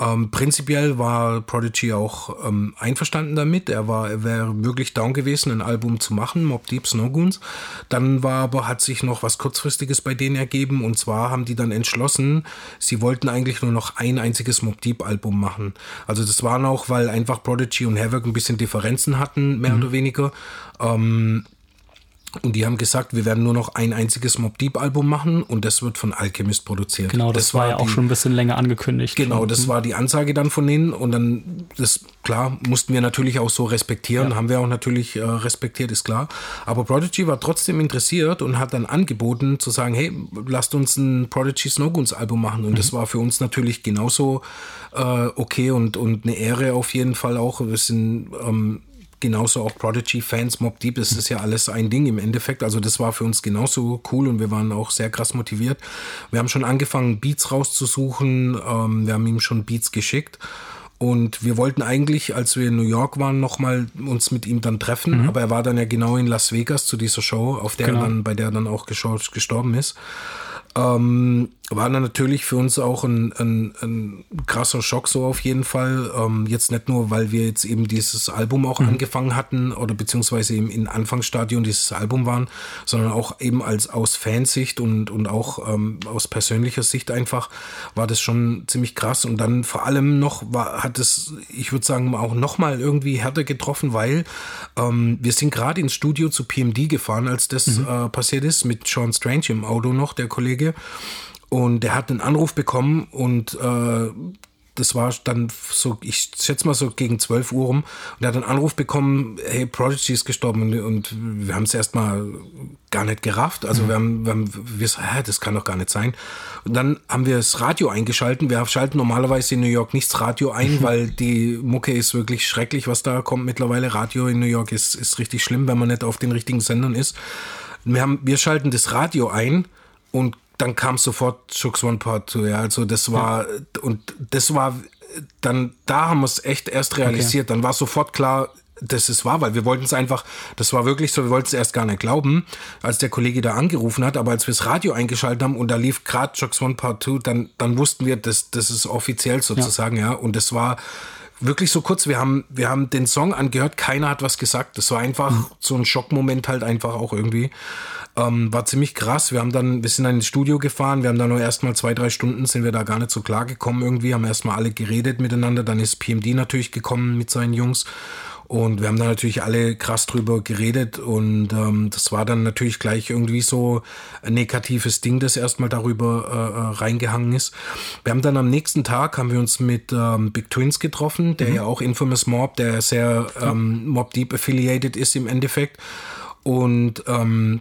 ähm, prinzipiell war Prodigy auch ähm, einverstanden damit. Er war, er wäre wirklich down gewesen, ein Album zu machen, Mob Deep Snow Goons. Dann war aber, hat sich noch was kurzfristiges bei denen ergeben und zwar haben die dann entschlossen, sie wollten eigentlich nur noch ein einziges Mob Deep Album machen. Also das waren auch, weil einfach Prodigy und Havoc ein bisschen Differenzen hatten, mehr mhm. oder weniger. Ähm, und die haben gesagt, wir werden nur noch ein einziges Mob Deep Album machen und das wird von Alchemist produziert. Genau, das, das war, ja auch schon ein bisschen länger angekündigt. Genau, das mhm. war die Ansage dann von denen und dann, das, klar, mussten wir natürlich auch so respektieren, ja. haben wir auch natürlich äh, respektiert, ist klar. Aber Prodigy war trotzdem interessiert und hat dann angeboten zu sagen, hey, lasst uns ein Prodigy Snowgoons Album machen und mhm. das war für uns natürlich genauso äh, okay und, und eine Ehre auf jeden Fall auch. Wir sind, ähm, genauso auch Prodigy-Fans, Mob Deep, das ist ja alles ein Ding im Endeffekt. Also das war für uns genauso cool und wir waren auch sehr krass motiviert. Wir haben schon angefangen, Beats rauszusuchen. Ähm, wir haben ihm schon Beats geschickt. Und wir wollten eigentlich, als wir in New York waren, nochmal uns mit ihm dann treffen. Mhm. Aber er war dann ja genau in Las Vegas zu dieser Show, auf der genau. dann, bei der er dann auch gestorben ist. Ähm, war dann natürlich für uns auch ein, ein, ein krasser Schock so auf jeden Fall. Ähm, jetzt nicht nur, weil wir jetzt eben dieses Album auch mhm. angefangen hatten oder beziehungsweise eben in Anfangsstadion dieses Album waren, sondern auch eben als aus Fansicht und, und auch ähm, aus persönlicher Sicht einfach war das schon ziemlich krass. Und dann vor allem noch war, hat es, ich würde sagen, auch nochmal irgendwie härter getroffen, weil ähm, wir sind gerade ins Studio zu PMD gefahren, als das mhm. äh, passiert ist, mit Sean Strange im Auto noch, der Kollege. Und der hat einen Anruf bekommen und äh, das war dann so, ich schätze mal so gegen 12 Uhr rum. Und er hat einen Anruf bekommen, hey, Prodigy ist gestorben. Und, und wir haben es erstmal gar nicht gerafft. Also mhm. wir haben, wir haben wir so, hä, das kann doch gar nicht sein. Und dann haben wir das Radio eingeschalten. Wir schalten normalerweise in New York nichts Radio ein, weil die Mucke ist wirklich schrecklich, was da kommt mittlerweile. Radio in New York ist, ist richtig schlimm, wenn man nicht auf den richtigen Sendern ist. Wir, haben, wir schalten das Radio ein und dann kam sofort Chooks One Part 2, ja. Also das war, ja. und das war dann, da haben wir es echt erst realisiert. Okay. Dann war sofort klar, dass es war, weil wir wollten es einfach, das war wirklich so, wir wollten es erst gar nicht glauben, als der Kollege da angerufen hat, aber als wir das Radio eingeschaltet haben und da lief gerade Jocks One Part 2, dann, dann wussten wir, dass das ist offiziell sozusagen, ja. ja. Und das war wirklich so kurz, wir haben, wir haben den Song angehört, keiner hat was gesagt. Das war einfach mhm. so ein Schockmoment halt einfach auch irgendwie. Ähm, war ziemlich krass. Wir haben dann, wir sind dann ins Studio gefahren, wir haben dann nur erstmal zwei, drei Stunden sind wir da gar nicht so klar gekommen irgendwie, haben erstmal alle geredet miteinander, dann ist PMD natürlich gekommen mit seinen Jungs. Und wir haben da natürlich alle krass drüber geredet und ähm, das war dann natürlich gleich irgendwie so ein negatives Ding, das erstmal darüber äh, äh reingehangen ist. Wir haben dann am nächsten Tag haben wir uns mit ähm, Big Twins getroffen, der mhm. ja auch Infamous Mob, der sehr ähm, Mob Deep affiliated ist im Endeffekt. Und ähm,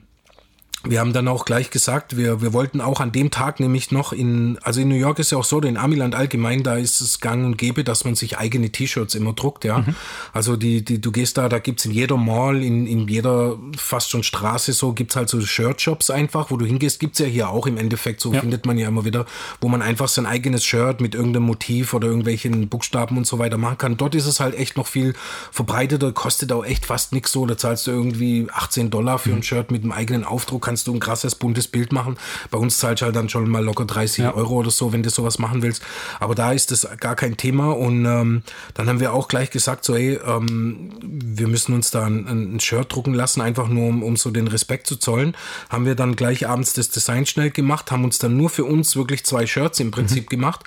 wir haben dann auch gleich gesagt, wir, wir wollten auch an dem Tag nämlich noch in, also in New York ist ja auch so, in Amiland allgemein, da ist es gang und gäbe, dass man sich eigene T-Shirts immer druckt, ja. Mhm. Also die, die, du gehst da, da gibt's in jeder Mall, in, in jeder fast schon Straße so, gibt's halt so Shirt-Shops einfach, wo du hingehst, gibt's ja hier auch im Endeffekt, so ja. findet man ja immer wieder, wo man einfach sein eigenes Shirt mit irgendeinem Motiv oder irgendwelchen Buchstaben und so weiter machen kann. Dort ist es halt echt noch viel verbreiteter, kostet auch echt fast nichts so, da zahlst du irgendwie 18 Dollar für mhm. ein Shirt mit einem eigenen Aufdruck, kannst du ein krasses, buntes Bild machen. Bei uns zahlst du halt dann schon mal locker 30 ja. Euro oder so, wenn du sowas machen willst. Aber da ist das gar kein Thema. Und ähm, dann haben wir auch gleich gesagt, so, ey, ähm, wir müssen uns da ein, ein, Shirt drucken lassen, einfach nur um, um so den Respekt zu zollen. Haben wir dann gleich abends das Design schnell gemacht, haben uns dann nur für uns wirklich zwei Shirts im Prinzip mhm. gemacht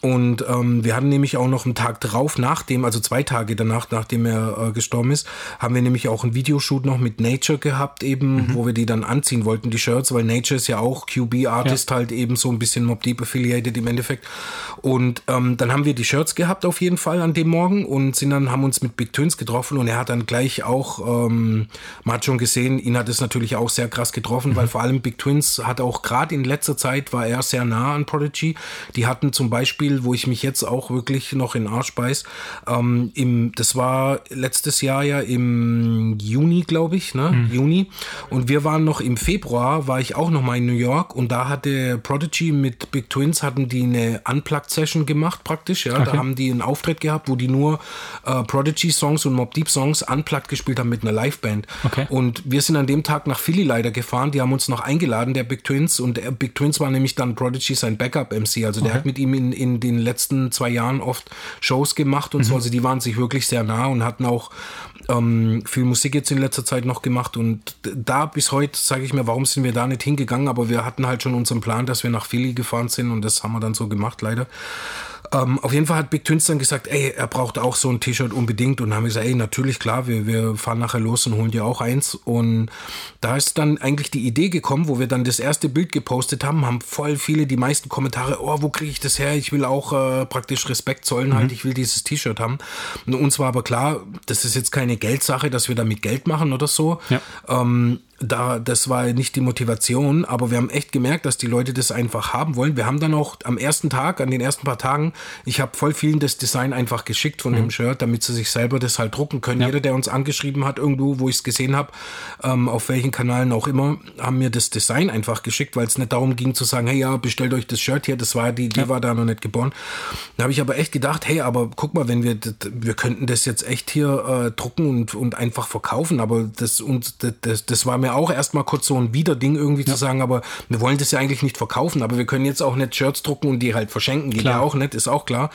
Und ähm, wir hatten nämlich auch noch einen Tag drauf, nachdem, also zwei Tage danach, nachdem er äh, gestorben ist, haben wir nämlich auch einen Videoshoot noch mit Nature gehabt, eben, mhm. wo wir die dann anziehen wollten, die Shirts, weil Nature ist ja auch QB-Artist, ja. halt eben so ein bisschen Mob Deep affiliated im Endeffekt. Und ähm, dann haben wir die Shirts gehabt auf jeden Fall an dem Morgen und sind dann, haben uns mit Big Twins getroffen und er hat dann gleich auch, ähm, man hat schon gesehen, ihn hat es natürlich auch sehr krass getroffen, mhm. weil vor allem Big Twins hat auch gerade in letzter Zeit war er sehr nah an Prodigy. Die hatten zum Beispiel Beispiel, wo ich mich jetzt auch wirklich noch in Arsch beiß. Ähm, im, das war letztes Jahr ja im Juni, glaube ich, ne? Mhm. Juni. Und wir waren noch im Februar, war ich auch noch mal in New York und da hatte Prodigy mit Big Twins hatten die eine Unplugged Session gemacht praktisch. Ja, okay. da haben die einen Auftritt gehabt, wo die nur äh, Prodigy Songs und Mob Deep Songs unplugged gespielt haben mit einer Liveband. Okay. Und wir sind an dem Tag nach Philly leider gefahren. Die haben uns noch eingeladen, der Big Twins und der Big Twins war nämlich dann Prodigy sein Backup MC. Also der okay. hat mit ihm in, in den letzten zwei Jahren oft Shows gemacht und mhm. so. Also die waren sich wirklich sehr nah und hatten auch ähm, viel Musik jetzt in letzter Zeit noch gemacht. Und da bis heute sage ich mir, warum sind wir da nicht hingegangen? Aber wir hatten halt schon unseren Plan, dass wir nach Philly gefahren sind und das haben wir dann so gemacht, leider. Ähm, auf jeden Fall hat Big Twins dann gesagt, ey, er braucht auch so ein T-Shirt unbedingt. Und haben wir gesagt, ey, natürlich, klar, wir, wir fahren nachher los und holen dir auch eins. Und da ist dann eigentlich die Idee gekommen, wo wir dann das erste Bild gepostet haben, haben voll viele, die meisten Kommentare, oh, wo kriege ich das her? Ich will auch äh, praktisch Respekt zollen, halt, mhm. halt, ich will dieses T-Shirt haben. Und uns war aber klar, das ist jetzt keine Geldsache, dass wir damit Geld machen oder so. Ja. Ähm, da, das war nicht die Motivation, aber wir haben echt gemerkt, dass die Leute das einfach haben wollen. Wir haben dann auch am ersten Tag, an den ersten paar Tagen, ich habe voll vielen das Design einfach geschickt von mhm. dem Shirt, damit sie sich selber das halt drucken können. Ja. Jeder, der uns angeschrieben hat, irgendwo, wo ich es gesehen habe, ähm, auf welchen Kanälen auch immer, haben mir das Design einfach geschickt, weil es nicht darum ging zu sagen, hey ja, bestellt euch das Shirt hier, das war die, die ja. war da noch nicht geboren. Da habe ich aber echt gedacht, hey, aber guck mal, wenn wir, wir könnten das jetzt echt hier äh, drucken und, und einfach verkaufen, aber das, und das, das war mir mir auch erstmal kurz so ein Widerding irgendwie ja. zu sagen, aber wir wollen das ja eigentlich nicht verkaufen, aber wir können jetzt auch nicht Shirts drucken und die halt verschenken. Geht klar. ja auch nicht, ist auch klar.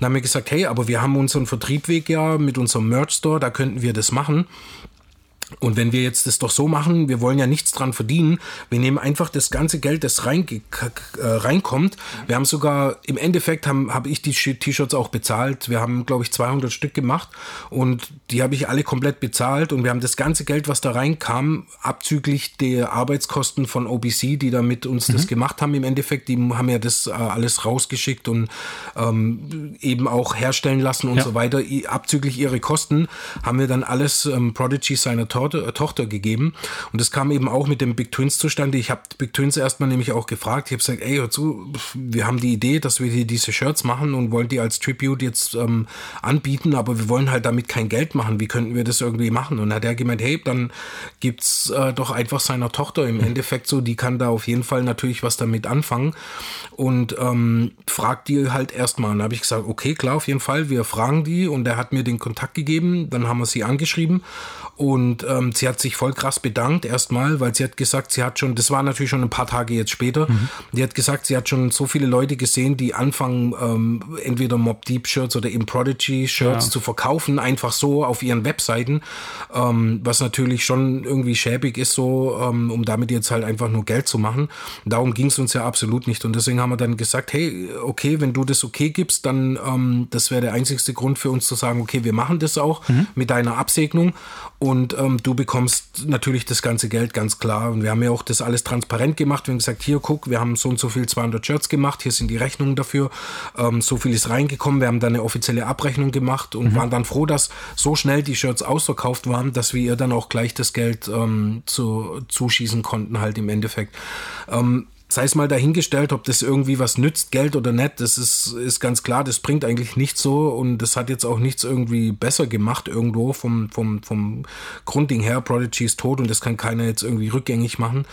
Dann haben wir gesagt, hey, aber wir haben unseren Vertriebweg ja mit unserem Merch Store, da könnten wir das machen. Und wenn wir jetzt das doch so machen, wir wollen ja nichts dran verdienen, wir nehmen einfach das ganze Geld, das rein, äh, reinkommt. Wir haben sogar, im Endeffekt habe hab ich die T-Shirts auch bezahlt. Wir haben, glaube ich, 200 Stück gemacht und die habe ich alle komplett bezahlt. Und wir haben das ganze Geld, was da reinkam, abzüglich der Arbeitskosten von OBC, die da mit uns mhm. das gemacht haben im Endeffekt, die haben ja das äh, alles rausgeschickt und ähm, eben auch herstellen lassen und ja. so weiter. Abzüglich ihre Kosten haben wir dann alles ähm, Prodigy seiner Tochter äh, Tochter gegeben. Und das kam eben auch mit dem Big Twins zustande. Ich habe Big Twins erstmal nämlich auch gefragt. Ich habe gesagt, ey, hör zu, wir haben die Idee, dass wir hier diese Shirts machen und wollen die als Tribute jetzt ähm, anbieten, aber wir wollen halt damit kein Geld machen. Wie könnten wir das irgendwie machen? Und hat er gemeint, hey, dann gibt's äh, doch einfach seiner Tochter im Endeffekt so, die kann da auf jeden Fall natürlich was damit anfangen und ähm, fragt die halt erstmal. Und dann habe ich gesagt, okay, klar, auf jeden Fall, wir fragen die und er hat mir den Kontakt gegeben, dann haben wir sie angeschrieben und ähm, sie hat sich voll krass bedankt erstmal, weil sie hat gesagt, sie hat schon, das war natürlich schon ein paar Tage jetzt später, mhm. die hat gesagt, sie hat schon so viele Leute gesehen, die anfangen, ähm, entweder Mob Deep Shirts oder eben Prodigy Shirts ja. zu verkaufen, einfach so auf ihren Webseiten, ähm, was natürlich schon irgendwie schäbig ist, so, ähm, um damit jetzt halt einfach nur Geld zu machen. Darum ging es uns ja absolut nicht. Und deswegen haben wir dann gesagt, hey, okay, wenn du das okay gibst, dann ähm, das wäre der einzigste Grund für uns zu sagen, okay, wir machen das auch mhm. mit deiner Absegnung. Und ähm, du bekommst natürlich das ganze Geld ganz klar. Und wir haben ja auch das alles transparent gemacht. Wir haben gesagt, hier guck, wir haben so und so viel 200 Shirts gemacht. Hier sind die Rechnungen dafür. Ähm, so viel ist reingekommen. Wir haben dann eine offizielle Abrechnung gemacht und mhm. waren dann froh, dass so schnell die Shirts ausverkauft waren, dass wir ihr dann auch gleich das Geld ähm, zu, zuschießen konnten halt im Endeffekt. Ähm, sei es mal dahingestellt, ob das irgendwie was nützt, Geld oder nicht, das ist, ist ganz klar, das bringt eigentlich nichts so und das hat jetzt auch nichts irgendwie besser gemacht irgendwo vom, vom, vom Grundding her. Prodigy ist tot und das kann keiner jetzt irgendwie rückgängig machen.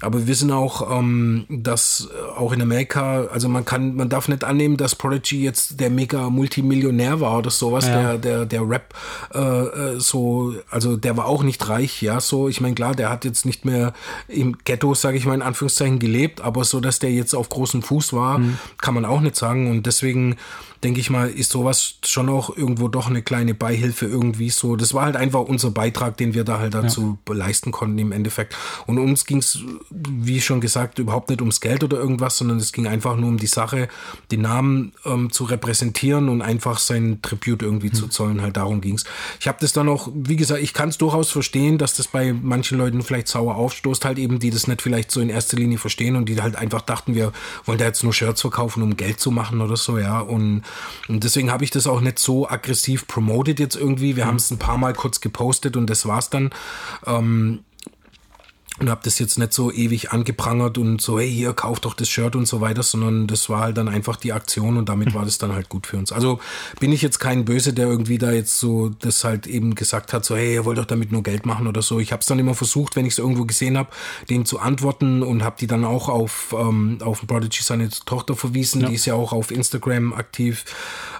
Aber wir wissen auch, ähm, dass auch in Amerika, also man kann, man darf nicht annehmen, dass Prodigy jetzt der mega Multimillionär war oder sowas, ja. der, der, der Rap äh, äh, so, also der war auch nicht reich, ja, so. Ich meine, klar, der hat jetzt nicht mehr im Ghetto, sage ich mal in Anführungszeichen, gelebt, aber so, dass der jetzt auf großem Fuß war, mhm. kann man auch nicht sagen. Und deswegen denke ich mal, ist sowas schon auch irgendwo doch eine kleine Beihilfe irgendwie so. Das war halt einfach unser Beitrag, den wir da halt dazu ja. leisten konnten im Endeffekt. Und uns ging es, wie schon gesagt, überhaupt nicht ums Geld oder irgendwas, sondern es ging einfach nur um die Sache, den Namen ähm, zu repräsentieren und einfach sein Tribut irgendwie mhm. zu zollen. Halt darum ging es. Ich habe das dann auch, wie gesagt, ich kann es durchaus verstehen, dass das bei manchen Leuten vielleicht sauer aufstoßt, halt eben, die das nicht vielleicht so in erster Linie verstehen und die halt einfach dachten, wir wollen da jetzt nur Shirts verkaufen, um Geld zu machen oder so, ja. Und und deswegen habe ich das auch nicht so aggressiv promoted jetzt irgendwie. Wir mhm. haben es ein paar Mal kurz gepostet und das war's dann. Ähm, und habe das jetzt nicht so ewig angeprangert und so, hey, hier, kauf doch das Shirt und so weiter, sondern das war halt dann einfach die Aktion und damit war das dann halt gut für uns. Also bin ich jetzt kein Böse, der irgendwie da jetzt so das halt eben gesagt hat, so, hey, ihr wollt doch damit nur Geld machen oder so. Ich habe es dann immer versucht, wenn ich es irgendwo gesehen habe, denen zu antworten und habe die dann auch auf, ähm, auf Prodigy seine Tochter verwiesen, ja. die ist ja auch auf Instagram aktiv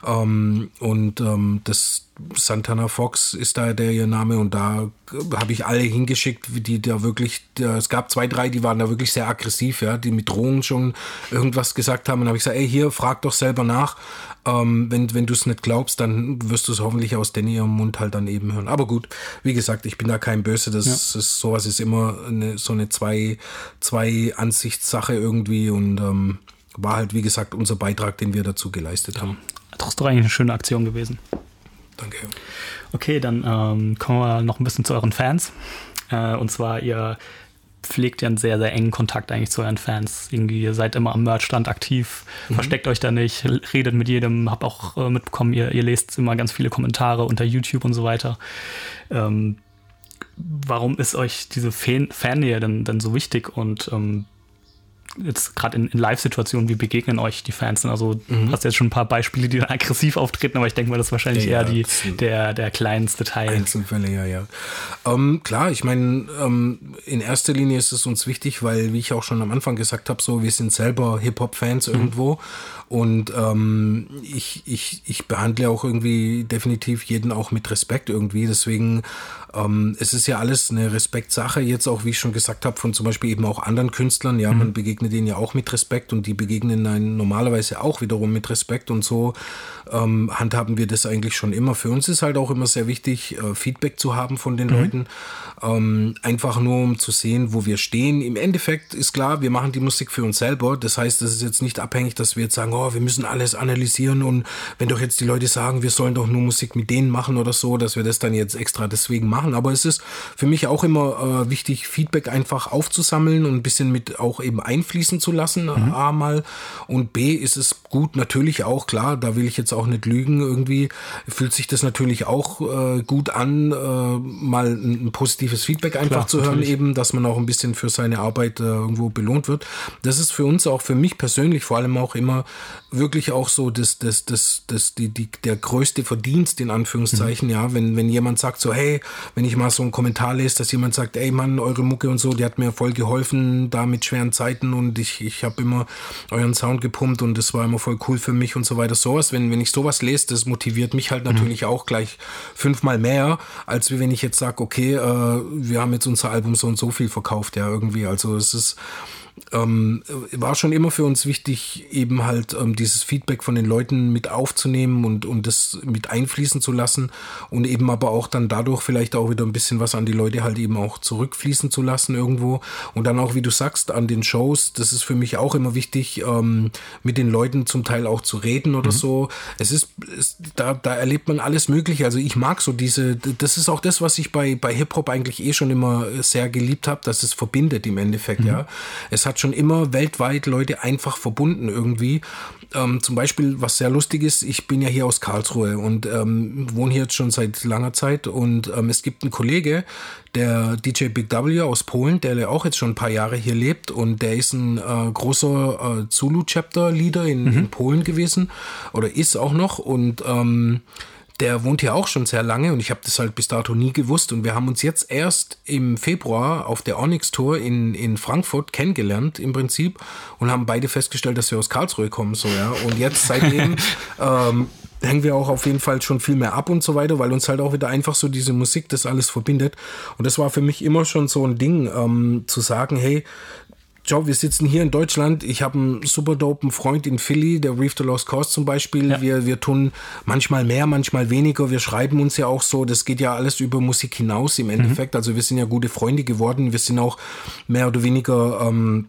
ähm, und ähm, das Santana Fox ist da der Name und da habe ich alle hingeschickt, die da wirklich, da, es gab zwei, drei, die waren da wirklich sehr aggressiv, ja, die mit Drohungen schon irgendwas gesagt haben und habe ich gesagt, ey, hier, frag doch selber nach. Ähm, wenn wenn du es nicht glaubst, dann wirst du es hoffentlich aus denn ihrem Mund halt dann eben hören. Aber gut, wie gesagt, ich bin da kein Böse. Das ja. ist sowas ist immer eine, so eine zwei zwei Ansichtssache irgendwie und ähm, war halt wie gesagt unser Beitrag, den wir dazu geleistet haben. Das ist doch eigentlich eine schöne Aktion gewesen. Danke. Okay, dann ähm, kommen wir noch ein bisschen zu euren Fans. Äh, und zwar, ihr pflegt ja einen sehr, sehr engen Kontakt eigentlich zu euren Fans. Irgendwie, ihr seid immer am Merchstand aktiv, mhm. versteckt euch da nicht, redet mit jedem, hab auch äh, mitbekommen, ihr, ihr, lest immer ganz viele Kommentare unter YouTube und so weiter. Ähm, warum ist euch diese Fan Fannähe denn, denn so wichtig und ähm, jetzt gerade in, in Live-Situationen, wie begegnen euch die Fans? Also mhm. hast jetzt schon ein paar Beispiele, die dann aggressiv auftreten, aber ich denke mal, das ist wahrscheinlich ja, eher die, der, der kleinste Teil. Einzelfälle, ja, ja. Ähm, klar, ich meine, ähm, in erster Linie ist es uns wichtig, weil, wie ich auch schon am Anfang gesagt habe, so, wir sind selber Hip-Hop-Fans mhm. irgendwo und ähm, ich, ich, ich behandle auch irgendwie definitiv jeden auch mit Respekt irgendwie. Deswegen ähm, es ist ja alles eine Respektsache, jetzt auch, wie ich schon gesagt habe, von zum Beispiel eben auch anderen Künstlern. Ja, mhm. man begegnet denen ja auch mit Respekt und die begegnen einen normalerweise auch wiederum mit Respekt und so ähm, handhaben wir das eigentlich schon immer. Für uns ist halt auch immer sehr wichtig, äh, Feedback zu haben von den mhm. Leuten. Ähm, einfach nur, um zu sehen, wo wir stehen. Im Endeffekt ist klar, wir machen die Musik für uns selber. Das heißt, das ist jetzt nicht abhängig, dass wir jetzt sagen, oh, wir müssen alles analysieren und wenn doch jetzt die Leute sagen, wir sollen doch nur Musik mit denen machen oder so, dass wir das dann jetzt extra deswegen machen. Aber es ist für mich auch immer äh, wichtig, Feedback einfach aufzusammeln und ein bisschen mit auch eben einfließen zu lassen, mhm. A mal. Und B ist es gut, natürlich auch, klar, da will ich jetzt auch nicht lügen, irgendwie fühlt sich das natürlich auch äh, gut an, äh, mal ein, ein, positives Feedback einfach Klar, zu hören, natürlich. eben, dass man auch ein bisschen für seine Arbeit äh, irgendwo belohnt wird. Das ist für uns auch, für mich persönlich vor allem auch immer wirklich auch so das, das, das, das, die, die, der größte Verdienst, in Anführungszeichen, mhm. ja, wenn, wenn jemand sagt so, hey, wenn ich mal so einen Kommentar lese, dass jemand sagt, ey Mann, eure Mucke und so, die hat mir voll geholfen, da mit schweren Zeiten und ich, ich habe immer euren Sound gepumpt und das war immer voll cool für mich und so weiter. Sowas, wenn, wenn ich sowas lese, das motiviert mich halt mhm. natürlich mhm. auch gleich fünfmal mehr, als wenn ich jetzt sage, okay, äh, wir haben jetzt unser Album so und so viel verkauft, ja, irgendwie. Also es ist ähm, war schon immer für uns wichtig, eben halt ähm, dieses Feedback von den Leuten mit aufzunehmen und, und das mit einfließen zu lassen und eben aber auch dann dadurch vielleicht auch wieder ein bisschen was an die Leute halt eben auch zurückfließen zu lassen irgendwo. Und dann auch, wie du sagst, an den Shows, das ist für mich auch immer wichtig, ähm, mit den Leuten zum Teil auch zu reden oder mhm. so. Es ist, es, da, da erlebt man alles Mögliche. Also ich mag so diese, das ist auch das, was ich bei, bei Hip-Hop eigentlich eh schon immer sehr geliebt habe, dass es verbindet im Endeffekt, mhm. ja. Es hat schon immer weltweit Leute einfach verbunden irgendwie. Ähm, zum Beispiel, was sehr lustig ist, ich bin ja hier aus Karlsruhe und ähm, wohne hier jetzt schon seit langer Zeit und ähm, es gibt einen Kollege, der DJ Big W aus Polen, der auch jetzt schon ein paar Jahre hier lebt und der ist ein äh, großer äh, Zulu-Chapter-Leader in, mhm. in, Polen gewesen oder ist auch noch und ähm, der wohnt hier auch schon sehr lange und ich habe das halt bis dato nie gewusst. Und wir haben uns jetzt erst im Februar auf der Onyx Tour in, in Frankfurt kennengelernt im Prinzip und haben beide festgestellt, dass wir aus Karlsruhe kommen. So, ja. Und jetzt seitdem ähm, hängen wir auch auf jeden Fall schon viel mehr ab und so weiter, weil uns halt auch wieder einfach so diese Musik das alles verbindet. Und das war für mich immer schon so ein Ding, ähm, zu sagen, hey, Joe, wir sitzen hier in Deutschland. Ich habe einen super dopen Freund in Philly, der Reef the Lost Cause zum Beispiel. Ja. Wir, wir tun manchmal mehr, manchmal weniger. Wir schreiben uns ja auch so. Das geht ja alles über Musik hinaus im Endeffekt. Mhm. Also wir sind ja gute Freunde geworden. Wir sind auch mehr oder weniger ähm,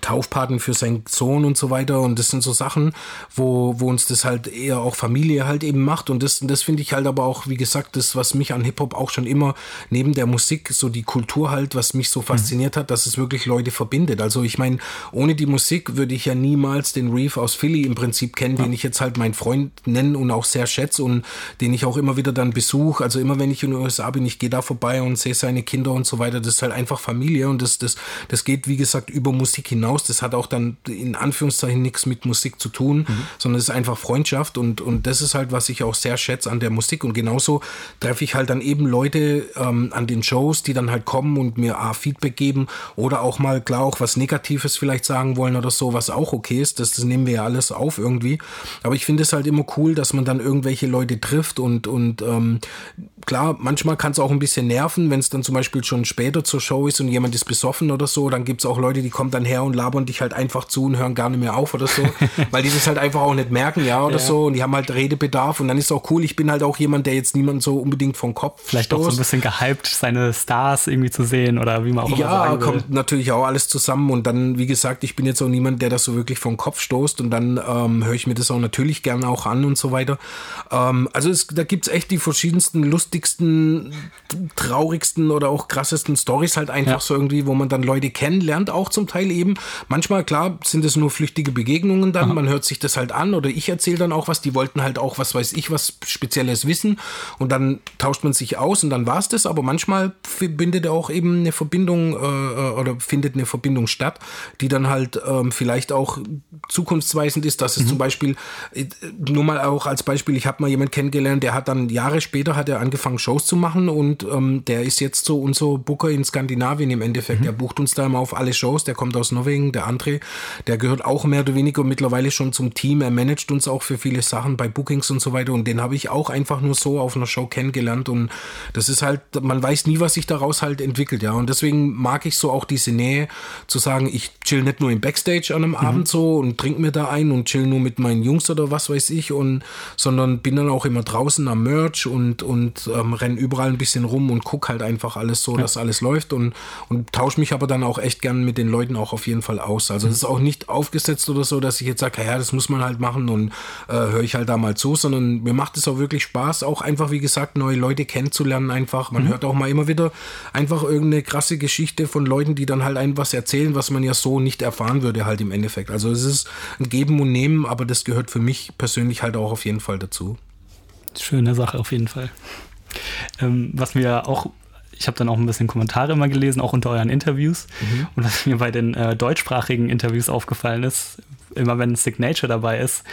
Taufpaten für seinen Sohn und so weiter. Und das sind so Sachen, wo, wo uns das halt eher auch Familie halt eben macht. Und das, das finde ich halt aber auch, wie gesagt, das, was mich an Hip-Hop auch schon immer neben der Musik, so die Kultur halt, was mich so fasziniert mhm. hat, dass es wirklich Leute verbindet. Also ich meine, ohne die Musik würde ich ja niemals den Reef aus Philly im Prinzip kennen, ja. den ich jetzt halt mein Freund nenne und auch sehr schätze und den ich auch immer wieder dann besuche. Also immer wenn ich in den USA bin, ich gehe da vorbei und sehe seine Kinder und so weiter. Das ist halt einfach Familie und das, das, das geht, wie gesagt, über Musik hinaus hinaus. Das hat auch dann in Anführungszeichen nichts mit Musik zu tun, mhm. sondern es ist einfach Freundschaft und, und das ist halt, was ich auch sehr schätze an der Musik. Und genauso treffe ich halt dann eben Leute ähm, an den Shows, die dann halt kommen und mir A, Feedback geben oder auch mal klar auch was Negatives vielleicht sagen wollen oder so, was auch okay ist. Das, das nehmen wir ja alles auf irgendwie. Aber ich finde es halt immer cool, dass man dann irgendwelche Leute trifft und, und ähm, klar, manchmal kann es auch ein bisschen nerven, wenn es dann zum Beispiel schon später zur Show ist und jemand ist besoffen oder so, dann gibt es auch Leute, die kommen dann her und labern dich halt einfach zu und hören gar nicht mehr auf oder so, weil die das halt einfach auch nicht merken, ja, oder ja. so und die haben halt Redebedarf und dann ist auch cool, ich bin halt auch jemand, der jetzt niemand so unbedingt vom Kopf Vielleicht stoßt. auch so ein bisschen gehypt, seine Stars irgendwie zu sehen oder wie man auch immer Ja, sagen will. kommt natürlich auch alles zusammen und dann, wie gesagt, ich bin jetzt auch niemand, der das so wirklich vom Kopf stoßt und dann ähm, höre ich mir das auch natürlich gerne auch an und so weiter. Ähm, also es, da gibt es echt die verschiedensten lustigen lustigsten, traurigsten oder auch krassesten Stories halt einfach ja. so irgendwie, wo man dann Leute kennenlernt, auch zum Teil eben. Manchmal, klar, sind es nur flüchtige Begegnungen dann, Aha. man hört sich das halt an oder ich erzähle dann auch was, die wollten halt auch, was weiß ich, was Spezielles wissen und dann tauscht man sich aus und dann war es das, aber manchmal bindet auch eben eine Verbindung äh, äh, oder findet eine Verbindung statt, die dann halt ähm, vielleicht auch zukunftsweisend ist, dass es mhm. zum Beispiel, äh, nur mal auch als Beispiel, ich habe mal jemanden kennengelernt, der hat dann Jahre später hat er angefangen, angefangen, Shows zu machen und ähm, der ist jetzt so unser Booker in Skandinavien im Endeffekt. Mhm. Der bucht uns da immer auf alle Shows, der kommt aus Norwegen, der André, der gehört auch mehr oder weniger mittlerweile schon zum Team. Er managt uns auch für viele Sachen bei Bookings und so weiter und den habe ich auch einfach nur so auf einer Show kennengelernt und das ist halt, man weiß nie, was sich daraus halt entwickelt, ja. Und deswegen mag ich so auch diese Nähe zu sagen, ich chill nicht nur im Backstage an einem mhm. Abend so und trinke mir da ein und chill nur mit meinen Jungs oder was weiß ich und sondern bin dann auch immer draußen am Merch und, und ähm, renn überall ein bisschen rum und guck halt einfach alles so, ja. dass alles läuft und, und tausche mich aber dann auch echt gern mit den Leuten auch auf jeden Fall aus. Also es mhm. ist auch nicht aufgesetzt oder so, dass ich jetzt sage, ja, das muss man halt machen und äh, höre ich halt da mal zu, sondern mir macht es auch wirklich Spaß, auch einfach, wie gesagt, neue Leute kennenzulernen einfach. Man mhm. hört auch mal immer wieder einfach irgendeine krasse Geschichte von Leuten, die dann halt ein was erzählen, was man ja so nicht erfahren würde halt im Endeffekt. Also es ist ein Geben und Nehmen, aber das gehört für mich persönlich halt auch auf jeden Fall dazu. Schöne Sache auf jeden Fall. Ähm, was mir auch ich habe dann auch ein bisschen Kommentare immer gelesen, auch unter euren Interviews. Mhm. Und was mir bei den äh, deutschsprachigen Interviews aufgefallen ist, immer wenn Signature dabei ist,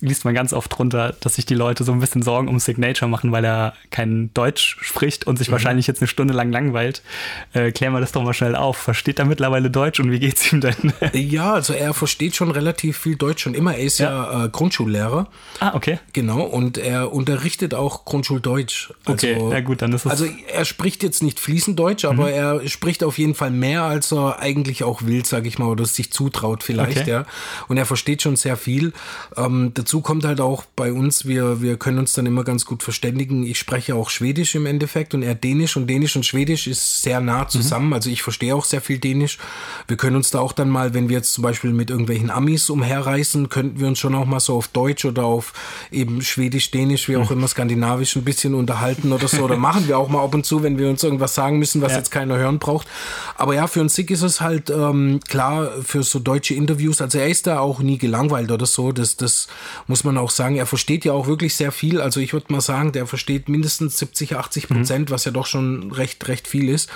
liest man ganz oft drunter, dass sich die Leute so ein bisschen Sorgen um Signature machen, weil er kein Deutsch spricht und sich mhm. wahrscheinlich jetzt eine Stunde lang langweilt. Äh, klären wir das doch mal schnell auf. Versteht er mittlerweile Deutsch und wie geht's ihm denn? ja, also er versteht schon relativ viel Deutsch schon immer. Er ist ja, ja äh, Grundschullehrer. Ah, okay. Genau, und er unterrichtet auch Grundschuldeutsch. Also, okay, ja gut, dann ist es. Also er spricht jetzt nicht fließend Deutsch, aber mhm. er spricht auf jeden Fall mehr, als er eigentlich auch will, sag ich mal, oder sich zutraut vielleicht, okay. ja und er versteht schon sehr viel. Ähm, dazu kommt halt auch bei uns, wir, wir können uns dann immer ganz gut verständigen. Ich spreche auch Schwedisch im Endeffekt und er Dänisch und Dänisch und Schwedisch ist sehr nah mhm. zusammen. Mhm. Also ich verstehe auch sehr viel Dänisch. Wir können uns da auch dann mal, wenn wir jetzt zum Beispiel mit irgendwelchen Amis umherreisen, könnten wir uns schon auch mal so auf Deutsch oder auf eben Schwedisch, Dänisch, wie auch mhm. immer Skandinavisch ein bisschen unterhalten oder so. Oder machen wir auch mal ab und zu, wenn wir uns irgendwas sagen müssen, was ja. jetzt keiner hören braucht. Aber ja, für uns Sick ist es halt ähm, klar, für so deutsche Interviews, also er ist da auch nie gelangweilt oder so. Das, das muss man auch sagen. Er versteht ja auch wirklich sehr viel. Also ich würde mal sagen, der versteht mindestens 70, 80 Prozent, mhm. was ja doch schon recht, recht viel ist.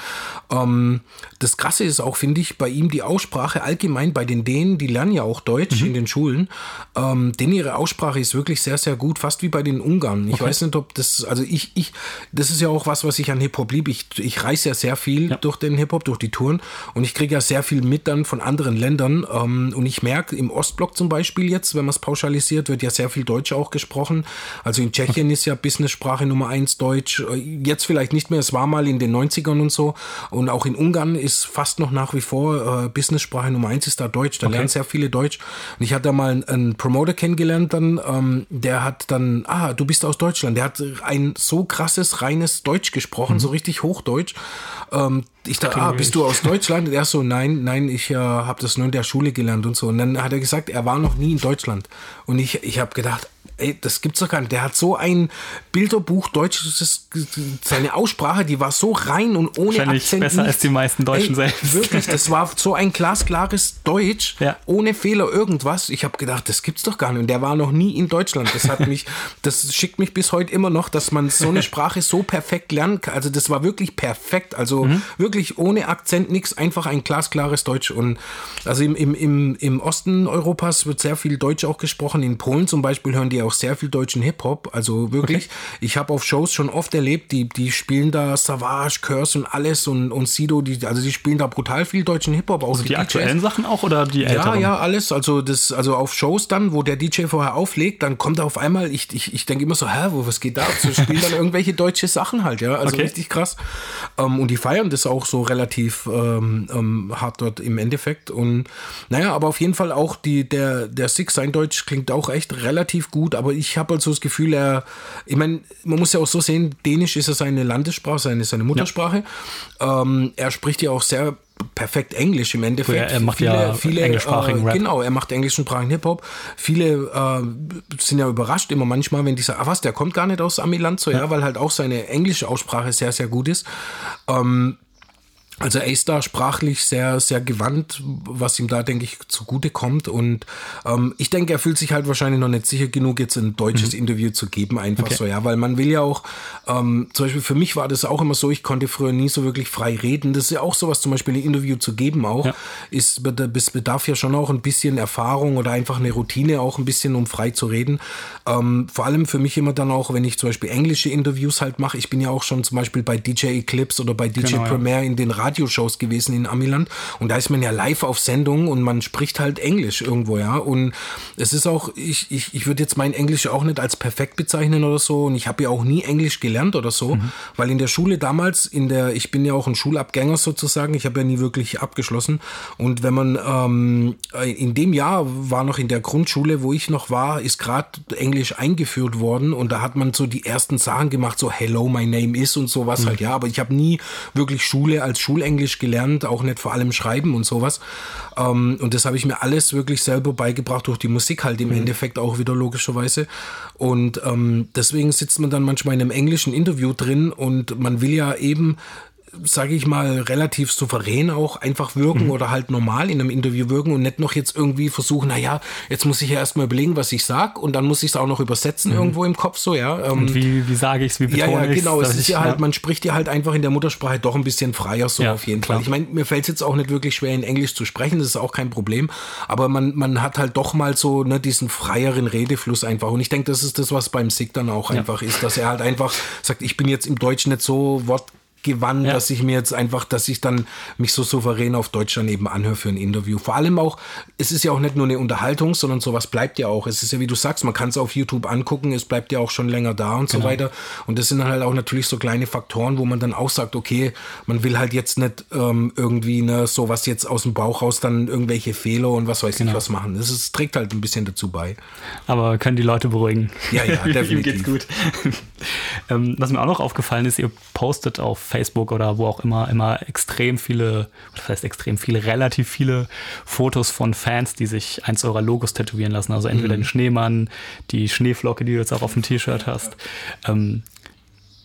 Ähm, das Krasse ist auch, finde ich, bei ihm die Aussprache allgemein bei den Dänen, die lernen ja auch Deutsch mhm. in den Schulen. Ähm, denn ihre Aussprache ist wirklich sehr, sehr gut, fast wie bei den Ungarn. Ich okay. weiß nicht, ob das, also ich, ich, das ist ja auch was, was ich an Hip-Hop liebe. Ich, ich reise ja sehr viel ja. durch den Hip-Hop, durch die Touren und ich kriege ja sehr viel mit dann von anderen Ländern. Ähm, und ich merke, im Ostblock zum Beispiel jetzt, wenn man es pauschalisiert, wird ja sehr viel Deutsch auch gesprochen. Also in Tschechien ist ja Business-Sprache Nummer eins Deutsch. Jetzt vielleicht nicht mehr, es war mal in den 90ern und so. Und auch in Ungarn ist fast noch nach wie vor äh, Business-Sprache Nummer eins ist da Deutsch. Da okay. lernen sehr viele Deutsch. Und ich hatte da mal einen Promoter kennengelernt dann, ähm, der hat dann, ah, du bist aus Deutschland. Der hat ein so krasses, reines Deutsch gesprochen, mhm. so richtig Hochdeutsch. Ähm, ich dachte, ah, bist du aus Deutschland? Und er so, nein, nein, ich äh, habe das nur in der Schule gelernt und so. Und dann hat er gesagt, er war noch nie in Deutschland. Und ich, ich habe gedacht, ey, das gibt's doch gar nicht. Der hat so ein Bilderbuch Deutsch, seine Aussprache, die war so rein und ohne Wahrscheinlich Akzent. besser als die meisten Deutschen ey, selbst. Wirklich, das war so ein glasklares Deutsch, ja. ohne Fehler irgendwas. Ich habe gedacht, das gibt's doch gar nicht. Und der war noch nie in Deutschland. Das hat mich, das schickt mich bis heute immer noch, dass man so eine Sprache so perfekt lernen kann. Also das war wirklich perfekt. Also mhm. wirklich ohne Akzent nichts, einfach ein glasklares Deutsch. Und also im, im, im, im Osten Europas wird sehr viel Deutsch auch gesprochen. In Polen zum Beispiel hören die auch sehr viel deutschen Hip-Hop. Also wirklich, okay. ich habe auf Shows schon oft erlebt, die, die spielen da Savage, Curse und alles und, und Sido, die, also die spielen da brutal viel deutschen Hip-Hop. Also die, die aktuellen Sachen auch oder die älteren? Ja, ja, alles. Also das, also auf Shows dann, wo der DJ vorher auflegt, dann kommt er auf einmal, ich, ich, ich denke immer so, hä, wo, was geht da? So spielen dann irgendwelche deutsche Sachen halt, ja. Also okay. richtig krass. Ähm, und die feiern das auch so relativ ähm, ähm, hart dort im Endeffekt. Und naja, aber auf jeden Fall auch die, der, der Six, sein Deutsch klingt auch echt relativ gut, aber ich habe halt so das Gefühl, er, ich meine, man muss ja auch so sehen, Dänisch ist ja seine Landessprache, seine, seine Muttersprache. Ja. Ähm, er spricht ja auch sehr perfekt Englisch im Endeffekt. Ja, er macht viele, ja viele, englischsprachigen äh, Rap. Genau, er macht englischsprachigen Hip-Hop. Viele äh, sind ja überrascht immer manchmal, wenn die sagen, ah was, der kommt gar nicht aus Amiland, so ja. ja, weil halt auch seine englische Aussprache sehr, sehr gut ist. Ähm, also er ist da sprachlich sehr, sehr gewandt, was ihm da, denke ich, zugute kommt. Und ähm, ich denke, er fühlt sich halt wahrscheinlich noch nicht sicher genug, jetzt ein deutsches mhm. Interview zu geben, einfach okay. so, ja, weil man will ja auch, ähm, zum Beispiel für mich war das auch immer so, ich konnte früher nie so wirklich frei reden. Das ist ja auch sowas, zum Beispiel ein Interview zu geben auch, ja. ist, es bedarf ja schon auch ein bisschen Erfahrung oder einfach eine Routine auch ein bisschen, um frei zu reden. Ähm, vor allem für mich immer dann auch, wenn ich zum Beispiel englische Interviews halt mache. Ich bin ja auch schon zum Beispiel bei DJ Eclipse oder bei DJ genau, Premiere ja. in den Radio Radioshows gewesen in Amiland und da ist man ja live auf Sendung und man spricht halt Englisch irgendwo, ja. Und es ist auch, ich, ich, ich würde jetzt mein Englisch auch nicht als perfekt bezeichnen oder so und ich habe ja auch nie Englisch gelernt oder so, mhm. weil in der Schule damals, in der, ich bin ja auch ein Schulabgänger sozusagen, ich habe ja nie wirklich abgeschlossen und wenn man ähm, in dem Jahr war noch in der Grundschule, wo ich noch war, ist gerade Englisch eingeführt worden und da hat man so die ersten Sachen gemacht, so Hello, my name is und sowas mhm. halt, ja, aber ich habe nie wirklich Schule als Schulenglisch gelernt, auch nicht vor allem Schreiben und sowas. Ähm, und das habe ich mir alles wirklich selber beigebracht durch die Musik halt im mhm. Endeffekt auch wieder logischerweise. Und ähm, deswegen sitzt man dann manchmal in einem englischen Interview drin und man will ja eben sage ich mal, relativ souverän auch einfach wirken mhm. oder halt normal in einem Interview wirken und nicht noch jetzt irgendwie versuchen, naja, jetzt muss ich ja erstmal überlegen, was ich sag und dann muss ich es auch noch übersetzen mhm. irgendwo im Kopf so, ja. Ähm, und wie, wie sage ich es, wie betone Ja, ja, genau, es ist ja halt, man spricht ja halt einfach in der Muttersprache doch ein bisschen freier so ja, auf jeden klar. Fall. Ich meine, mir fällt es jetzt auch nicht wirklich schwer in Englisch zu sprechen, das ist auch kein Problem, aber man, man hat halt doch mal so ne, diesen freieren Redefluss einfach und ich denke, das ist das, was beim Sick dann auch ja. einfach ist, dass er halt einfach sagt, ich bin jetzt im Deutschen nicht so wort gewandt, ja. dass ich mir jetzt einfach, dass ich dann mich so souverän auf Deutsch daneben anhöre für ein Interview. Vor allem auch, es ist ja auch nicht nur eine Unterhaltung, sondern sowas bleibt ja auch. Es ist ja, wie du sagst, man kann es auf YouTube angucken, es bleibt ja auch schon länger da und genau. so weiter. Und das sind halt auch natürlich so kleine Faktoren, wo man dann auch sagt, okay, man will halt jetzt nicht ähm, irgendwie ne, sowas jetzt aus dem Bauch raus dann irgendwelche Fehler und was weiß genau. ich was machen. Das ist, trägt halt ein bisschen dazu bei. Aber können die Leute beruhigen. Ja, ja, definitiv. Ihm geht's gut. Ähm, was mir auch noch aufgefallen ist, ihr postet auf Facebook oder wo auch immer immer extrem viele, das heißt extrem viele, relativ viele Fotos von Fans, die sich eins eurer Logos tätowieren lassen. Also entweder mhm. den Schneemann, die Schneeflocke, die du jetzt auch auf dem T-Shirt hast. Ähm,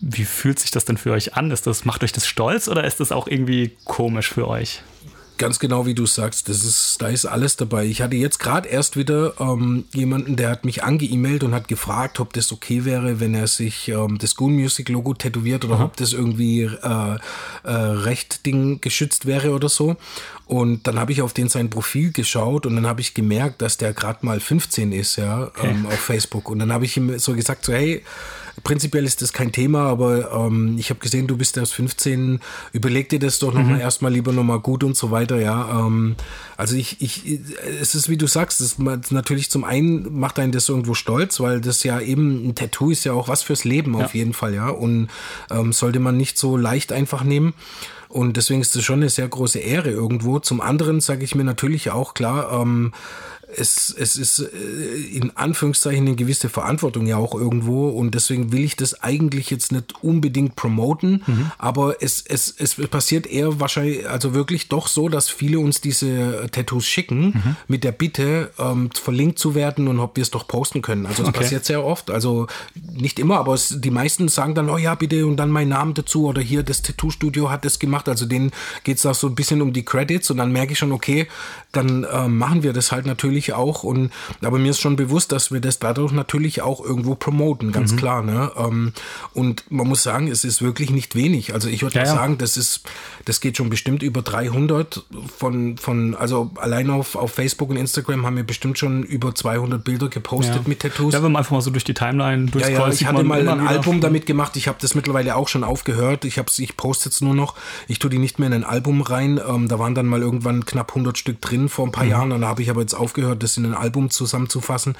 wie fühlt sich das denn für euch an? Ist das, macht euch das stolz oder ist das auch irgendwie komisch für euch? Ganz genau wie du sagst, das ist, da ist alles dabei. Ich hatte jetzt gerade erst wieder ähm, jemanden, der hat mich angeemailt und hat gefragt, ob das okay wäre, wenn er sich ähm, das Goon Music Logo tätowiert oder mhm. ob das irgendwie äh, äh, recht Ding geschützt wäre oder so. Und dann habe ich auf den sein Profil geschaut und dann habe ich gemerkt, dass der gerade mal 15 ist, ja, okay. ähm, auf Facebook. Und dann habe ich ihm so gesagt, so hey, prinzipiell ist das kein Thema, aber ähm, ich habe gesehen, du bist erst 15. Überleg dir das doch nochmal mhm. erstmal lieber nochmal gut und so weiter, ja. Ähm, also ich, ich, es ist wie du sagst, das natürlich zum einen macht einen das irgendwo stolz, weil das ja eben ein Tattoo ist ja auch was fürs Leben ja. auf jeden Fall, ja. Und ähm, sollte man nicht so leicht einfach nehmen. Und deswegen ist das schon eine sehr große Ehre irgendwo. Zum anderen sage ich mir natürlich auch klar, ähm, es, es ist äh, in Anführungszeichen eine gewisse Verantwortung ja auch irgendwo und deswegen will ich das eigentlich jetzt nicht unbedingt promoten, mhm. aber es, es, es passiert eher wahrscheinlich, also wirklich doch so, dass viele uns diese Tattoos schicken mhm. mit der Bitte, ähm, verlinkt zu werden und ob wir es doch posten können. Also es okay. passiert sehr oft, also nicht immer, aber es, die meisten sagen dann, oh ja, bitte und dann mein Namen dazu oder hier das Tattoo-Studio hat das gemacht, also denen geht es da so ein bisschen um die Credits und dann merke ich schon, okay, dann äh, machen wir das halt natürlich natürlich auch. Und aber mir ist schon bewusst, dass wir das dadurch natürlich auch irgendwo promoten, ganz mhm. klar. Ne? Ähm, und man muss sagen, es ist wirklich nicht wenig. Also ich würde ja, sagen, das ist, das geht schon bestimmt über 300 von, von also allein auf, auf Facebook und Instagram haben wir bestimmt schon über 200 Bilder gepostet ja. mit Tattoos. Ja, wenn man einfach mal so durch die Timeline durchscrollt. Ja, ja, ich hatte mal ein Album damit gemacht. Ich habe das mittlerweile auch schon aufgehört. Ich habe ich poste jetzt nur noch. Ich tue die nicht mehr in ein Album rein. Ähm, da waren dann mal irgendwann knapp 100 Stück drin vor ein paar mhm. Jahren. Und da habe ich aber jetzt aufgehört, das in ein Album zusammenzufassen.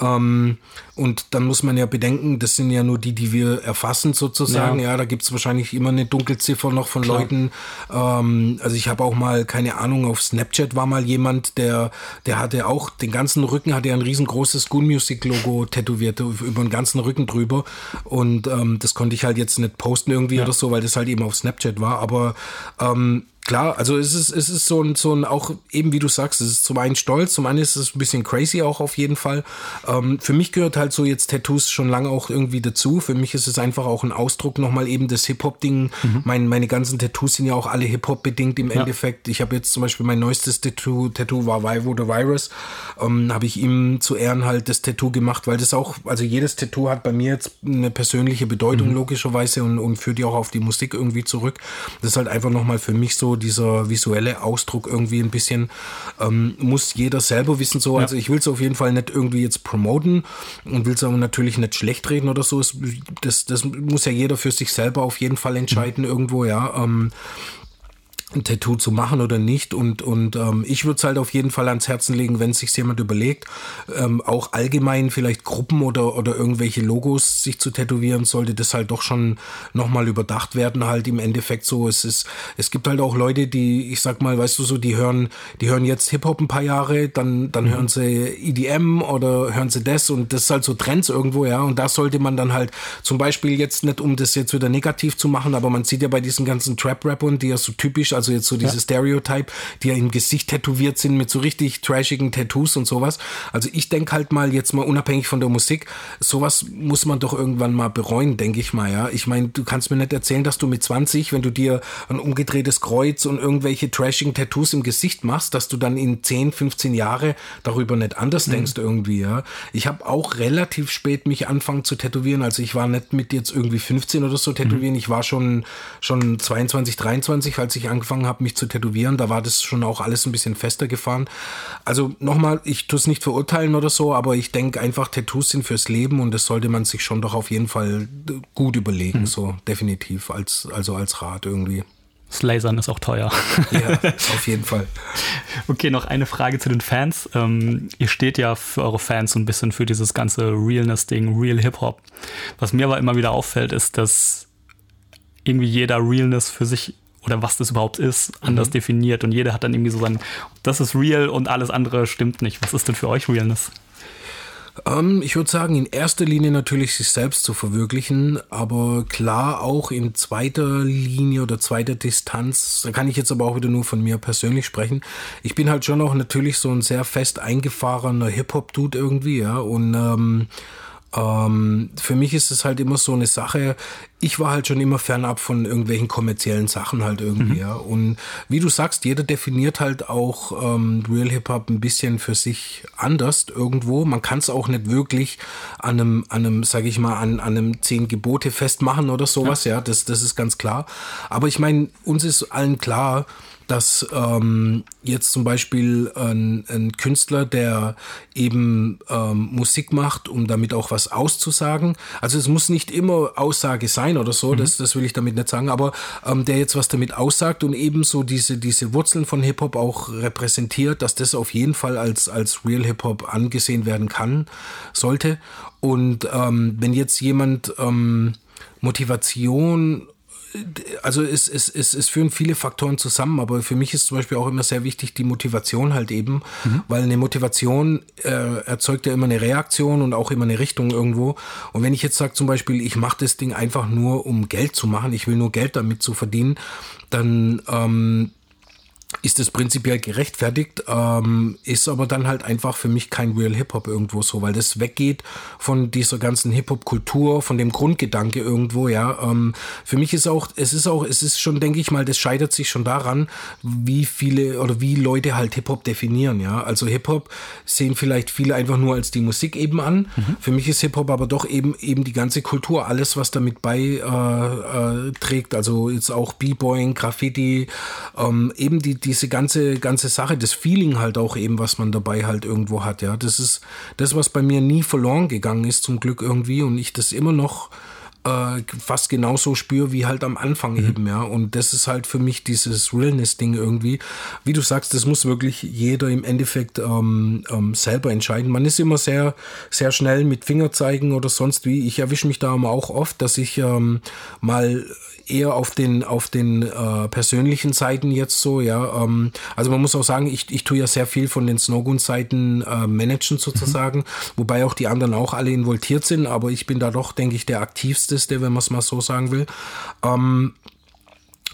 Ähm, und dann muss man ja bedenken, das sind ja nur die, die wir erfassen sozusagen. Ja, ja da gibt es wahrscheinlich immer eine Dunkelziffer noch von Klar. Leuten. Ähm, also ich habe auch mal, keine Ahnung, auf Snapchat war mal jemand, der, der hatte auch den ganzen Rücken, hatte ja ein riesengroßes School Music Logo tätowiert, über den ganzen Rücken drüber. Und ähm, das konnte ich halt jetzt nicht posten irgendwie ja. oder so, weil das halt eben auf Snapchat war. Aber ähm, Klar, also es ist, es ist so ein, so ein, auch eben wie du sagst, es ist zum einen stolz, zum anderen ist es ein bisschen crazy auch auf jeden Fall. Ähm, für mich gehört halt so jetzt Tattoos schon lange auch irgendwie dazu. Für mich ist es einfach auch ein Ausdruck nochmal eben des Hip-Hop-Ding. Mhm. Mein, meine ganzen Tattoos sind ja auch alle Hip-Hop bedingt im ja. Endeffekt. Ich habe jetzt zum Beispiel mein neuestes Tattoo, Tattoo war Vivo the Virus. Ähm, habe ich ihm zu Ehren halt das Tattoo gemacht, weil das auch, also jedes Tattoo hat bei mir jetzt eine persönliche Bedeutung mhm. logischerweise und, und führt ja auch auf die Musik irgendwie zurück. Das ist halt einfach nochmal für mich so dieser visuelle Ausdruck irgendwie ein bisschen, ähm, muss jeder selber wissen so. Ja. Also ich will es auf jeden Fall nicht irgendwie jetzt promoten und will es aber natürlich nicht schlecht reden oder so. Das, das muss ja jeder für sich selber auf jeden Fall entscheiden mhm. irgendwo, ja. Ähm, ein Tattoo zu machen oder nicht. Und, und ähm, ich würde es halt auf jeden Fall ans Herzen legen, wenn sich jemand überlegt, ähm, auch allgemein vielleicht Gruppen oder, oder irgendwelche Logos sich zu tätowieren, sollte das halt doch schon nochmal überdacht werden, halt im Endeffekt so. Es ist, es gibt halt auch Leute, die, ich sag mal, weißt du so, die hören, die hören jetzt Hip-Hop ein paar Jahre, dann, dann mhm. hören sie EDM oder hören sie das und das ist halt so Trends irgendwo, ja. Und da sollte man dann halt zum Beispiel jetzt nicht, um das jetzt wieder negativ zu machen, aber man sieht ja bei diesen ganzen Trap-Rappern, die ja so typisch, also jetzt so diese ja. Stereotype, die ja im Gesicht tätowiert sind mit so richtig trashigen Tattoos und sowas. Also ich denke halt mal jetzt mal unabhängig von der Musik, sowas muss man doch irgendwann mal bereuen, denke ich mal, ja. Ich meine, du kannst mir nicht erzählen, dass du mit 20, wenn du dir ein umgedrehtes Kreuz und irgendwelche trashigen Tattoos im Gesicht machst, dass du dann in 10, 15 Jahre darüber nicht anders mhm. denkst irgendwie, ja. Ich habe auch relativ spät mich anfangen zu tätowieren, also ich war nicht mit jetzt irgendwie 15 oder so tätowieren, mhm. ich war schon schon 22, 23, als ich angefangen angefangen habe, mich zu tätowieren, da war das schon auch alles ein bisschen fester gefahren. Also nochmal, ich tue es nicht verurteilen oder so, aber ich denke einfach, Tattoos sind fürs Leben und das sollte man sich schon doch auf jeden Fall gut überlegen, mhm. so definitiv, als, also als Rat irgendwie. Das Lasern ist auch teuer. Ja, auf jeden Fall. Okay, noch eine Frage zu den Fans. Ähm, ihr steht ja für eure Fans so ein bisschen für dieses ganze Realness-Ding, Real Hip-Hop. Was mir aber immer wieder auffällt, ist, dass irgendwie jeder Realness für sich oder was das überhaupt ist, anders mhm. definiert. Und jeder hat dann irgendwie so sein, das ist real und alles andere stimmt nicht. Was ist denn für euch Realness? Ähm, ich würde sagen, in erster Linie natürlich sich selbst zu verwirklichen, aber klar auch in zweiter Linie oder zweiter Distanz, da kann ich jetzt aber auch wieder nur von mir persönlich sprechen. Ich bin halt schon auch natürlich so ein sehr fest eingefahrener Hip-Hop-Dude irgendwie, ja, und ähm, ähm, für mich ist es halt immer so eine Sache, ich war halt schon immer fernab von irgendwelchen kommerziellen Sachen halt irgendwie, mhm. ja. Und wie du sagst, jeder definiert halt auch ähm, Real Hip Hop ein bisschen für sich anders irgendwo. Man kann es auch nicht wirklich an einem, an einem, sag ich mal, an, an einem zehn Gebote festmachen oder sowas, ja, ja das, das ist ganz klar. Aber ich meine, uns ist allen klar, dass ähm, jetzt zum Beispiel ein, ein Künstler, der eben ähm, Musik macht, um damit auch was auszusagen, also es muss nicht immer Aussage sein oder so, mhm. das, das will ich damit nicht sagen, aber ähm, der jetzt was damit aussagt und ebenso diese, diese Wurzeln von Hip-Hop auch repräsentiert, dass das auf jeden Fall als, als Real Hip-Hop angesehen werden kann, sollte. Und ähm, wenn jetzt jemand ähm, Motivation also es, es, es, es führen viele Faktoren zusammen, aber für mich ist zum Beispiel auch immer sehr wichtig die Motivation halt eben, mhm. weil eine Motivation äh, erzeugt ja immer eine Reaktion und auch immer eine Richtung irgendwo. Und wenn ich jetzt sage zum Beispiel, ich mache das Ding einfach nur, um Geld zu machen, ich will nur Geld damit zu verdienen, dann ähm, ist es prinzipiell gerechtfertigt, ähm, ist aber dann halt einfach für mich kein Real Hip-Hop irgendwo so, weil das weggeht von dieser ganzen Hip-Hop-Kultur, von dem Grundgedanke irgendwo, ja. Ähm, für mich ist auch, es ist auch, es ist schon, denke ich mal, das scheitert sich schon daran, wie viele oder wie Leute halt Hip-Hop definieren, ja. Also Hip-Hop sehen vielleicht viele einfach nur als die Musik eben an. Mhm. Für mich ist Hip-Hop aber doch eben, eben die ganze Kultur, alles, was damit beiträgt, äh, äh, also jetzt auch B-Boying, Graffiti, ähm, eben die, diese ganze, ganze Sache, das Feeling halt auch eben, was man dabei halt irgendwo hat, ja. Das ist das, was bei mir nie verloren gegangen ist, zum Glück irgendwie, und ich das immer noch äh, fast genauso spüre wie halt am Anfang mhm. eben, ja. Und das ist halt für mich dieses Realness-Ding irgendwie. Wie du sagst, das muss wirklich jeder im Endeffekt ähm, ähm, selber entscheiden. Man ist immer sehr, sehr schnell mit Fingerzeigen oder sonst wie. Ich erwische mich da immer auch oft, dass ich ähm, mal eher auf den, auf den äh, persönlichen Seiten jetzt so, ja. Ähm, also man muss auch sagen, ich, ich tue ja sehr viel von den Snowgoon-Seiten äh, managen sozusagen, mhm. wobei auch die anderen auch alle involviert sind, aber ich bin da doch, denke ich, der aktivsteste, wenn man es mal so sagen will. Ähm,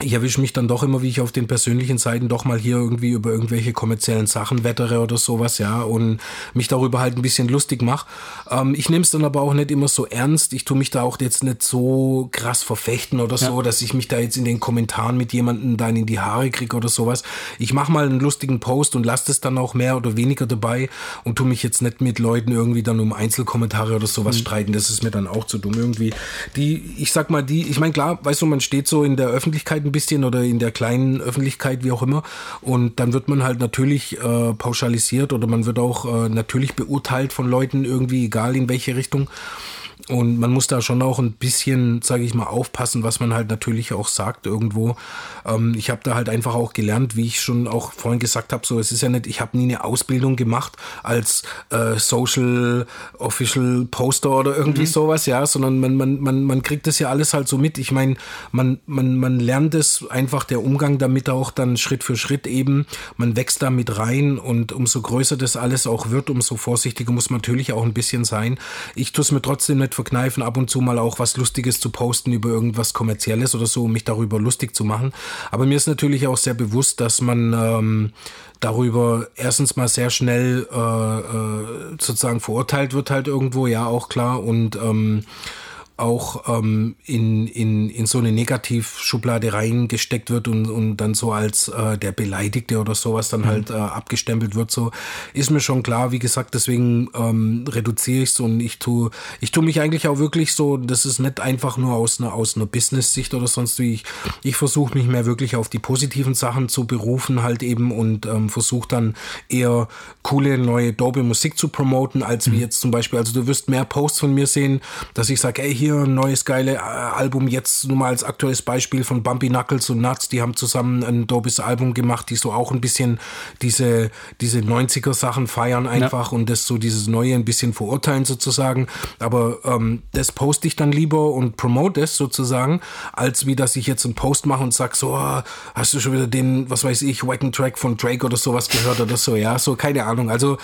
ich erwische mich dann doch immer, wie ich auf den persönlichen Seiten doch mal hier irgendwie über irgendwelche kommerziellen Sachen wettere oder sowas, ja, und mich darüber halt ein bisschen lustig mache. Ähm, ich nehme es dann aber auch nicht immer so ernst. Ich tue mich da auch jetzt nicht so krass verfechten oder so, ja. dass ich mich da jetzt in den Kommentaren mit jemandem dann in die Haare kriege oder sowas. Ich mache mal einen lustigen Post und lasse das dann auch mehr oder weniger dabei und tue mich jetzt nicht mit Leuten irgendwie dann um Einzelkommentare oder sowas mhm. streiten. Das ist mir dann auch zu dumm irgendwie. Die, ich sag mal, die, ich meine, klar, weißt du, man steht so in der Öffentlichkeit ein bisschen oder in der kleinen Öffentlichkeit, wie auch immer. Und dann wird man halt natürlich äh, pauschalisiert oder man wird auch äh, natürlich beurteilt von Leuten irgendwie, egal in welche Richtung. Und man muss da schon auch ein bisschen, sage ich mal, aufpassen, was man halt natürlich auch sagt irgendwo. Ähm, ich habe da halt einfach auch gelernt, wie ich schon auch vorhin gesagt habe, so es ist ja nicht, ich habe nie eine Ausbildung gemacht als äh, Social Official Poster oder irgendwie mhm. sowas, ja, sondern man, man, man, man kriegt das ja alles halt so mit. Ich meine, man, man, man lernt es einfach, der Umgang damit auch dann Schritt für Schritt eben. Man wächst da mit rein und umso größer das alles auch wird, umso vorsichtiger muss man natürlich auch ein bisschen sein. Ich tue es mir trotzdem nicht verkneifen, ab und zu mal auch was Lustiges zu posten über irgendwas Kommerzielles oder so, um mich darüber lustig zu machen. Aber mir ist natürlich auch sehr bewusst, dass man ähm, darüber erstens mal sehr schnell äh, äh, sozusagen verurteilt wird halt irgendwo, ja auch klar und ähm, auch ähm, in, in, in so eine Negativschublade reingesteckt wird und, und dann so als äh, der Beleidigte oder sowas dann mhm. halt äh, abgestempelt wird, so ist mir schon klar, wie gesagt, deswegen ähm, reduziere ich es und ich tue, ich tue mich eigentlich auch wirklich so, das ist nicht einfach nur aus einer, aus einer Business-Sicht oder sonst wie ich, ich versuche mich mehr wirklich auf die positiven Sachen zu berufen halt eben und ähm, versuche dann eher coole neue dope Musik zu promoten, als mhm. wie jetzt zum Beispiel, also du wirst mehr Posts von mir sehen, dass ich sage, ey, hier hier ein neues geile äh, Album, jetzt nur mal als aktuelles Beispiel von Bumpy Knuckles und Nuts, die haben zusammen ein dopes Album gemacht, die so auch ein bisschen diese, diese 90er Sachen feiern einfach ja. und das so dieses Neue ein bisschen verurteilen sozusagen. Aber ähm, das poste ich dann lieber und promote es sozusagen, als wie dass ich jetzt einen Post mache und sag so, oh, hast du schon wieder den, was weiß ich, Wacken Track von Drake oder sowas gehört oder so, ja, so, keine Ahnung. Also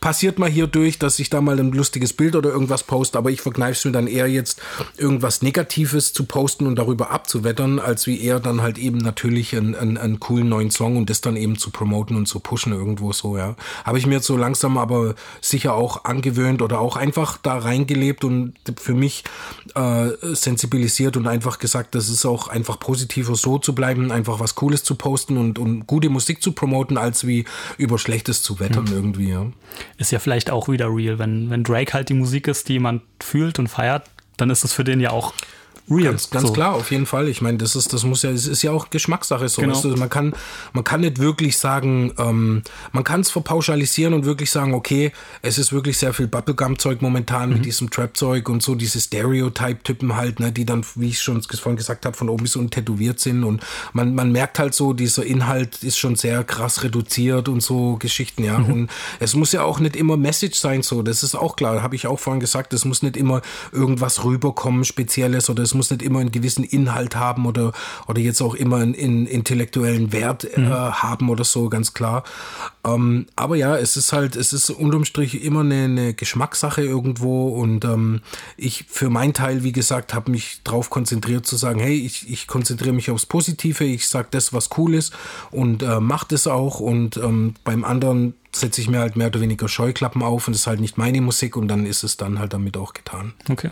passiert mal hier durch, dass ich da mal ein lustiges Bild oder irgendwas poste, aber ich verkneife es mir dann eher jetzt irgendwas Negatives zu posten und darüber abzuwettern, als wie eher dann halt eben natürlich einen, einen, einen coolen neuen Song und das dann eben zu promoten und zu pushen irgendwo so, ja. Habe ich mir jetzt so langsam aber sicher auch angewöhnt oder auch einfach da reingelebt und für mich äh, sensibilisiert und einfach gesagt, das ist auch einfach positiver so zu bleiben, einfach was Cooles zu posten und, und gute Musik zu promoten, als wie über Schlechtes zu wettern mhm. irgendwie, ja. Ist ja vielleicht auch wieder real, wenn, wenn Drake halt die Musik ist, die jemand fühlt und feiert, dann ist das für den ja auch real. Ganz, ganz so. klar, auf jeden Fall. Ich meine, das ist, das muss ja, es ist ja auch Geschmackssache so. Genau. Weißt du? Man kann, man kann nicht wirklich sagen, ähm, man kann es verpauschalisieren und wirklich sagen, okay, es ist wirklich sehr viel Bubblegum-Zeug momentan mhm. mit diesem Trap-Zeug und so diese Stereotype-Typen halt, ne, die dann, wie ich schon vorhin gesagt habe, von oben bis unten tätowiert sind und man, man merkt halt so, dieser Inhalt ist schon sehr krass reduziert und so Geschichten, ja. Mhm. Und es muss ja auch nicht immer Message sein, so. Das ist auch klar, habe ich auch vorhin gesagt, es muss nicht immer irgendwas rüberkommen, Spezielles oder es muss nicht immer einen gewissen Inhalt haben oder, oder jetzt auch immer einen, einen intellektuellen Wert äh, mhm. haben oder so, ganz klar. Ähm, aber ja, es ist halt, es ist unterm Strich immer eine, eine Geschmackssache irgendwo und ähm, ich für meinen Teil, wie gesagt, habe mich darauf konzentriert zu sagen, hey, ich, ich konzentriere mich aufs Positive, ich sage das, was cool ist und äh, mache das auch und ähm, beim anderen setze ich mir halt mehr oder weniger Scheuklappen auf und das ist halt nicht meine Musik und dann ist es dann halt damit auch getan. Okay.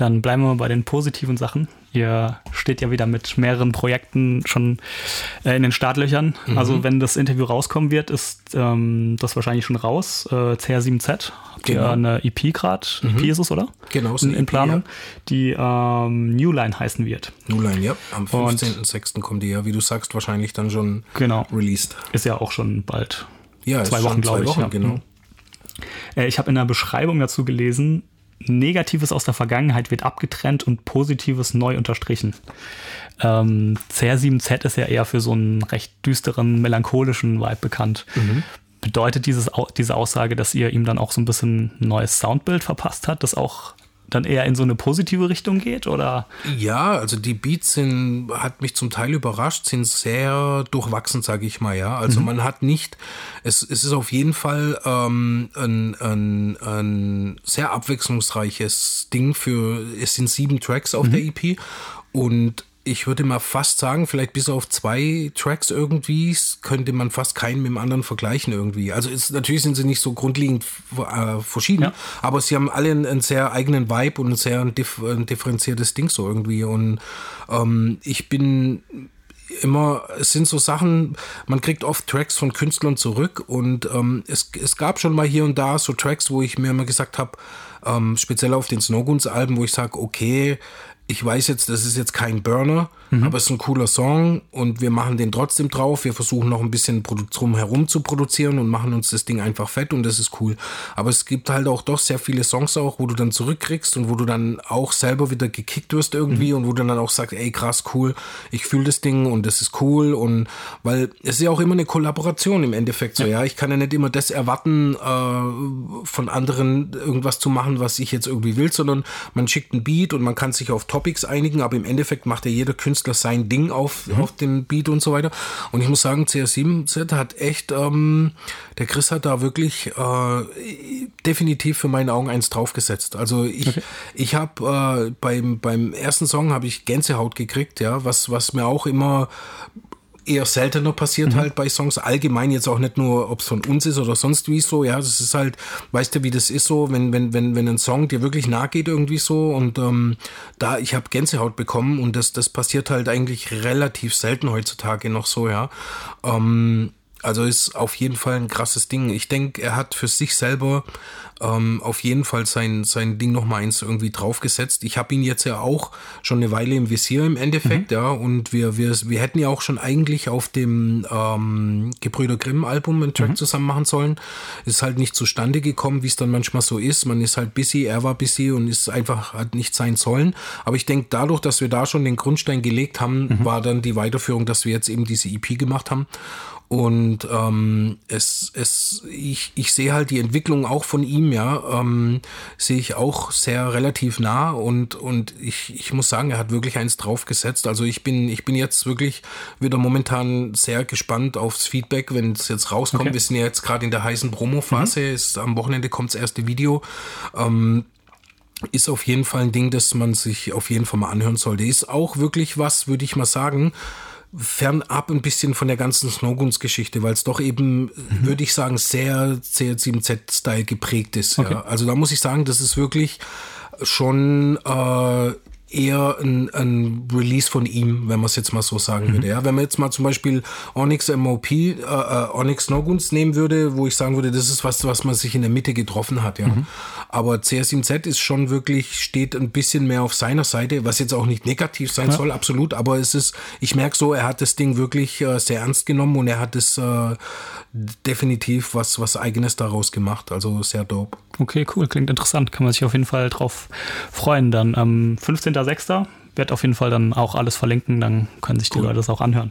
Dann bleiben wir mal bei den positiven Sachen. Ihr steht ja wieder mit mehreren Projekten schon äh, in den Startlöchern. Mhm. Also wenn das Interview rauskommen wird, ist ähm, das wahrscheinlich schon raus. Äh, CR7Z habt genau. ihr eine EP gerade. Mhm. EP ist es, oder? Genau. In, in Planung. Ja. Die ähm, Newline heißen wird. Newline, ja. Am 15.06. kommt die ja, wie du sagst, wahrscheinlich dann schon genau. released. Ist ja auch schon bald. Ja, zwei Wochen, glaube ich. Wochen, ja. genau. Äh, ich habe in der Beschreibung dazu gelesen, Negatives aus der Vergangenheit wird abgetrennt und Positives neu unterstrichen. Ähm, CR7Z ist ja eher für so einen recht düsteren, melancholischen Vibe bekannt. Mhm. Bedeutet dieses, diese Aussage, dass ihr ihm dann auch so ein bisschen ein neues Soundbild verpasst hat, das auch dann eher in so eine positive Richtung geht, oder? Ja, also die Beats sind, hat mich zum Teil überrascht, sind sehr durchwachsen, sage ich mal, ja. Also mhm. man hat nicht, es, es ist auf jeden Fall ähm, ein, ein, ein sehr abwechslungsreiches Ding für, es sind sieben Tracks auf mhm. der EP und ich würde mal fast sagen, vielleicht bis auf zwei Tracks irgendwie, könnte man fast keinen mit dem anderen vergleichen irgendwie. Also ist, natürlich sind sie nicht so grundlegend äh, verschieden, ja. aber sie haben alle einen, einen, sehr eigenen Vibe und ein sehr ein, ein differenziertes Ding so irgendwie. Und ähm, ich bin immer, es sind so Sachen, man kriegt oft Tracks von Künstlern zurück und ähm, es, es gab schon mal hier und da so Tracks, wo ich mir immer gesagt habe, ähm, speziell auf den Snowguns Alben, wo ich sage, okay, ich weiß jetzt, das ist jetzt kein Burner, mhm. aber es ist ein cooler Song und wir machen den trotzdem drauf. Wir versuchen noch ein bisschen drum herum zu produzieren und machen uns das Ding einfach fett und das ist cool. Aber es gibt halt auch doch sehr viele Songs auch, wo du dann zurückkriegst und wo du dann auch selber wieder gekickt wirst irgendwie mhm. und wo du dann auch sagst, ey krass, cool, ich fühle das Ding und das ist cool und weil es ist ja auch immer eine Kollaboration im Endeffekt so, ja. ja? Ich kann ja nicht immer das erwarten, äh, von anderen irgendwas zu machen, was ich jetzt irgendwie will, sondern man schickt ein Beat und man kann sich auf Top Topics einigen, aber im Endeffekt macht ja jeder Künstler sein Ding auf, mhm. auf dem Beat und so weiter. Und ich muss sagen, CR7Z hat echt, ähm, der Chris hat da wirklich äh, definitiv für meine Augen eins draufgesetzt. Also ich, okay. ich habe äh, beim, beim ersten Song habe ich Gänsehaut gekriegt, ja, was, was mir auch immer eher seltener passiert mhm. halt bei Songs. Allgemein jetzt auch nicht nur, ob es von uns ist oder sonst wie so. Ja, das ist halt, weißt du, wie das ist so, wenn, wenn, wenn, wenn ein Song dir wirklich nahe geht irgendwie so. Und ähm, da, ich habe Gänsehaut bekommen und das, das passiert halt eigentlich relativ selten heutzutage noch so, ja. Ähm, also ist auf jeden Fall ein krasses Ding. Ich denke, er hat für sich selber ähm, auf jeden Fall sein, sein Ding noch mal eins irgendwie draufgesetzt. Ich habe ihn jetzt ja auch schon eine Weile im Visier im Endeffekt, mhm. ja, und wir, wir, wir hätten ja auch schon eigentlich auf dem ähm, Gebrüder Grimm Album einen Track mhm. zusammen machen sollen. Ist halt nicht zustande gekommen, wie es dann manchmal so ist. Man ist halt busy, er war busy und ist einfach, hat nicht sein sollen. Aber ich denke, dadurch, dass wir da schon den Grundstein gelegt haben, mhm. war dann die Weiterführung, dass wir jetzt eben diese EP gemacht haben. Und ähm, es, es, ich, ich sehe halt die Entwicklung auch von ihm, ja, ähm, sehe ich auch sehr relativ nah und, und ich, ich muss sagen, er hat wirklich eins draufgesetzt. Also ich bin, ich bin jetzt wirklich wieder momentan sehr gespannt aufs Feedback, wenn es jetzt rauskommt. Okay. Wir sind ja jetzt gerade in der heißen Promo-Phase. Mhm. Am Wochenende kommt das erste Video. Ähm, ist auf jeden Fall ein Ding, das man sich auf jeden Fall mal anhören sollte. Ist auch wirklich was, würde ich mal sagen, fernab ein bisschen von der ganzen Snowgoons-Geschichte, weil es doch eben, mhm. würde ich sagen, sehr CR7Z-Style geprägt ist. Okay. Ja. Also da muss ich sagen, das ist wirklich schon äh, eher ein, ein Release von ihm, wenn man es jetzt mal so sagen mhm. würde. Ja, wenn man jetzt mal zum Beispiel Onyx MOP, äh, äh, Onyx Snowgoons nehmen würde, wo ich sagen würde, das ist was, was man sich in der Mitte getroffen hat. Ja, mhm. aber CR7Z ist schon wirklich steht ein bisschen mehr auf seiner Seite, was jetzt auch nicht negativ sein ja. soll, absolut. Aber es ist, ich merke so, er hat das Ding wirklich äh, sehr ernst genommen und er hat es äh, definitiv was was eigenes daraus gemacht. Also sehr dope. Okay, cool, klingt interessant. Kann man sich auf jeden Fall drauf freuen. Dann am 15.06. wird auf jeden Fall dann auch alles verlinken, dann können sich die cool. Leute das auch anhören.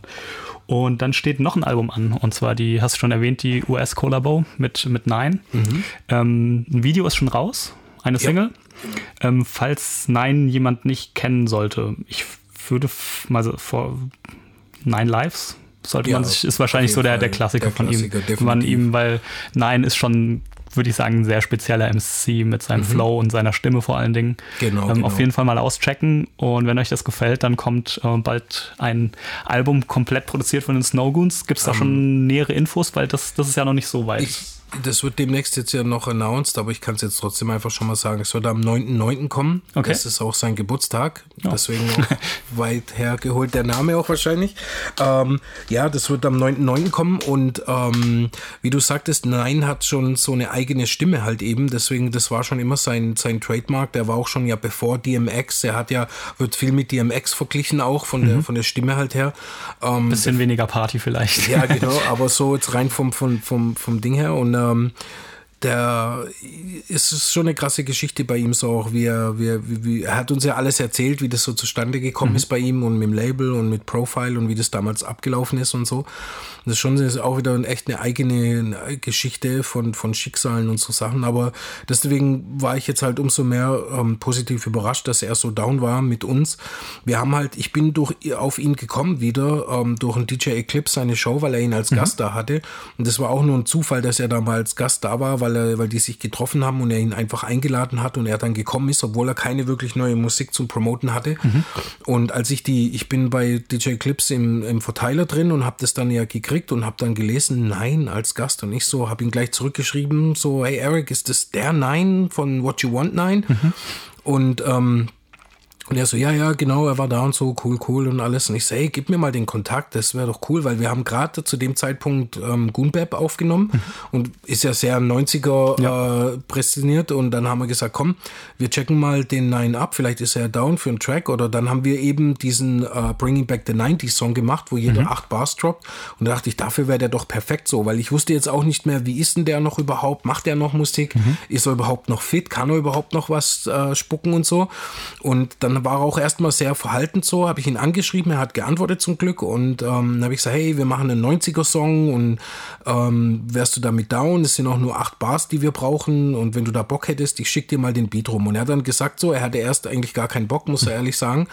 Und dann steht noch ein Album an, und zwar die, hast du schon erwähnt, die US-Collabo mit, mit Nine. Mhm. Ähm, ein Video ist schon raus, eine Single. Ja. Ähm, falls Nine jemand nicht kennen sollte, ich würde mal so vor Nine Lives sollte ja, man sich, ist wahrscheinlich so der, der Klassiker, der Klassiker von ihm. Man ihm, weil Nine ist schon würde ich sagen, ein sehr spezieller MC mit seinem mhm. Flow und seiner Stimme vor allen Dingen. Genau, ähm, genau, Auf jeden Fall mal auschecken. Und wenn euch das gefällt, dann kommt äh, bald ein Album komplett produziert von den Snowgoons. Gibt es da um, ähm. schon nähere Infos? Weil das, das ist ja noch nicht so weit. Ich, das wird demnächst jetzt ja noch announced, aber ich kann es jetzt trotzdem einfach schon mal sagen. Es wird am 9.9. kommen. Okay. Das ist auch sein Geburtstag. Oh. Deswegen weit hergeholt der Name auch wahrscheinlich. Ähm, ja, das wird am 9.9. kommen und ähm, wie du sagtest, Nein hat schon so eine eigene Stimme halt eben. Deswegen, das war schon immer sein, sein Trademark. Der war auch schon ja bevor DMX. Er hat ja, wird viel mit DMX verglichen auch von, mhm. der, von der Stimme halt her. Ähm, Bisschen weniger Party vielleicht. Ja, genau, aber so jetzt rein vom, vom, vom, vom Ding her und ähm, der ist schon eine krasse Geschichte bei ihm so auch, wie er, wie er, wie, er hat uns ja alles erzählt, wie das so zustande gekommen mhm. ist bei ihm und mit dem Label und mit Profile und wie das damals abgelaufen ist und so. Das ist schon das ist auch wieder echt eine eigene Geschichte von, von Schicksalen und so Sachen. Aber deswegen war ich jetzt halt umso mehr ähm, positiv überrascht, dass er so down war mit uns. Wir haben halt, ich bin durch auf ihn gekommen wieder, ähm, durch ein DJ Eclipse, seine Show, weil er ihn als mhm. Gast da hatte. Und das war auch nur ein Zufall, dass er da mal als Gast da war, weil er, weil die sich getroffen haben und er ihn einfach eingeladen hat und er dann gekommen ist, obwohl er keine wirklich neue Musik zum Promoten hatte. Mhm. Und als ich die, ich bin bei DJ Eclipse im, im Verteiler drin und habe das dann ja gekriegt gekriegt und habe dann gelesen, nein, als Gast. Und ich so, habe ihn gleich zurückgeschrieben, so, hey Eric, ist das der Nein von What You Want Nein? Mhm. Und ähm, und er so, ja, ja, genau, er war da und so, cool, cool und alles. Und ich so, hey, gib mir mal den Kontakt, das wäre doch cool, weil wir haben gerade zu dem Zeitpunkt ähm, Goonbap aufgenommen mhm. und ist ja sehr 90er ja. äh, präsentiert. Und dann haben wir gesagt, komm, wir checken mal den Nine ab, vielleicht ist er down für einen Track. Oder dann haben wir eben diesen äh, Bringing Back the 90s Song gemacht, wo jeder mhm. acht Bars droppt. Und da dachte ich, dafür wäre der doch perfekt so, weil ich wusste jetzt auch nicht mehr, wie ist denn der noch überhaupt? Macht der noch Musik? Mhm. Ist er überhaupt noch fit? Kann er überhaupt noch was äh, spucken und so? Und dann war er auch erstmal sehr verhalten so, habe ich ihn angeschrieben, er hat geantwortet zum Glück und ähm, dann habe ich gesagt, hey, wir machen einen 90er-Song und ähm, wärst du damit down? Es sind auch nur acht Bars, die wir brauchen und wenn du da Bock hättest, ich schicke dir mal den Beat rum. Und er hat dann gesagt so, er hatte erst eigentlich gar keinen Bock, muss er ehrlich sagen,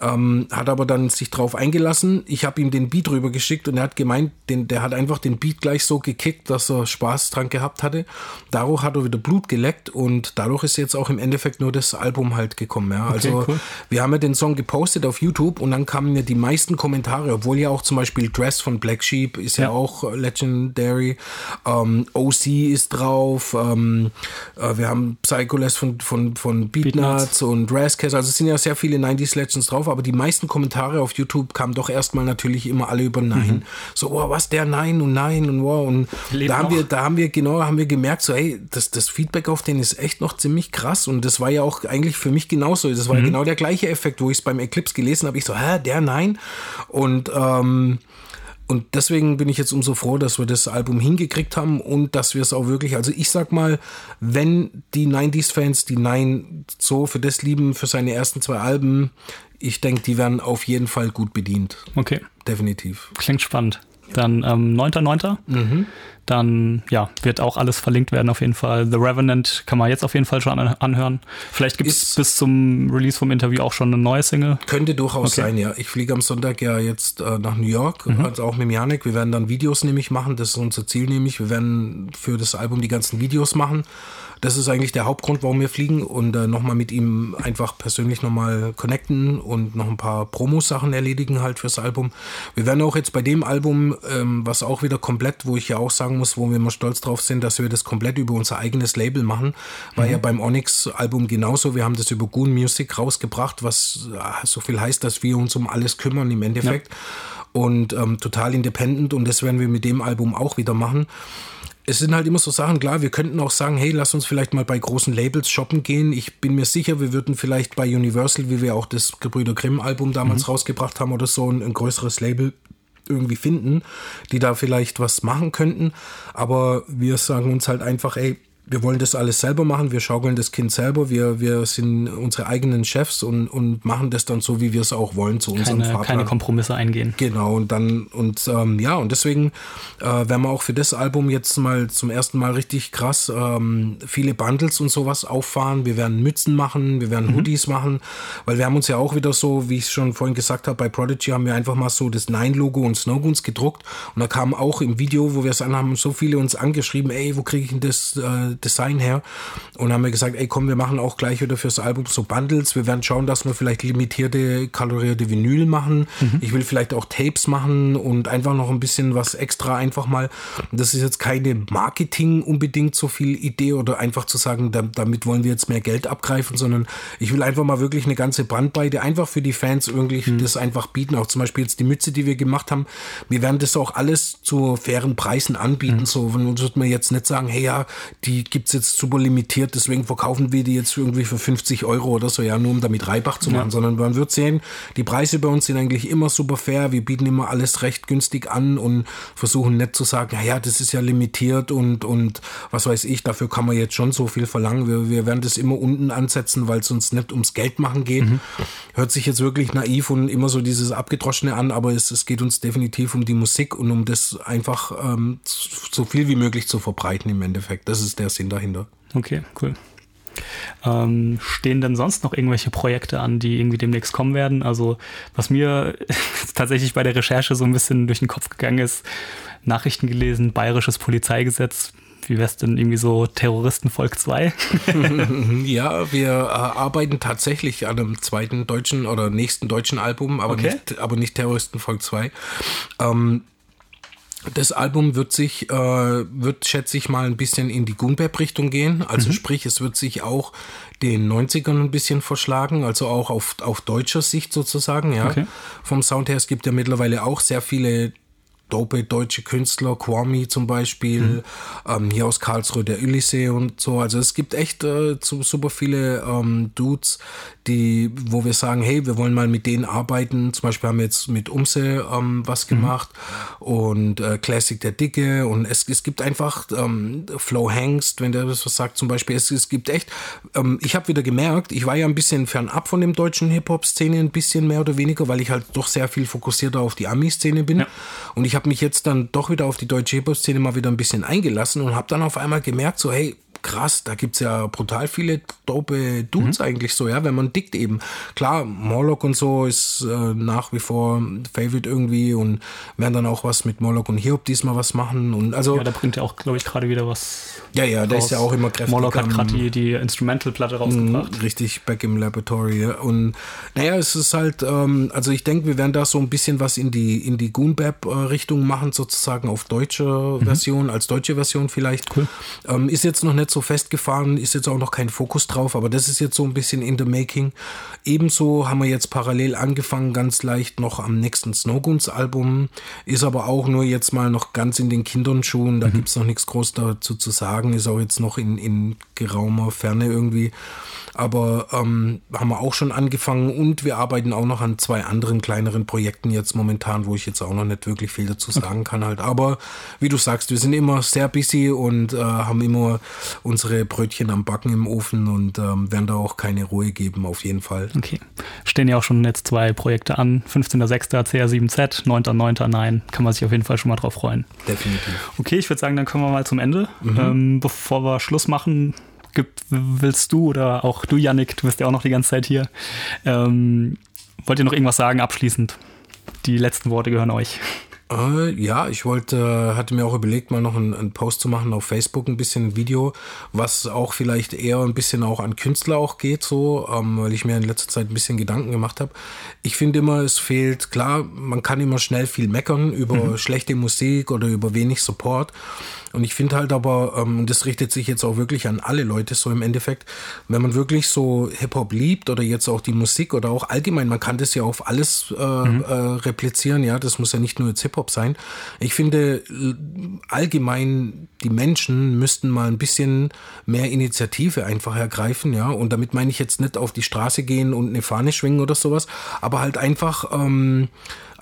ähm, hat aber dann sich drauf eingelassen. Ich habe ihm den Beat rüber geschickt und er hat gemeint, den, der hat einfach den Beat gleich so gekickt, dass er Spaß dran gehabt hatte. Dadurch hat er wieder Blut geleckt und dadurch ist jetzt auch im Endeffekt nur das Album halt gekommen. Ja. Okay, also cool. wir haben ja den Song gepostet auf YouTube und dann kamen mir die meisten Kommentare, obwohl ja auch zum Beispiel Dress von Black Sheep ist ja, ja auch legendary. Ähm, OC ist drauf. Ähm, äh, wir haben Psycholes von, von, von Beatnuts Beat und Razzcast. Also es sind ja sehr viele 90s Legends drauf aber die meisten Kommentare auf YouTube kamen doch erstmal natürlich immer alle über Nein. Mhm. So, oh, was der Nein und Nein und wow. Und da haben wir, da haben wir genau, haben wir gemerkt, so, hey, das, das Feedback auf den ist echt noch ziemlich krass. Und das war ja auch eigentlich für mich genauso. Das war mhm. ja genau der gleiche Effekt, wo ich es beim Eclipse gelesen habe. Ich so, hä, der Nein. Und ähm, und deswegen bin ich jetzt umso froh, dass wir das Album hingekriegt haben und dass wir es auch wirklich, also ich sag mal, wenn die 90s-Fans die Nine so für das lieben, für seine ersten zwei Alben, ich denke, die werden auf jeden Fall gut bedient. Okay. Definitiv. Klingt spannend. Dann ähm, 9.9. Mhm. Dann ja, wird auch alles verlinkt werden auf jeden Fall. The Revenant kann man jetzt auf jeden Fall schon anhören. Vielleicht gibt es bis zum Release vom Interview auch schon eine neue Single. Könnte durchaus okay. sein, ja. Ich fliege am Sonntag ja jetzt äh, nach New York, mhm. also auch mit Janik. Wir werden dann Videos nämlich machen, das ist unser Ziel nämlich. Wir werden für das Album die ganzen Videos machen. Das ist eigentlich der Hauptgrund, warum wir fliegen und äh, nochmal mit ihm einfach persönlich nochmal connecten und noch ein paar Promo-Sachen erledigen halt fürs Album. Wir werden auch jetzt bei dem Album, ähm, was auch wieder komplett, wo ich ja auch sagen muss, wo wir immer stolz drauf sind, dass wir das komplett über unser eigenes Label machen, war mhm. ja beim Onyx-Album genauso. Wir haben das über Goon Music rausgebracht, was äh, so viel heißt, dass wir uns um alles kümmern im Endeffekt. Ja. Und ähm, total independent und das werden wir mit dem Album auch wieder machen es sind halt immer so Sachen, klar, wir könnten auch sagen, hey, lass uns vielleicht mal bei großen Labels shoppen gehen. Ich bin mir sicher, wir würden vielleicht bei Universal, wie wir auch das Gebrüder Grimm Album damals mhm. rausgebracht haben oder so, ein, ein größeres Label irgendwie finden, die da vielleicht was machen könnten. Aber wir sagen uns halt einfach, ey, wir wollen das alles selber machen, wir schaukeln das Kind selber, wir, wir sind unsere eigenen Chefs und, und machen das dann so, wie wir es auch wollen, zu unserem keine, Fahrplan. Keine Kompromisse eingehen. Genau, und dann, und ähm, ja, und deswegen äh, werden wir auch für das Album jetzt mal zum ersten Mal richtig krass ähm, viele Bundles und sowas auffahren. Wir werden Mützen machen, wir werden mhm. Hoodies machen, weil wir haben uns ja auch wieder so, wie ich schon vorhin gesagt habe, bei Prodigy haben wir einfach mal so das Nine-Logo und Snowgoons gedruckt und da kam auch im Video, wo wir es anhaben, so viele uns angeschrieben, ey, wo kriege ich denn das äh, Design her. Und haben wir gesagt, ey komm, wir machen auch gleich wieder fürs Album so Bundles. Wir werden schauen, dass wir vielleicht limitierte, kalorierte Vinyl machen. Mhm. Ich will vielleicht auch Tapes machen und einfach noch ein bisschen was extra einfach mal. Das ist jetzt keine Marketing unbedingt so viel Idee oder einfach zu sagen, da, damit wollen wir jetzt mehr Geld abgreifen, sondern ich will einfach mal wirklich eine ganze Bandbreite einfach für die Fans irgendwie mhm. das einfach bieten. Auch zum Beispiel jetzt die Mütze, die wir gemacht haben. Wir werden das auch alles zu fairen Preisen anbieten. Mhm. So, wenn wird man jetzt nicht sagen, hey ja, die gibt es jetzt super limitiert, deswegen verkaufen wir die jetzt irgendwie für 50 Euro oder so, ja, nur um damit Reibach zu machen, ja. sondern man wird sehen, die Preise bei uns sind eigentlich immer super fair, wir bieten immer alles recht günstig an und versuchen nicht zu sagen, naja, das ist ja limitiert und, und was weiß ich, dafür kann man jetzt schon so viel verlangen. Wir, wir werden das immer unten ansetzen, weil es uns nicht ums Geld machen geht. Mhm. Hört sich jetzt wirklich naiv und immer so dieses Abgedroschene an, aber es, es geht uns definitiv um die Musik und um das einfach ähm, so viel wie möglich zu verbreiten im Endeffekt. Das ist der Sinn dahinter. Okay, cool. Ähm, stehen denn sonst noch irgendwelche Projekte an, die irgendwie demnächst kommen werden? Also, was mir tatsächlich bei der Recherche so ein bisschen durch den Kopf gegangen ist, Nachrichten gelesen, bayerisches Polizeigesetz. Wie wär's denn irgendwie so Terroristenvolk 2? ja, wir äh, arbeiten tatsächlich an einem zweiten deutschen oder nächsten deutschen Album, aber, okay. nicht, aber nicht Terroristenvolk 2. Ähm, das Album wird sich, äh, wird, schätze ich mal, ein bisschen in die Gunbeb-Richtung gehen. Also mhm. sprich, es wird sich auch den 90ern ein bisschen verschlagen, also auch auf, auf deutscher Sicht sozusagen, ja. Okay. Vom Sound her, es gibt ja mittlerweile auch sehr viele dope deutsche Künstler, Kwame zum Beispiel, mhm. ähm, hier aus Karlsruhe der Ulysses und so. Also es gibt echt äh, super viele ähm, Dudes, die, wo wir sagen, hey, wir wollen mal mit denen arbeiten. Zum Beispiel haben wir jetzt mit Umse ähm, was mhm. gemacht mhm. und äh, Classic der Dicke und es, es gibt einfach ähm, Flow Hangst, wenn der das was sagt zum Beispiel. Es, es gibt echt, ähm, ich habe wieder gemerkt, ich war ja ein bisschen fernab von dem deutschen Hip-Hop-Szene, ein bisschen mehr oder weniger, weil ich halt doch sehr viel fokussierter auf die Ami-Szene bin. Ja. Und ich habe mich jetzt dann doch wieder auf die deutsche Hip-Hop-Szene mal wieder ein bisschen eingelassen und habe dann auf einmal gemerkt, so hey, krass, da gibt es ja brutal viele dope Dudes mhm. eigentlich so, ja, wenn man dickt eben. Klar, Morlock und so ist äh, nach wie vor Favorite irgendwie und werden dann auch was mit Morlock und Hiob diesmal was machen und also. Ja, da bringt ja auch, glaube ich, gerade wieder was. Ja, ja, der ist ja auch immer kräftig. Morlock hat gerade die, die Instrumental-Platte rausgebracht. Mhm, richtig, back im Laboratory. Ja. Und naja, es ist halt, ähm, also ich denke, wir werden da so ein bisschen was in die, in die Goonbap-Richtung machen, sozusagen auf deutsche mhm. Version, als deutsche Version vielleicht. Cool. Ähm, ist jetzt noch nicht so festgefahren, ist jetzt auch noch kein Fokus drauf, aber das ist jetzt so ein bisschen in the making. Ebenso haben wir jetzt parallel angefangen, ganz leicht noch am nächsten Snowguns Album, ist aber auch nur jetzt mal noch ganz in den Kindernschuhen, da mhm. gibt es noch nichts groß dazu zu sagen, ist auch jetzt noch in, in geraumer Ferne irgendwie. Aber ähm, haben wir auch schon angefangen und wir arbeiten auch noch an zwei anderen kleineren Projekten jetzt momentan, wo ich jetzt auch noch nicht wirklich viel dazu sagen kann halt. Aber wie du sagst, wir sind immer sehr busy und äh, haben immer unsere Brötchen am Backen im Ofen und ähm, werden da auch keine Ruhe geben, auf jeden Fall. Okay. Stehen ja auch schon jetzt zwei Projekte an. 15.06. CR7Z, 9.9. Nein. Kann man sich auf jeden Fall schon mal drauf freuen. Definitiv. Okay, ich würde sagen, dann kommen wir mal zum Ende. Mhm. Ähm, bevor wir Schluss machen, gibt, willst du oder auch du, Yannick, du bist ja auch noch die ganze Zeit hier. Ähm, wollt ihr noch irgendwas sagen abschließend? Die letzten Worte gehören euch. Äh, ja, ich wollte, hatte mir auch überlegt, mal noch einen, einen, Post zu machen auf Facebook, ein bisschen ein Video, was auch vielleicht eher ein bisschen auch an Künstler auch geht, so, ähm, weil ich mir in letzter Zeit ein bisschen Gedanken gemacht habe. Ich finde immer, es fehlt, klar, man kann immer schnell viel meckern über mhm. schlechte Musik oder über wenig Support. Und ich finde halt aber, ähm, das richtet sich jetzt auch wirklich an alle Leute so im Endeffekt, wenn man wirklich so Hip-Hop liebt oder jetzt auch die Musik oder auch allgemein, man kann das ja auf alles äh, mhm. äh, replizieren, ja, das muss ja nicht nur jetzt Hip-Hop sein. Ich finde allgemein, die Menschen müssten mal ein bisschen mehr Initiative einfach ergreifen, ja, und damit meine ich jetzt nicht auf die Straße gehen und eine Fahne schwingen oder sowas, aber halt einfach ähm,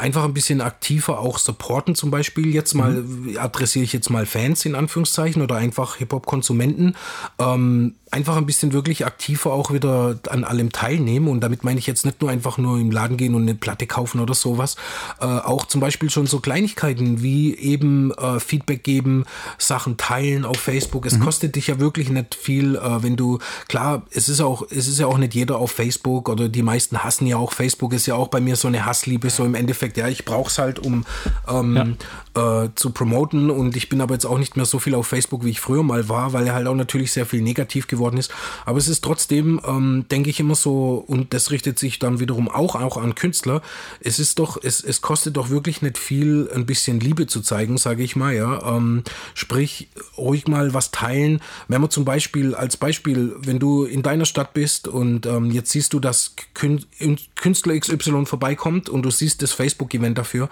einfach ein bisschen aktiver auch supporten zum Beispiel. Jetzt mal mhm. adressiere ich jetzt mal Fans in Anführungszeichen oder einfach Hip-Hop-Konsumenten. Ähm, einfach ein bisschen wirklich aktiver auch wieder an allem teilnehmen. Und damit meine ich jetzt nicht nur einfach nur im Laden gehen und eine Platte kaufen oder sowas. Äh, auch zum Beispiel schon so Kleinigkeiten wie eben äh, Feedback geben, Sachen teilen auf Facebook. Es mhm. kostet dich ja wirklich nicht viel, äh, wenn du, klar, es ist auch, es ist ja auch nicht jeder auf Facebook oder die meisten hassen ja auch Facebook, ist ja auch bei mir so eine Hassliebe, so im Endeffekt, ja, ich brauche es halt, um ähm, ja. äh, zu promoten und ich bin aber jetzt auch nicht mehr so viel auf Facebook, wie ich früher mal war, weil er halt auch natürlich sehr viel negativ geworden geworden ist. Aber es ist trotzdem, ähm, denke ich immer so, und das richtet sich dann wiederum auch, auch an Künstler. Es ist doch, es, es kostet doch wirklich nicht viel, ein bisschen Liebe zu zeigen, sage ich mal, ja. Ähm, sprich, ruhig mal was teilen. Wenn man zum Beispiel, als Beispiel, wenn du in deiner Stadt bist und ähm, jetzt siehst du, dass Künstler XY vorbeikommt und du siehst das Facebook-Event dafür,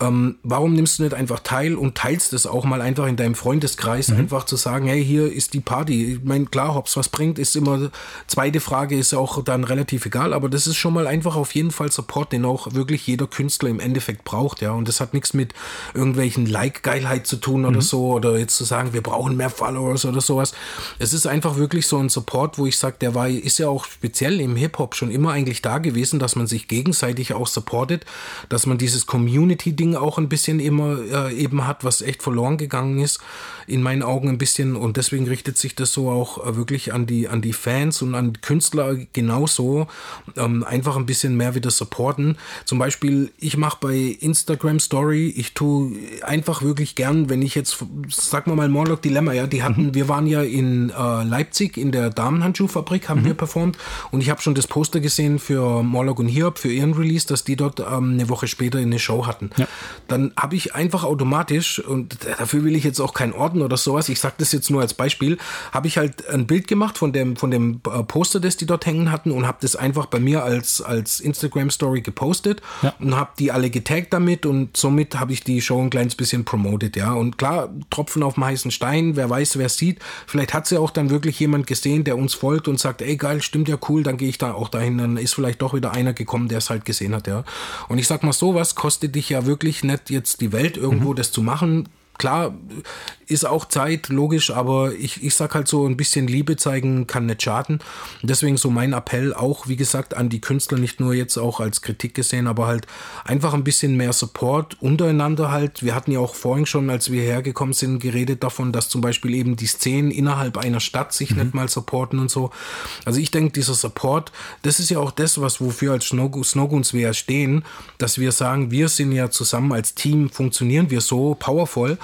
ähm, warum nimmst du nicht einfach teil und teilst es auch mal einfach in deinem Freundeskreis, mhm. einfach zu sagen, hey, hier ist die Party. Ich meine, klar, ob es was bringt, ist immer, zweite Frage ist auch dann relativ egal, aber das ist schon mal einfach auf jeden Fall Support, den auch wirklich jeder Künstler im Endeffekt braucht, ja. Und das hat nichts mit irgendwelchen Like-Geilheit zu tun oder mhm. so, oder jetzt zu sagen, wir brauchen mehr Followers oder sowas. Es ist einfach wirklich so ein Support, wo ich sage, der war, ist ja auch speziell im Hip-Hop schon immer eigentlich da gewesen, dass man sich gegenseitig auch supportet, dass man dieses Community-Ding auch ein bisschen immer äh, eben hat, was echt verloren gegangen ist, in meinen Augen ein bisschen. Und deswegen richtet sich das so auch äh, wirklich an die, an die Fans und an Künstler genauso. Ähm, einfach ein bisschen mehr wieder supporten. Zum Beispiel, ich mache bei Instagram Story, ich tue einfach wirklich gern, wenn ich jetzt, sag mal mal Morlock Dilemma, ja, die hatten, mhm. wir waren ja in äh, Leipzig in der Damenhandschuhfabrik, haben mhm. wir performt und ich habe schon das Poster gesehen für Morlock und Hiob, für ihren Release, dass die dort ähm, eine Woche später eine Show hatten. Ja. Dann habe ich einfach automatisch, und dafür will ich jetzt auch keinen Orden oder sowas, ich sage das jetzt nur als Beispiel, habe ich halt ein Bild gemacht von dem, von dem äh, Poster, das die dort hängen hatten und habe das einfach bei mir als, als Instagram-Story gepostet ja. und habe die alle getaggt damit und somit habe ich die Show ein kleines bisschen promoted, ja. Und klar, Tropfen auf dem heißen Stein, wer weiß, wer sieht. Vielleicht hat sie ja auch dann wirklich jemand gesehen, der uns folgt und sagt, ey geil, stimmt ja cool, dann gehe ich da auch dahin, dann ist vielleicht doch wieder einer gekommen, der es halt gesehen hat, ja. Und ich sag mal, sowas kostet dich ja wirklich nicht jetzt die Welt irgendwo mhm. das zu machen klar, ist auch Zeit, logisch, aber ich, ich sag halt so, ein bisschen Liebe zeigen kann nicht schaden. Deswegen so mein Appell auch, wie gesagt, an die Künstler, nicht nur jetzt auch als Kritik gesehen, aber halt einfach ein bisschen mehr Support untereinander halt. Wir hatten ja auch vorhin schon, als wir hergekommen sind, geredet davon, dass zum Beispiel eben die Szenen innerhalb einer Stadt sich mhm. nicht mal supporten und so. Also ich denke, dieser Support, das ist ja auch das, was wofür als Snowgoons wir ja stehen, dass wir sagen, wir sind ja zusammen als Team, funktionieren wir so powerful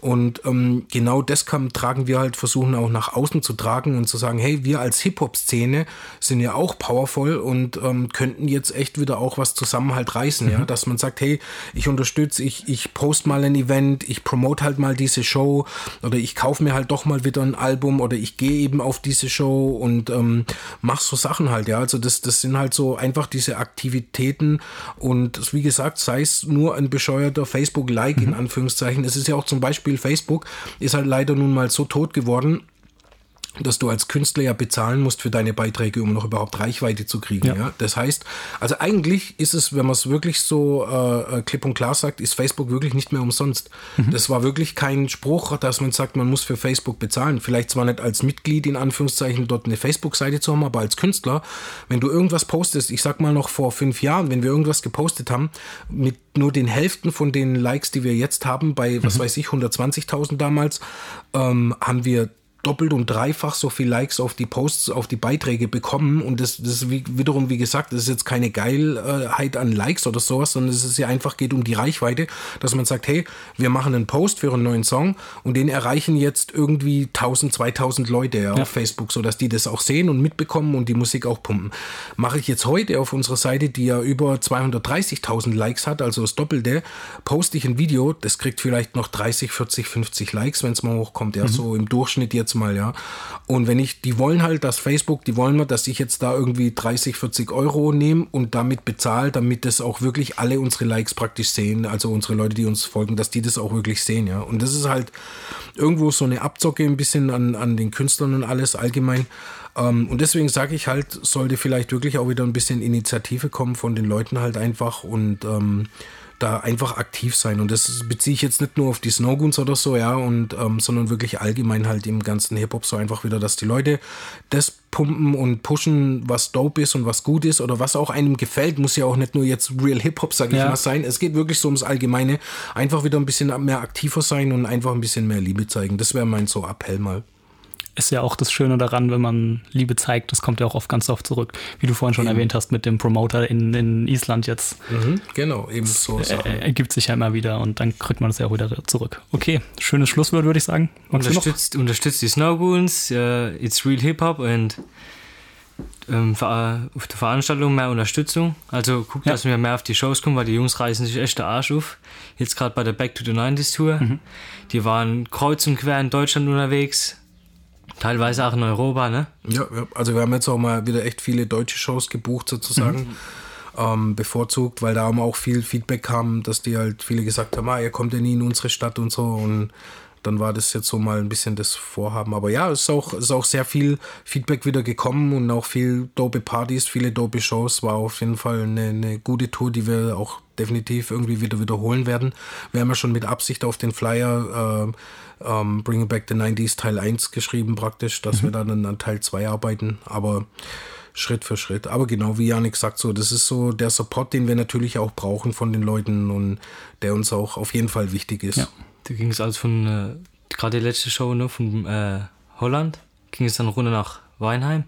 und ähm, genau das kann, tragen wir halt, versuchen auch nach außen zu tragen und zu sagen, hey, wir als Hip-Hop-Szene sind ja auch powerful und ähm, könnten jetzt echt wieder auch was zusammen halt reißen, mhm. ja, dass man sagt, hey, ich unterstütze, ich, ich post mal ein Event, ich promote halt mal diese Show oder ich kaufe mir halt doch mal wieder ein Album oder ich gehe eben auf diese Show und ähm, mach so Sachen halt, ja, also das, das sind halt so einfach diese Aktivitäten und wie gesagt, sei es nur ein bescheuerter Facebook-Like mhm. in Anführungszeichen, es ist ja auch zum Beispiel Facebook ist halt leider nun mal so tot geworden, dass du als Künstler ja bezahlen musst für deine Beiträge, um noch überhaupt Reichweite zu kriegen. Ja. ja? Das heißt, also eigentlich ist es, wenn man es wirklich so äh, äh, klipp und klar sagt, ist Facebook wirklich nicht mehr umsonst. Mhm. Das war wirklich kein Spruch, dass man sagt, man muss für Facebook bezahlen. Vielleicht zwar nicht als Mitglied in Anführungszeichen dort eine Facebook-Seite zu haben, aber als Künstler, wenn du irgendwas postest, ich sag mal noch vor fünf Jahren, wenn wir irgendwas gepostet haben, mit nur den Hälften von den Likes, die wir jetzt haben, bei, was mhm. weiß ich, 120.000 damals, ähm, haben wir doppelt und dreifach so viel Likes auf die Posts, auf die Beiträge bekommen. Und das, das ist wie, wiederum, wie gesagt, das ist jetzt keine Geilheit an Likes oder sowas, sondern es ist ja einfach geht um die Reichweite, dass man sagt, hey, wir machen einen Post für einen neuen Song und den erreichen jetzt irgendwie 1000, 2000 Leute ja, ja. auf Facebook, sodass die das auch sehen und mitbekommen und die Musik auch pumpen. Mache ich jetzt heute auf unserer Seite, die ja über 230.000 Likes hat, also das Doppelte, poste ich ein Video, das kriegt vielleicht noch 30, 40, 50 Likes, wenn es mal hochkommt, ja, mhm. so im Durchschnitt jetzt jetzt mal, ja. Und wenn ich, die wollen halt, dass Facebook, die wollen mal, dass ich jetzt da irgendwie 30, 40 Euro nehme und damit bezahle, damit das auch wirklich alle unsere Likes praktisch sehen, also unsere Leute, die uns folgen, dass die das auch wirklich sehen, ja. Und das ist halt irgendwo so eine Abzocke ein bisschen an, an den Künstlern und alles allgemein. Ähm, und deswegen sage ich halt, sollte vielleicht wirklich auch wieder ein bisschen Initiative kommen von den Leuten halt einfach und ähm, da einfach aktiv sein. Und das beziehe ich jetzt nicht nur auf die Snowgoons oder so, ja, und ähm, sondern wirklich allgemein halt im ganzen Hip-Hop so einfach wieder, dass die Leute das pumpen und pushen, was dope ist und was gut ist oder was auch einem gefällt, muss ja auch nicht nur jetzt Real Hip-Hop, sag ich ja. mal, sein. Es geht wirklich so ums Allgemeine. Einfach wieder ein bisschen mehr aktiver sein und einfach ein bisschen mehr Liebe zeigen. Das wäre mein so Appell mal ist ja auch das Schöne daran, wenn man Liebe zeigt, das kommt ja auch oft ganz oft zurück. Wie du vorhin schon eben. erwähnt hast mit dem Promoter in, in Island jetzt. Mhm, genau, eben so. Das ergibt sich ja immer wieder und dann kriegt man es ja auch wieder zurück. Okay, schönes Schlusswort, würde ich sagen. unterstützt, unterstützt die Snowgoons, uh, it's real Hip-Hop und ähm, auf der Veranstaltung mehr Unterstützung. Also guckt, ja. dass wir mehr auf die Shows kommen, weil die Jungs reißen sich echt der Arsch auf. Jetzt gerade bei der Back to the 90s Tour. Mhm. Die waren kreuz und quer in Deutschland unterwegs Teilweise auch in Europa, ne? Ja, also wir haben jetzt auch mal wieder echt viele deutsche Shows gebucht sozusagen. Mhm. Ähm, bevorzugt, weil da haben auch viel Feedback kam, dass die halt viele gesagt haben, ah, ihr kommt ja nie in unsere Stadt und so und dann war das jetzt so mal ein bisschen das Vorhaben. Aber ja, es ist auch, ist auch sehr viel Feedback wieder gekommen und auch viel dope Partys, viele dope Shows. War auf jeden Fall eine, eine gute Tour, die wir auch definitiv irgendwie wieder wiederholen werden. Wir haben ja schon mit Absicht auf den Flyer äh, ähm, Bring Back the 90s Teil 1 geschrieben praktisch, dass mhm. wir dann an Teil 2 arbeiten. Aber Schritt für Schritt. Aber genau wie Janik sagt, so, das ist so der Support, den wir natürlich auch brauchen von den Leuten und der uns auch auf jeden Fall wichtig ist. Ja. Da ging es also von, äh, gerade die letzte Show, ne, von äh, Holland, ging es dann runter nach Weinheim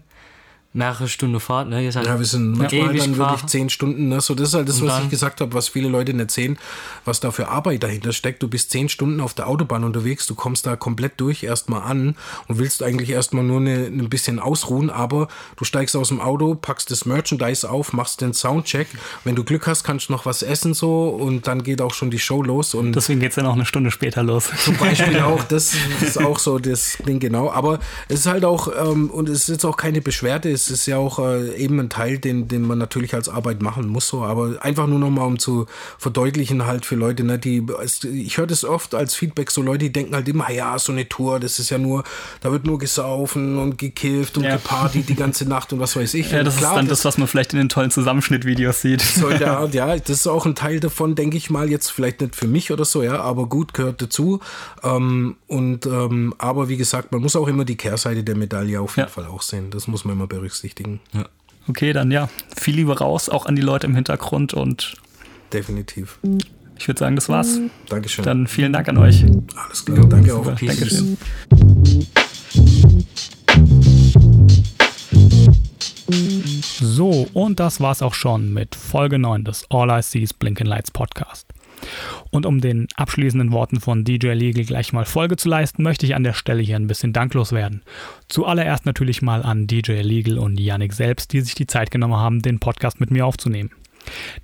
mehrere Stunden Fahrt. Ne? Halt ja, wir sind manchmal dann wirklich zehn Stunden. Ne? So, das ist halt das, was ich gesagt habe, was viele Leute nicht sehen, was da für Arbeit dahinter steckt. Du bist zehn Stunden auf der Autobahn unterwegs, du kommst da komplett durch erstmal an und willst eigentlich erstmal nur eine, ein bisschen ausruhen, aber du steigst aus dem Auto, packst das Merchandise auf, machst den Soundcheck. Wenn du Glück hast, kannst du noch was essen so und dann geht auch schon die Show los. Und Deswegen geht es dann auch eine Stunde später los. Zum Beispiel auch, das ist auch so das Ding genau. Aber es ist halt auch, ähm, und es ist jetzt auch keine Beschwerde, es ist ja auch äh, eben ein Teil, den, den man natürlich als Arbeit machen muss, so, aber einfach nur nochmal, um zu verdeutlichen halt für Leute, ne, die, ich höre das oft als Feedback, so Leute, die denken halt immer, ja, so eine Tour, das ist ja nur, da wird nur gesaufen und gekifft und ja. gepartyt die ganze Nacht und was weiß ich. Ja, das klar, ist dann das, das, was man vielleicht in den tollen Zusammenschnittvideos sieht. So in der Art, ja, das ist auch ein Teil davon, denke ich mal, jetzt vielleicht nicht für mich oder so, ja, aber gut, gehört dazu. Ähm, und, ähm, aber wie gesagt, man muss auch immer die Kehrseite der Medaille auf jeden ja. Fall auch sehen. Das muss man immer berücksichtigen. Ja. Okay, dann ja, viel Liebe raus, auch an die Leute im Hintergrund und. Definitiv. Ich würde sagen, das war's. Dankeschön. Dann vielen Dank an euch. Alles klar, danke Super. auch. Peace. Dankeschön. So, und das war's auch schon mit Folge 9 des All I See is Blinking Lights Podcast. Und um den abschließenden Worten von DJ Legal gleich mal Folge zu leisten, möchte ich an der Stelle hier ein bisschen danklos werden. Zuallererst natürlich mal an DJ Legal und Yannick selbst, die sich die Zeit genommen haben, den Podcast mit mir aufzunehmen.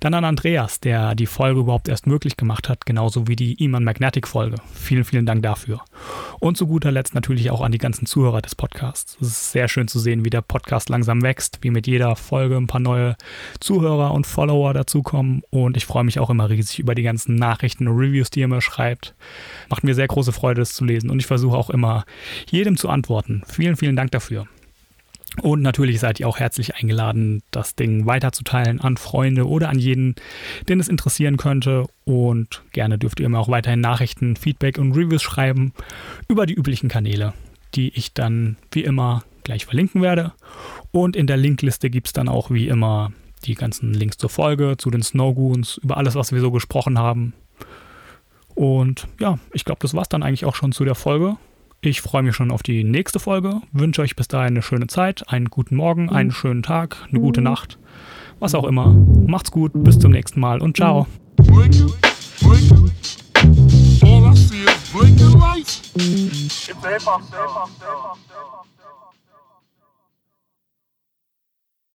Dann an Andreas, der die Folge überhaupt erst möglich gemacht hat, genauso wie die Iman Magnetic Folge. Vielen, vielen Dank dafür. Und zu guter Letzt natürlich auch an die ganzen Zuhörer des Podcasts. Es ist sehr schön zu sehen, wie der Podcast langsam wächst, wie mit jeder Folge ein paar neue Zuhörer und Follower dazukommen. Und ich freue mich auch immer riesig über die ganzen Nachrichten und Reviews, die ihr mir schreibt. Macht mir sehr große Freude, das zu lesen. Und ich versuche auch immer, jedem zu antworten. Vielen, vielen Dank dafür. Und natürlich seid ihr auch herzlich eingeladen, das Ding weiterzuteilen an Freunde oder an jeden, den es interessieren könnte. Und gerne dürft ihr mir auch weiterhin Nachrichten, Feedback und Reviews schreiben über die üblichen Kanäle, die ich dann wie immer gleich verlinken werde. Und in der Linkliste gibt es dann auch wie immer die ganzen Links zur Folge, zu den Snowgoons, über alles, was wir so gesprochen haben. Und ja, ich glaube, das war es dann eigentlich auch schon zu der Folge. Ich freue mich schon auf die nächste Folge, wünsche euch bis dahin eine schöne Zeit, einen guten Morgen, einen schönen Tag, eine gute Nacht, was auch immer. Macht's gut, bis zum nächsten Mal und ciao. Blinking, blinking. All I see is blinking lights. It's hip hop, hip hop, hip hop.